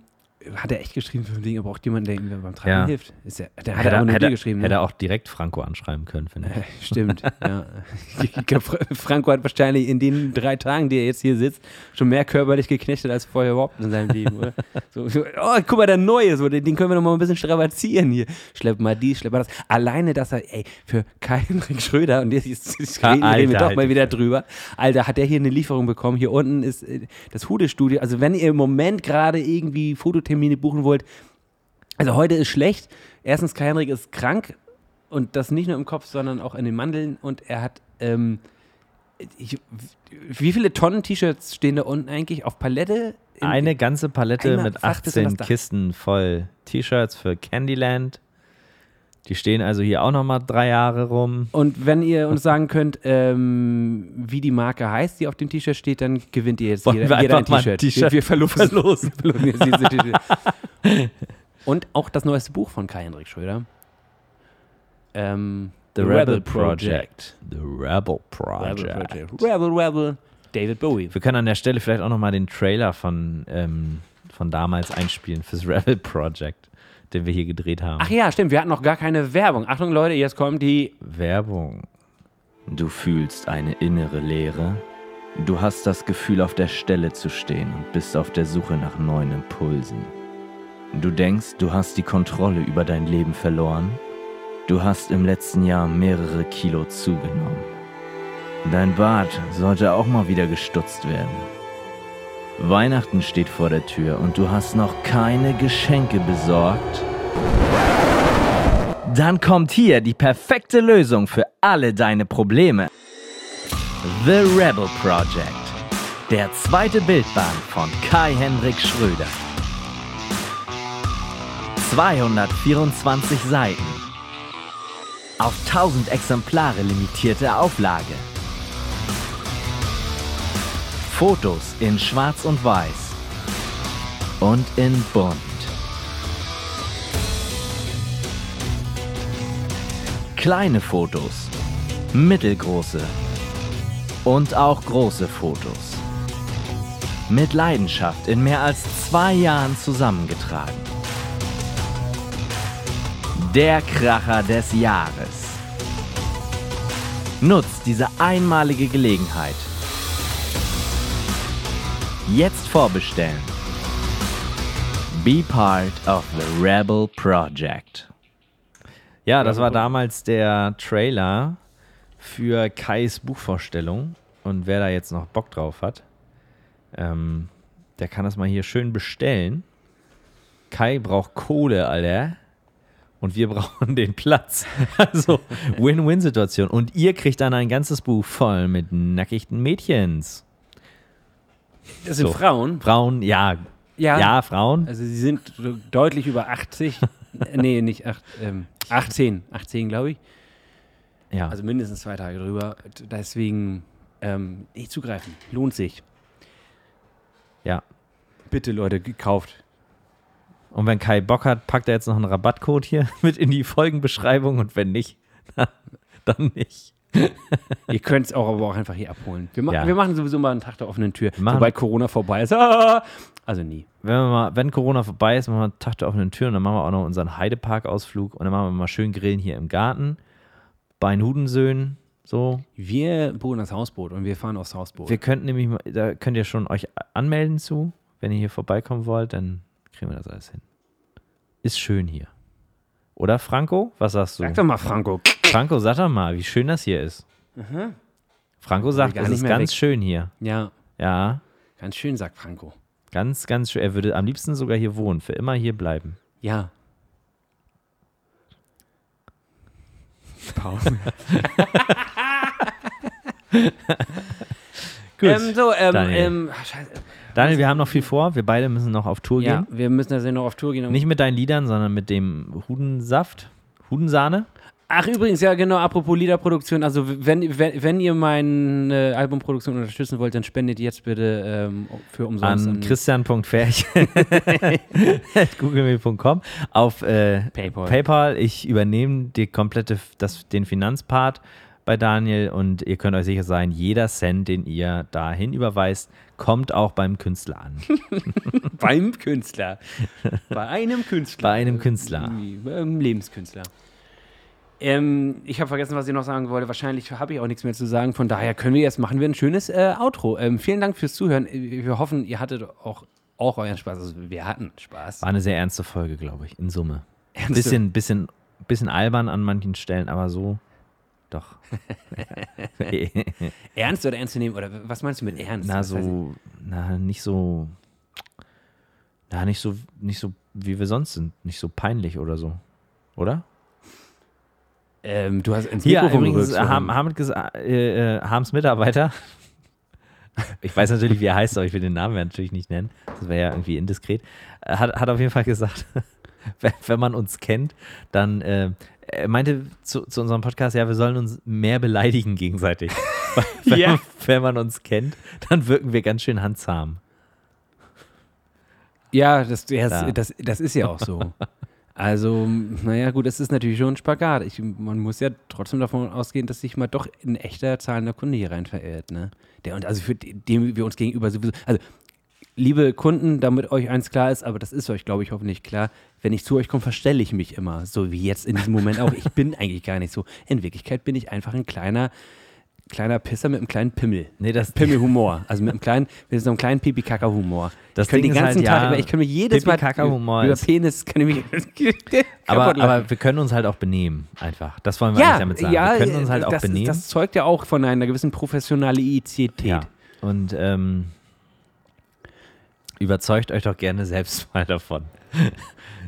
hat er echt geschrieben für ein Ding? Er braucht jemanden, der ihm beim Tragen Ja. hilft. Ist der, der hat er nur hätte, geschrieben. hätte Ne? er auch direkt Franco anschreiben können, finde ich. Stimmt, ja. Franco hat wahrscheinlich in den drei Tagen, die er jetzt hier sitzt, schon mehr körperlich geknechtet als vorher überhaupt in seinem Leben, oder? So, so, oh, guck mal, der Neue, so, den, den können wir noch mal ein bisschen strapazieren hier. Schlepp mal dies, schlepp mal das. Alleine, dass er, ey, für Kai-Henrik Schröder, und jetzt, jetzt, jetzt reden, reden wir Alter, doch mal wieder drüber. Alter, hat der hier eine Lieferung bekommen? Hier unten ist äh, das Hude-Studio. Also, wenn ihr im Moment gerade irgendwie Fototermine buchen wollt, also heute ist schlecht. Erstens, Kai-Henrik ist krank und das nicht nur im Kopf, sondern auch in den Mandeln. Und er hat, ähm, ich, wie viele Tonnen T-Shirts stehen da unten eigentlich auf Palette? In- Eine ganze Palette mit fast bis in das 18 Dach. Kisten voll T-Shirts für Candyland. Die stehen also hier auch nochmal drei Jahre rum. Und wenn ihr uns sagen könnt, ähm, wie die Marke heißt, die auf dem T-Shirt steht, dann gewinnt ihr jetzt Wollen jeder, wir jeder ein T-Shirt. Wir, wir verlosen. verlosen. verlosen jetzt diese T-Shirt. Und auch das neueste Buch von Kai-Henrik Schröder. Ähm, The, Rebel, Project. The Rebel Project. Rebel Project. Rebel, Rebel. David Bowie. Wir können an der Stelle vielleicht auch nochmal den Trailer von, ähm, von damals einspielen fürs Rebel Project, den wir hier gedreht haben. Ach ja, stimmt, wir hatten noch gar keine Werbung. Achtung Leute, jetzt kommt die Werbung. Du fühlst eine innere Leere. Du hast das Gefühl, auf der Stelle zu stehen und bist auf der Suche nach neuen Impulsen. Du denkst, du hast die Kontrolle über dein Leben verloren. Du hast im letzten Jahr mehrere Kilo zugenommen. Dein Bart sollte auch mal wieder gestutzt werden. Weihnachten steht vor der Tür und du hast noch keine Geschenke besorgt. Dann kommt hier die perfekte Lösung für alle deine Probleme. The Rebel Project. Der zweite Bildband von Kai-Henrik Schröder. 224 Seiten. Auf 1000 Exemplare limitierte Auflage. Fotos in Schwarz und Weiß. Und in Bunt. Kleine Fotos, mittelgroße und auch große Fotos. Mit Leidenschaft in mehr als zwei Jahren zusammengetragen. Der Kracher des Jahres. Nutzt diese einmalige Gelegenheit. Jetzt vorbestellen. Be part of the Rebel Project. Ja, das war damals der Trailer für Kais Buchvorstellung. Und wer da jetzt noch Bock drauf hat, ähm, der kann das mal hier schön bestellen. Kai braucht Kohle, Alter. Und wir brauchen den Platz. Also Win-Win-Situation. Und ihr kriegt dann ein ganzes Buch voll mit nackigten Mädchens. Das sind So. Frauen. Frauen, ja. Ja. Ja, Frauen. Also sie sind deutlich über 80. Äh, nee, nicht 8, ähm, 18. 18, glaube ich. Ja. Also mindestens zwei Tage drüber. Deswegen ähm, nicht zugreifen. Lohnt sich. ja. Bitte, Leute, gekauft. Und wenn Kai Bock hat, packt er jetzt noch einen Rabattcode hier mit in die Folgenbeschreibung und wenn nicht, dann nicht. Ihr könnt es auch aber auch einfach hier abholen. Wir, ma Ja. wir machen sowieso mal einen Tag der offenen Tür, machen- sobald Corona vorbei ist. Ah! Also nie. Wenn, wir mal, wenn Corona vorbei ist, machen wir einen Tag der offenen Tür und dann machen wir auch noch unseren Heidepark-Ausflug und dann machen wir mal schön grillen hier im Garten. Bei den Hudensöhnen, so. Wir buchen das Hausboot und wir fahren aufs Hausboot. Wir könnten nämlich, mal- da könnt ihr schon euch anmelden zu. Wenn ihr hier vorbeikommen wollt, dann kriegen wir das alles hin. Ist schön hier. Oder Franco? Was sagst du? Sag doch mal, Franco. Franco, sag doch mal, wie schön das hier ist. Franco sagt, es ist ganz weg. schön hier. Ja. Ja. Ganz schön, sagt Franco. Ganz, ganz schön. Er würde am liebsten sogar hier wohnen, für immer hier bleiben. Ja. Paul. Gut. Ähm, so, ähm, Daniel. ähm. Daniel, wir haben noch viel vor. Wir beide müssen noch auf Tour Ja, gehen. wir müssen also noch auf Tour gehen. Nicht mit deinen Liedern, sondern mit dem Hudensaft. Hudensahne. Ach, übrigens, ja, genau, apropos Liederproduktion. Also, wenn, wenn, wenn ihr meine Albumproduktion unterstützen wollt, dann spendet jetzt bitte ähm, für umsonst An christian.ferch.googlemail.com auf äh, PayPal. PayPal. Ich übernehme die komplette, das, den Finanzpart bei Daniel und ihr könnt euch sicher sein, jeder Cent, den ihr dahin überweist, kommt auch beim Künstler an. Beim Künstler. Bei einem Künstler. Bei einem Künstler. Ähm, Lebenskünstler. Ähm, ich habe vergessen, was ich noch sagen wollte. Wahrscheinlich habe ich auch nichts mehr zu sagen. Von daher können wir jetzt machen wir ein schönes äh, Outro. Ähm, vielen Dank fürs Zuhören. Wir hoffen, ihr hattet auch, auch euren Spaß. Also wir hatten Spaß. War eine sehr ernste Folge, glaube ich, in Summe. Ernste- Bisschen, bisschen, bisschen albern an manchen Stellen, aber so doch. Ernst oder ernst zu nehmen? Oder was meinst du mit ernst? na, Was so, na, nicht so, na, nicht so, nicht so, wie wir sonst sind. Nicht so peinlich oder so. Oder? Ähm, du hast ins Hier Mikrofon übrigens, äh, äh, Harms Mitarbeiter. Ich weiß natürlich, wie er heißt, aber ich will den Namen natürlich nicht nennen. Das wäre ja irgendwie indiskret. Äh, Hat, hat auf jeden Fall gesagt, wenn, man uns kennt, dann äh, er meinte zu, zu unserem Podcast, ja, wir sollen uns mehr beleidigen gegenseitig. Wenn, Ja. man, wenn man uns kennt, dann wirken wir ganz schön handzahm. Ja, das, das, das, das ist ja auch so. Also, naja, gut, das ist natürlich schon ein Spagat. Ich, man muss ja trotzdem davon ausgehen, dass sich mal doch ein echter zahlender Kunde hier rein verirrt, ne? Der und also für den wir uns gegenüber sowieso. Also, liebe Kunden, damit euch eins klar ist, aber das ist euch, glaube ich, hoffentlich klar. Wenn ich zu euch komme, verstelle ich mich immer, so wie jetzt in diesem Moment auch. Ich bin eigentlich gar nicht so. In Wirklichkeit bin ich einfach ein kleiner, kleiner Pisser mit einem kleinen Pimmel. Nee, das, Pimmelhumor. Also mit einem kleinen, mit so einem kleinen Pipi-Kaka-Humor. Das ich kann den ganzen halt, Tag ja, über, ich kann mir jedes Mal über Penis, kann ich mich aber, aber wir können uns halt auch benehmen, einfach. Das wollen wir eigentlich ja, damit sagen. ja, wir können uns halt auch das, benehmen. das zeugt ja auch von einer gewissen Professionalität. Ja. Und ähm, überzeugt euch doch gerne selbst mal davon.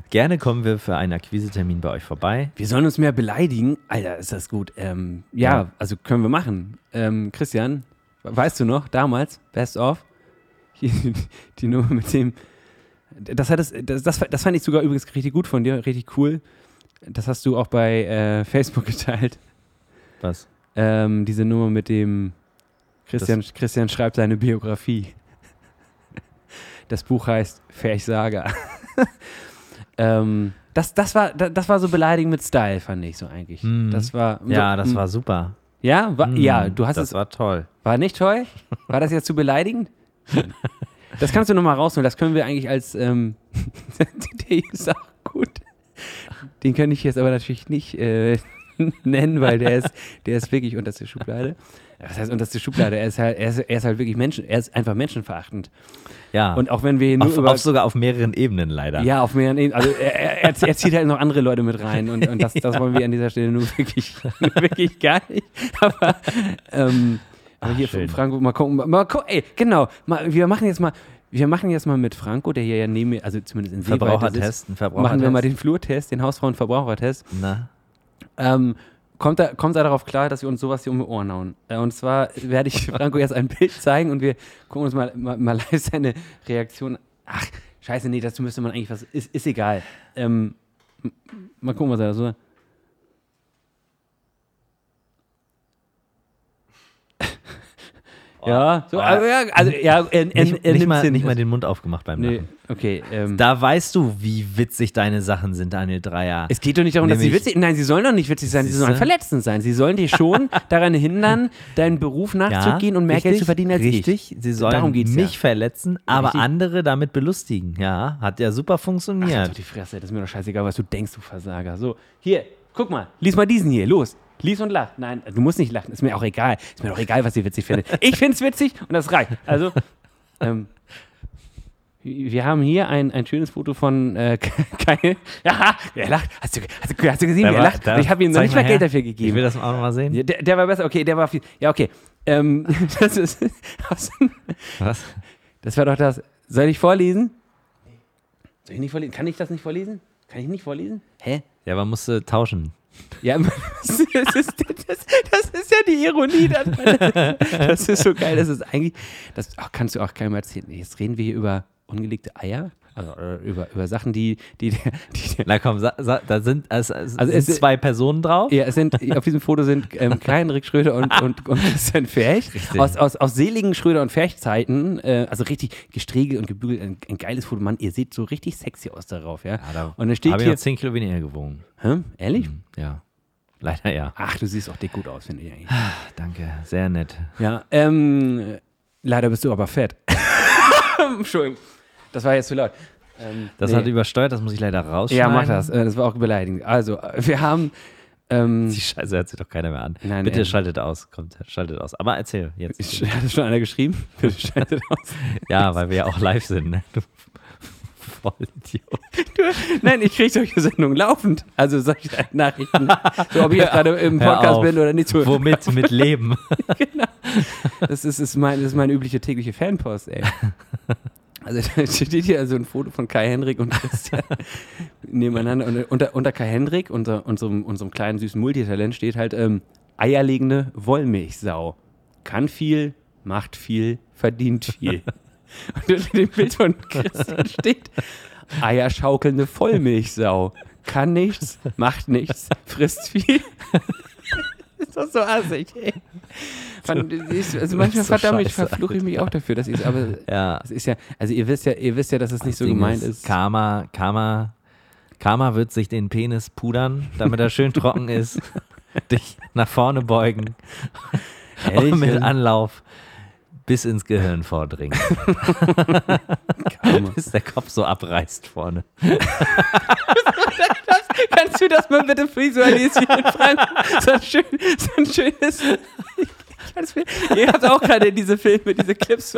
Gerne kommen wir für einen Akquisetermin bei euch vorbei. Wir sollen uns mehr beleidigen. Alter, ist das gut. Ähm, ja, Ja. also können wir machen. Ähm, Christian, weißt du noch, damals, Best of, die, Nummer mit dem, das, hat es, das, das, das fand ich sogar übrigens richtig gut von dir, richtig cool. Das hast du auch bei äh, Facebook geteilt. Was? Ähm, diese Nummer mit dem Christian, Christian schreibt seine Biografie. Das Buch heißt Saga. Ähm, das, das, war, das, das war so beleidigend mit Style, fand ich so eigentlich. Mhm. Das war. Ja, das mm, war super. Ja, war, Mm, ja, du hast das es. war toll. War nicht toll? War das jetzt zu beleidigend? Das kannst du nochmal rausholen. Das können wir eigentlich als. Ähm, der ist auch gut. Den kann ich jetzt aber natürlich nicht äh, nennen, weil der ist, der ist wirklich unterste Schublade. Was heißt unterste Schublade? Er ist halt, er ist, er ist halt wirklich Menschen, er ist einfach menschenverachtend. Ja. Und auch wenn wir nur auf, über. auf sogar auf mehreren Ebenen leider. ja, auf mehreren Ebenen. Also er, er, er, zieht halt noch andere Leute mit rein und, und das, das wollen wir an dieser Stelle nur wirklich, wirklich gar nicht. Aber, ähm, aber Ach, hier schön. Franco, mal gucken, mal gucken, ey, genau, mal, wir machen jetzt mal, wir machen jetzt mal mit Franco, der hier ja neben mir, also zumindest in Seeweite Verbrauchertest, sitzt, Verbrauchertest. machen wir mal den Flurtest, den Hausfrauen-Verbrauchertest. Na, Ähm, kommt, er, kommt er darauf klar, dass wir uns sowas hier um die Ohren hauen? Äh, und zwar werde ich Franco jetzt ein Bild zeigen und wir gucken uns mal, mal, mal live seine Reaktion. Ach, scheiße, nee, dazu müsste man eigentlich was. Ist, ist egal. Ähm, mal gucken, was er da so. Ja, so, also, ja, also, ja, er, er, nicht, er nicht, mal, nicht mal den Mund aufgemacht beim Nee, Lachen. okay. Ähm, Da weißt du, wie witzig deine Sachen sind, Daniel Dreier. Es geht doch nicht darum, dass sie Nämlich- witzig Nein, sie sollen doch nicht witzig sein, sie sollen verletzend sein. Sie sollen dich schon daran hindern, deinen Beruf nachzugehen und mehr Geld richtig, zu verdienen als ich. Richtig, sie sollen Darum geht's mich ja. verletzen, aber Richtig. andere damit belustigen. Ja, hat ja super Ach, halt funktioniert. doch die Fresse, das ist mir doch scheißegal, was du denkst, du Versager. So, hier, guck mal, lies mal diesen hier, los. Lies und lach. Nein, du musst nicht lachen, ist mir auch egal. Ist mir doch egal, was ihr witzig findet. Ich find's witzig und das reicht. Also, ähm, wir haben hier ein, ein schönes Foto von äh, Kai. Ja, er lacht. Hast du, hast du, hast du gesehen, wie er war- lacht? ich habe ihm noch nicht mal mal Geld her. dafür Ich gegeben. will das auch noch mal sehen. Ja, der, der war besser, okay, der war viel. Ja, okay. Ähm, das ist Was? Das war doch das. Soll ich vorlesen? Soll ich nicht vorlesen? Kann ich das nicht vorlesen? Kann ich nicht vorlesen? Hä? Ja, man musste tauschen. Ja, das ist, das, das ist ja die Ironie. Das ist so geil. Das ist eigentlich, das kannst du auch keinem erzählen. Jetzt reden wir hier über ungelegte Eier. Also äh, über, über Sachen, die, die, die, die Na komm, da sind, Also sind es- zwei Personen drauf. Ja, es sind, auf diesem Foto sind ähm, Klein, Rick Schröder und, und, und Christian Ferch. Richtig. Aus, aus, aus seligen Schröder- und Ferch-Zeiten. Äh, also richtig gestriegelt und gebügelt. Ein, ein geiles Foto. Mann, ihr seht so richtig sexy aus darauf, ja. Ja, da und dann steht habe ich hier. noch 10 Kilo weniger gewogen. Hä? Ehrlich? Ja. Leider ja. Ach, du siehst auch dick gut aus, finde ich eigentlich. Danke, sehr nett. Ja, ähm, leider bist du aber fett. Entschuldigung. Das war jetzt zu laut. Ähm, Das nee. hat übersteuert, das muss ich leider rausschneiden. Ja, mach das. Äh, Das war auch beleidigend. Also, äh, wir haben. Ähm, Die Scheiße hört sich doch keiner mehr an. Nein, Bitte ähm, schaltet aus. Kommt, schaltet aus. Aber erzähl jetzt. hat das schon einer geschrieben? Bitte schaltet aus. Ja, weil wir ja auch live sind. Ne? Du Vollidiot. Nein, ich kriege solche Sendungen laufend. Also solche Nachrichten. So, ob ich jetzt gerade im Podcast bin oder nicht. So. Womit? Mit Leben. Das ist, ist, mein, das ist meine übliche tägliche Fanpost, ey. Also da steht hier also ein Foto von Kai Hendrik und Christian nebeneinander. Und unter, unter Kai Hendrik, unter unserem, unserem kleinen süßen Multitalent, steht halt ähm, eierlegende Wollmilchsau. Kann viel, macht viel, verdient viel. Und unter dem Bild von Christian steht eierschaukelnde Vollmilchsau. Kann nichts, macht nichts, frisst viel. ist doch so assig, ey. Fand, ich, also manchmal so verdammt, verfluche ich mich auch dafür, dass ich aber Ja. es ist ja, also ihr wisst ja, ihr wisst ja, dass es nicht so Ding gemeint ist. Karma, Karma, Karma wird sich den Penis pudern, damit er schön trocken ist. Dich nach vorne beugen Ehrlich? und mit Anlauf bis ins Gehirn vordringen, bis der Kopf so abreißt vorne. Kannst du das mal bitte visualisieren, Frank? So ein, schön, so ein schönes. Ihr habt auch gerade diese Filme, diese Clips.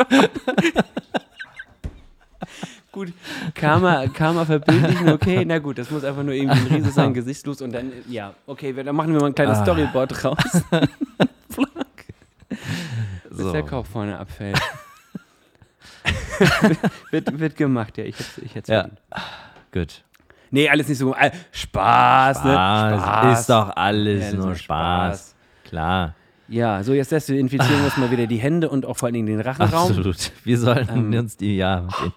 Gut, Karma, Karma verbildlichen, okay, na gut, das muss einfach nur irgendwie ein Riese sein, gesichtslos und dann, ja, okay, dann machen wir mal ein kleines Ah. Storyboard raus. Bis So. der Kopf vorne abfällt. wird, wird gemacht, ja, ich hätte hätt's Ja. Gut. Nee, alles nicht so. Äh, Spaß, ne? Spaß. Ist doch alles Ja, nur nur Spaß. Klar. Ja, so jetzt desinfizieren wir uns mal wieder die Hände und auch vor allen Dingen den Rachenraum. Absolut. Wir sollten Ähm. uns die, ja, den,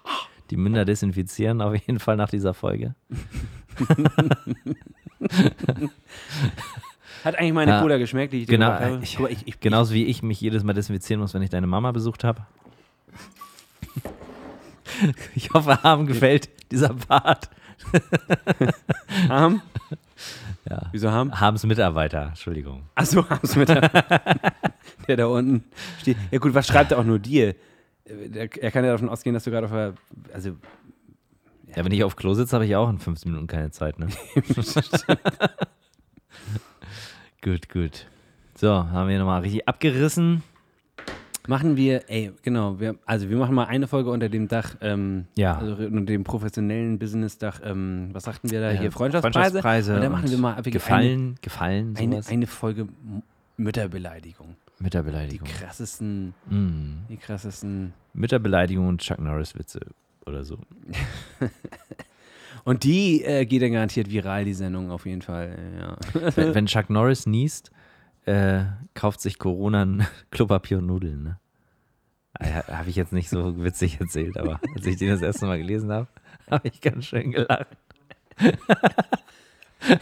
die Münder desinfizieren, auf jeden Fall nach dieser Folge. Hat eigentlich meine Ja. Cola geschmeckt, die ich dir Genau, habe? ich- ich, ich, Genauso wie ich mich jedes Mal desinfizieren muss, wenn ich deine Mama besucht habe. Ich hoffe, Harm gefällt dieser Part. Harm? Ja. Wieso Harm? Harms Mitarbeiter, Entschuldigung. Achso, Harms mit der, der da unten steht. Ja gut, was schreibt er auch nur dir? Er kann ja davon ausgehen, dass du gerade auf der, also Ja, wenn ich auf Klo sitze, habe ich auch in 15 Minuten keine Zeit, ne? gut, gut. So, haben wir nochmal richtig abgerissen. Machen wir, ey, genau, wir, also wir machen mal eine Folge unter dem Dach, ähm, Ja. also unter dem professionellen Business-Dach, ähm, was sagten wir da Ja, hier, Freundschaftspreise? Freundschaftspreise und dann machen wir mal Gefallen, Gefallen, eine, sowas. eine, eine Folge M- Mütterbeleidigung. Die Mütterbeleidigung. krassesten, Mm. die krassesten. Mütterbeleidigung und Chuck Norris-Witze oder so. Und die äh, geht dann garantiert viral, die Sendung auf jeden Fall. Ja. wenn, wenn Chuck Norris niest, äh, kauft sich Corona ein Klopapier und Nudeln, ne? Habe ich jetzt nicht so witzig erzählt, aber als ich den das erste Mal gelesen habe, habe ich ganz schön gelacht.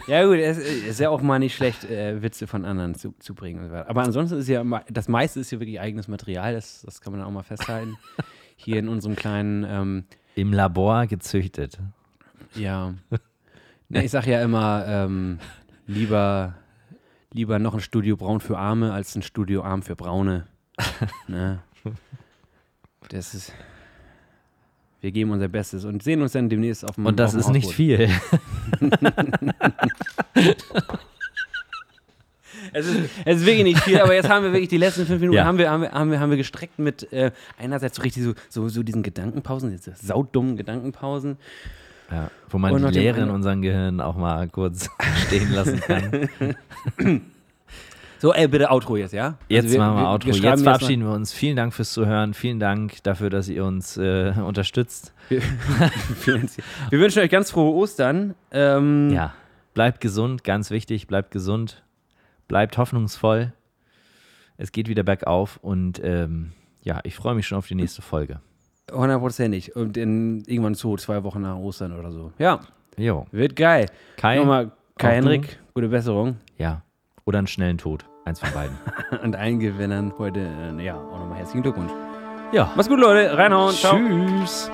ja, gut, es ist ja auch mal nicht schlecht, äh, Witze von anderen zu, zu bringen. so. Aber ansonsten ist ja, das meiste ist ja wirklich eigenes Material, das, das kann man auch mal festhalten. Hier in unserem kleinen, ähm, Im Labor gezüchtet. ja. Ich sag ja immer, ähm, lieber, lieber noch ein Studio Braun für Arme als ein Studio Arm für Braune. ne? Das ist. Wir geben unser Bestes und sehen uns dann demnächst auf dem Und das ist nicht viel. Es ist, es ist wirklich nicht viel, aber jetzt haben wir wirklich die letzten fünf Minuten Ja. haben, wir, haben, wir, haben, wir, haben wir gestreckt mit äh, einerseits so richtig so, so, so diesen Gedankenpausen, diese saudummen Gedankenpausen. Ja, wo man Und die Leere in unserem Gehirn auch mal kurz stehen lassen kann. So, ey, bitte Outro jetzt, ja? Jetzt Also machen wir, Outro. schreiben jetzt verabschieden wir uns. Vielen Dank fürs Zuhören. Vielen Dank dafür, dass ihr uns äh, unterstützt. Finanziell. Wir wünschen euch ganz frohe Ostern. Ähm, Ja. Bleibt gesund, ganz wichtig. Bleibt gesund. Bleibt hoffnungsvoll. Es geht wieder bergauf und ähm, ja, ich freue mich schon auf die nächste Folge. Hundertprozentig. Und in, irgendwann so, zwei Wochen nach Ostern oder so. Ja, Jo. wird geil. Kai? Nochmal, Kai Henrik, gute Besserung. Ja. Oder einen schnellen Tod. Eins von beiden. Und allen Gewinnern heute, äh, ja, auch nochmal herzlichen Glückwunsch. ja. Mach's gut, Leute. Reinhauen. Ciao. Tschüss.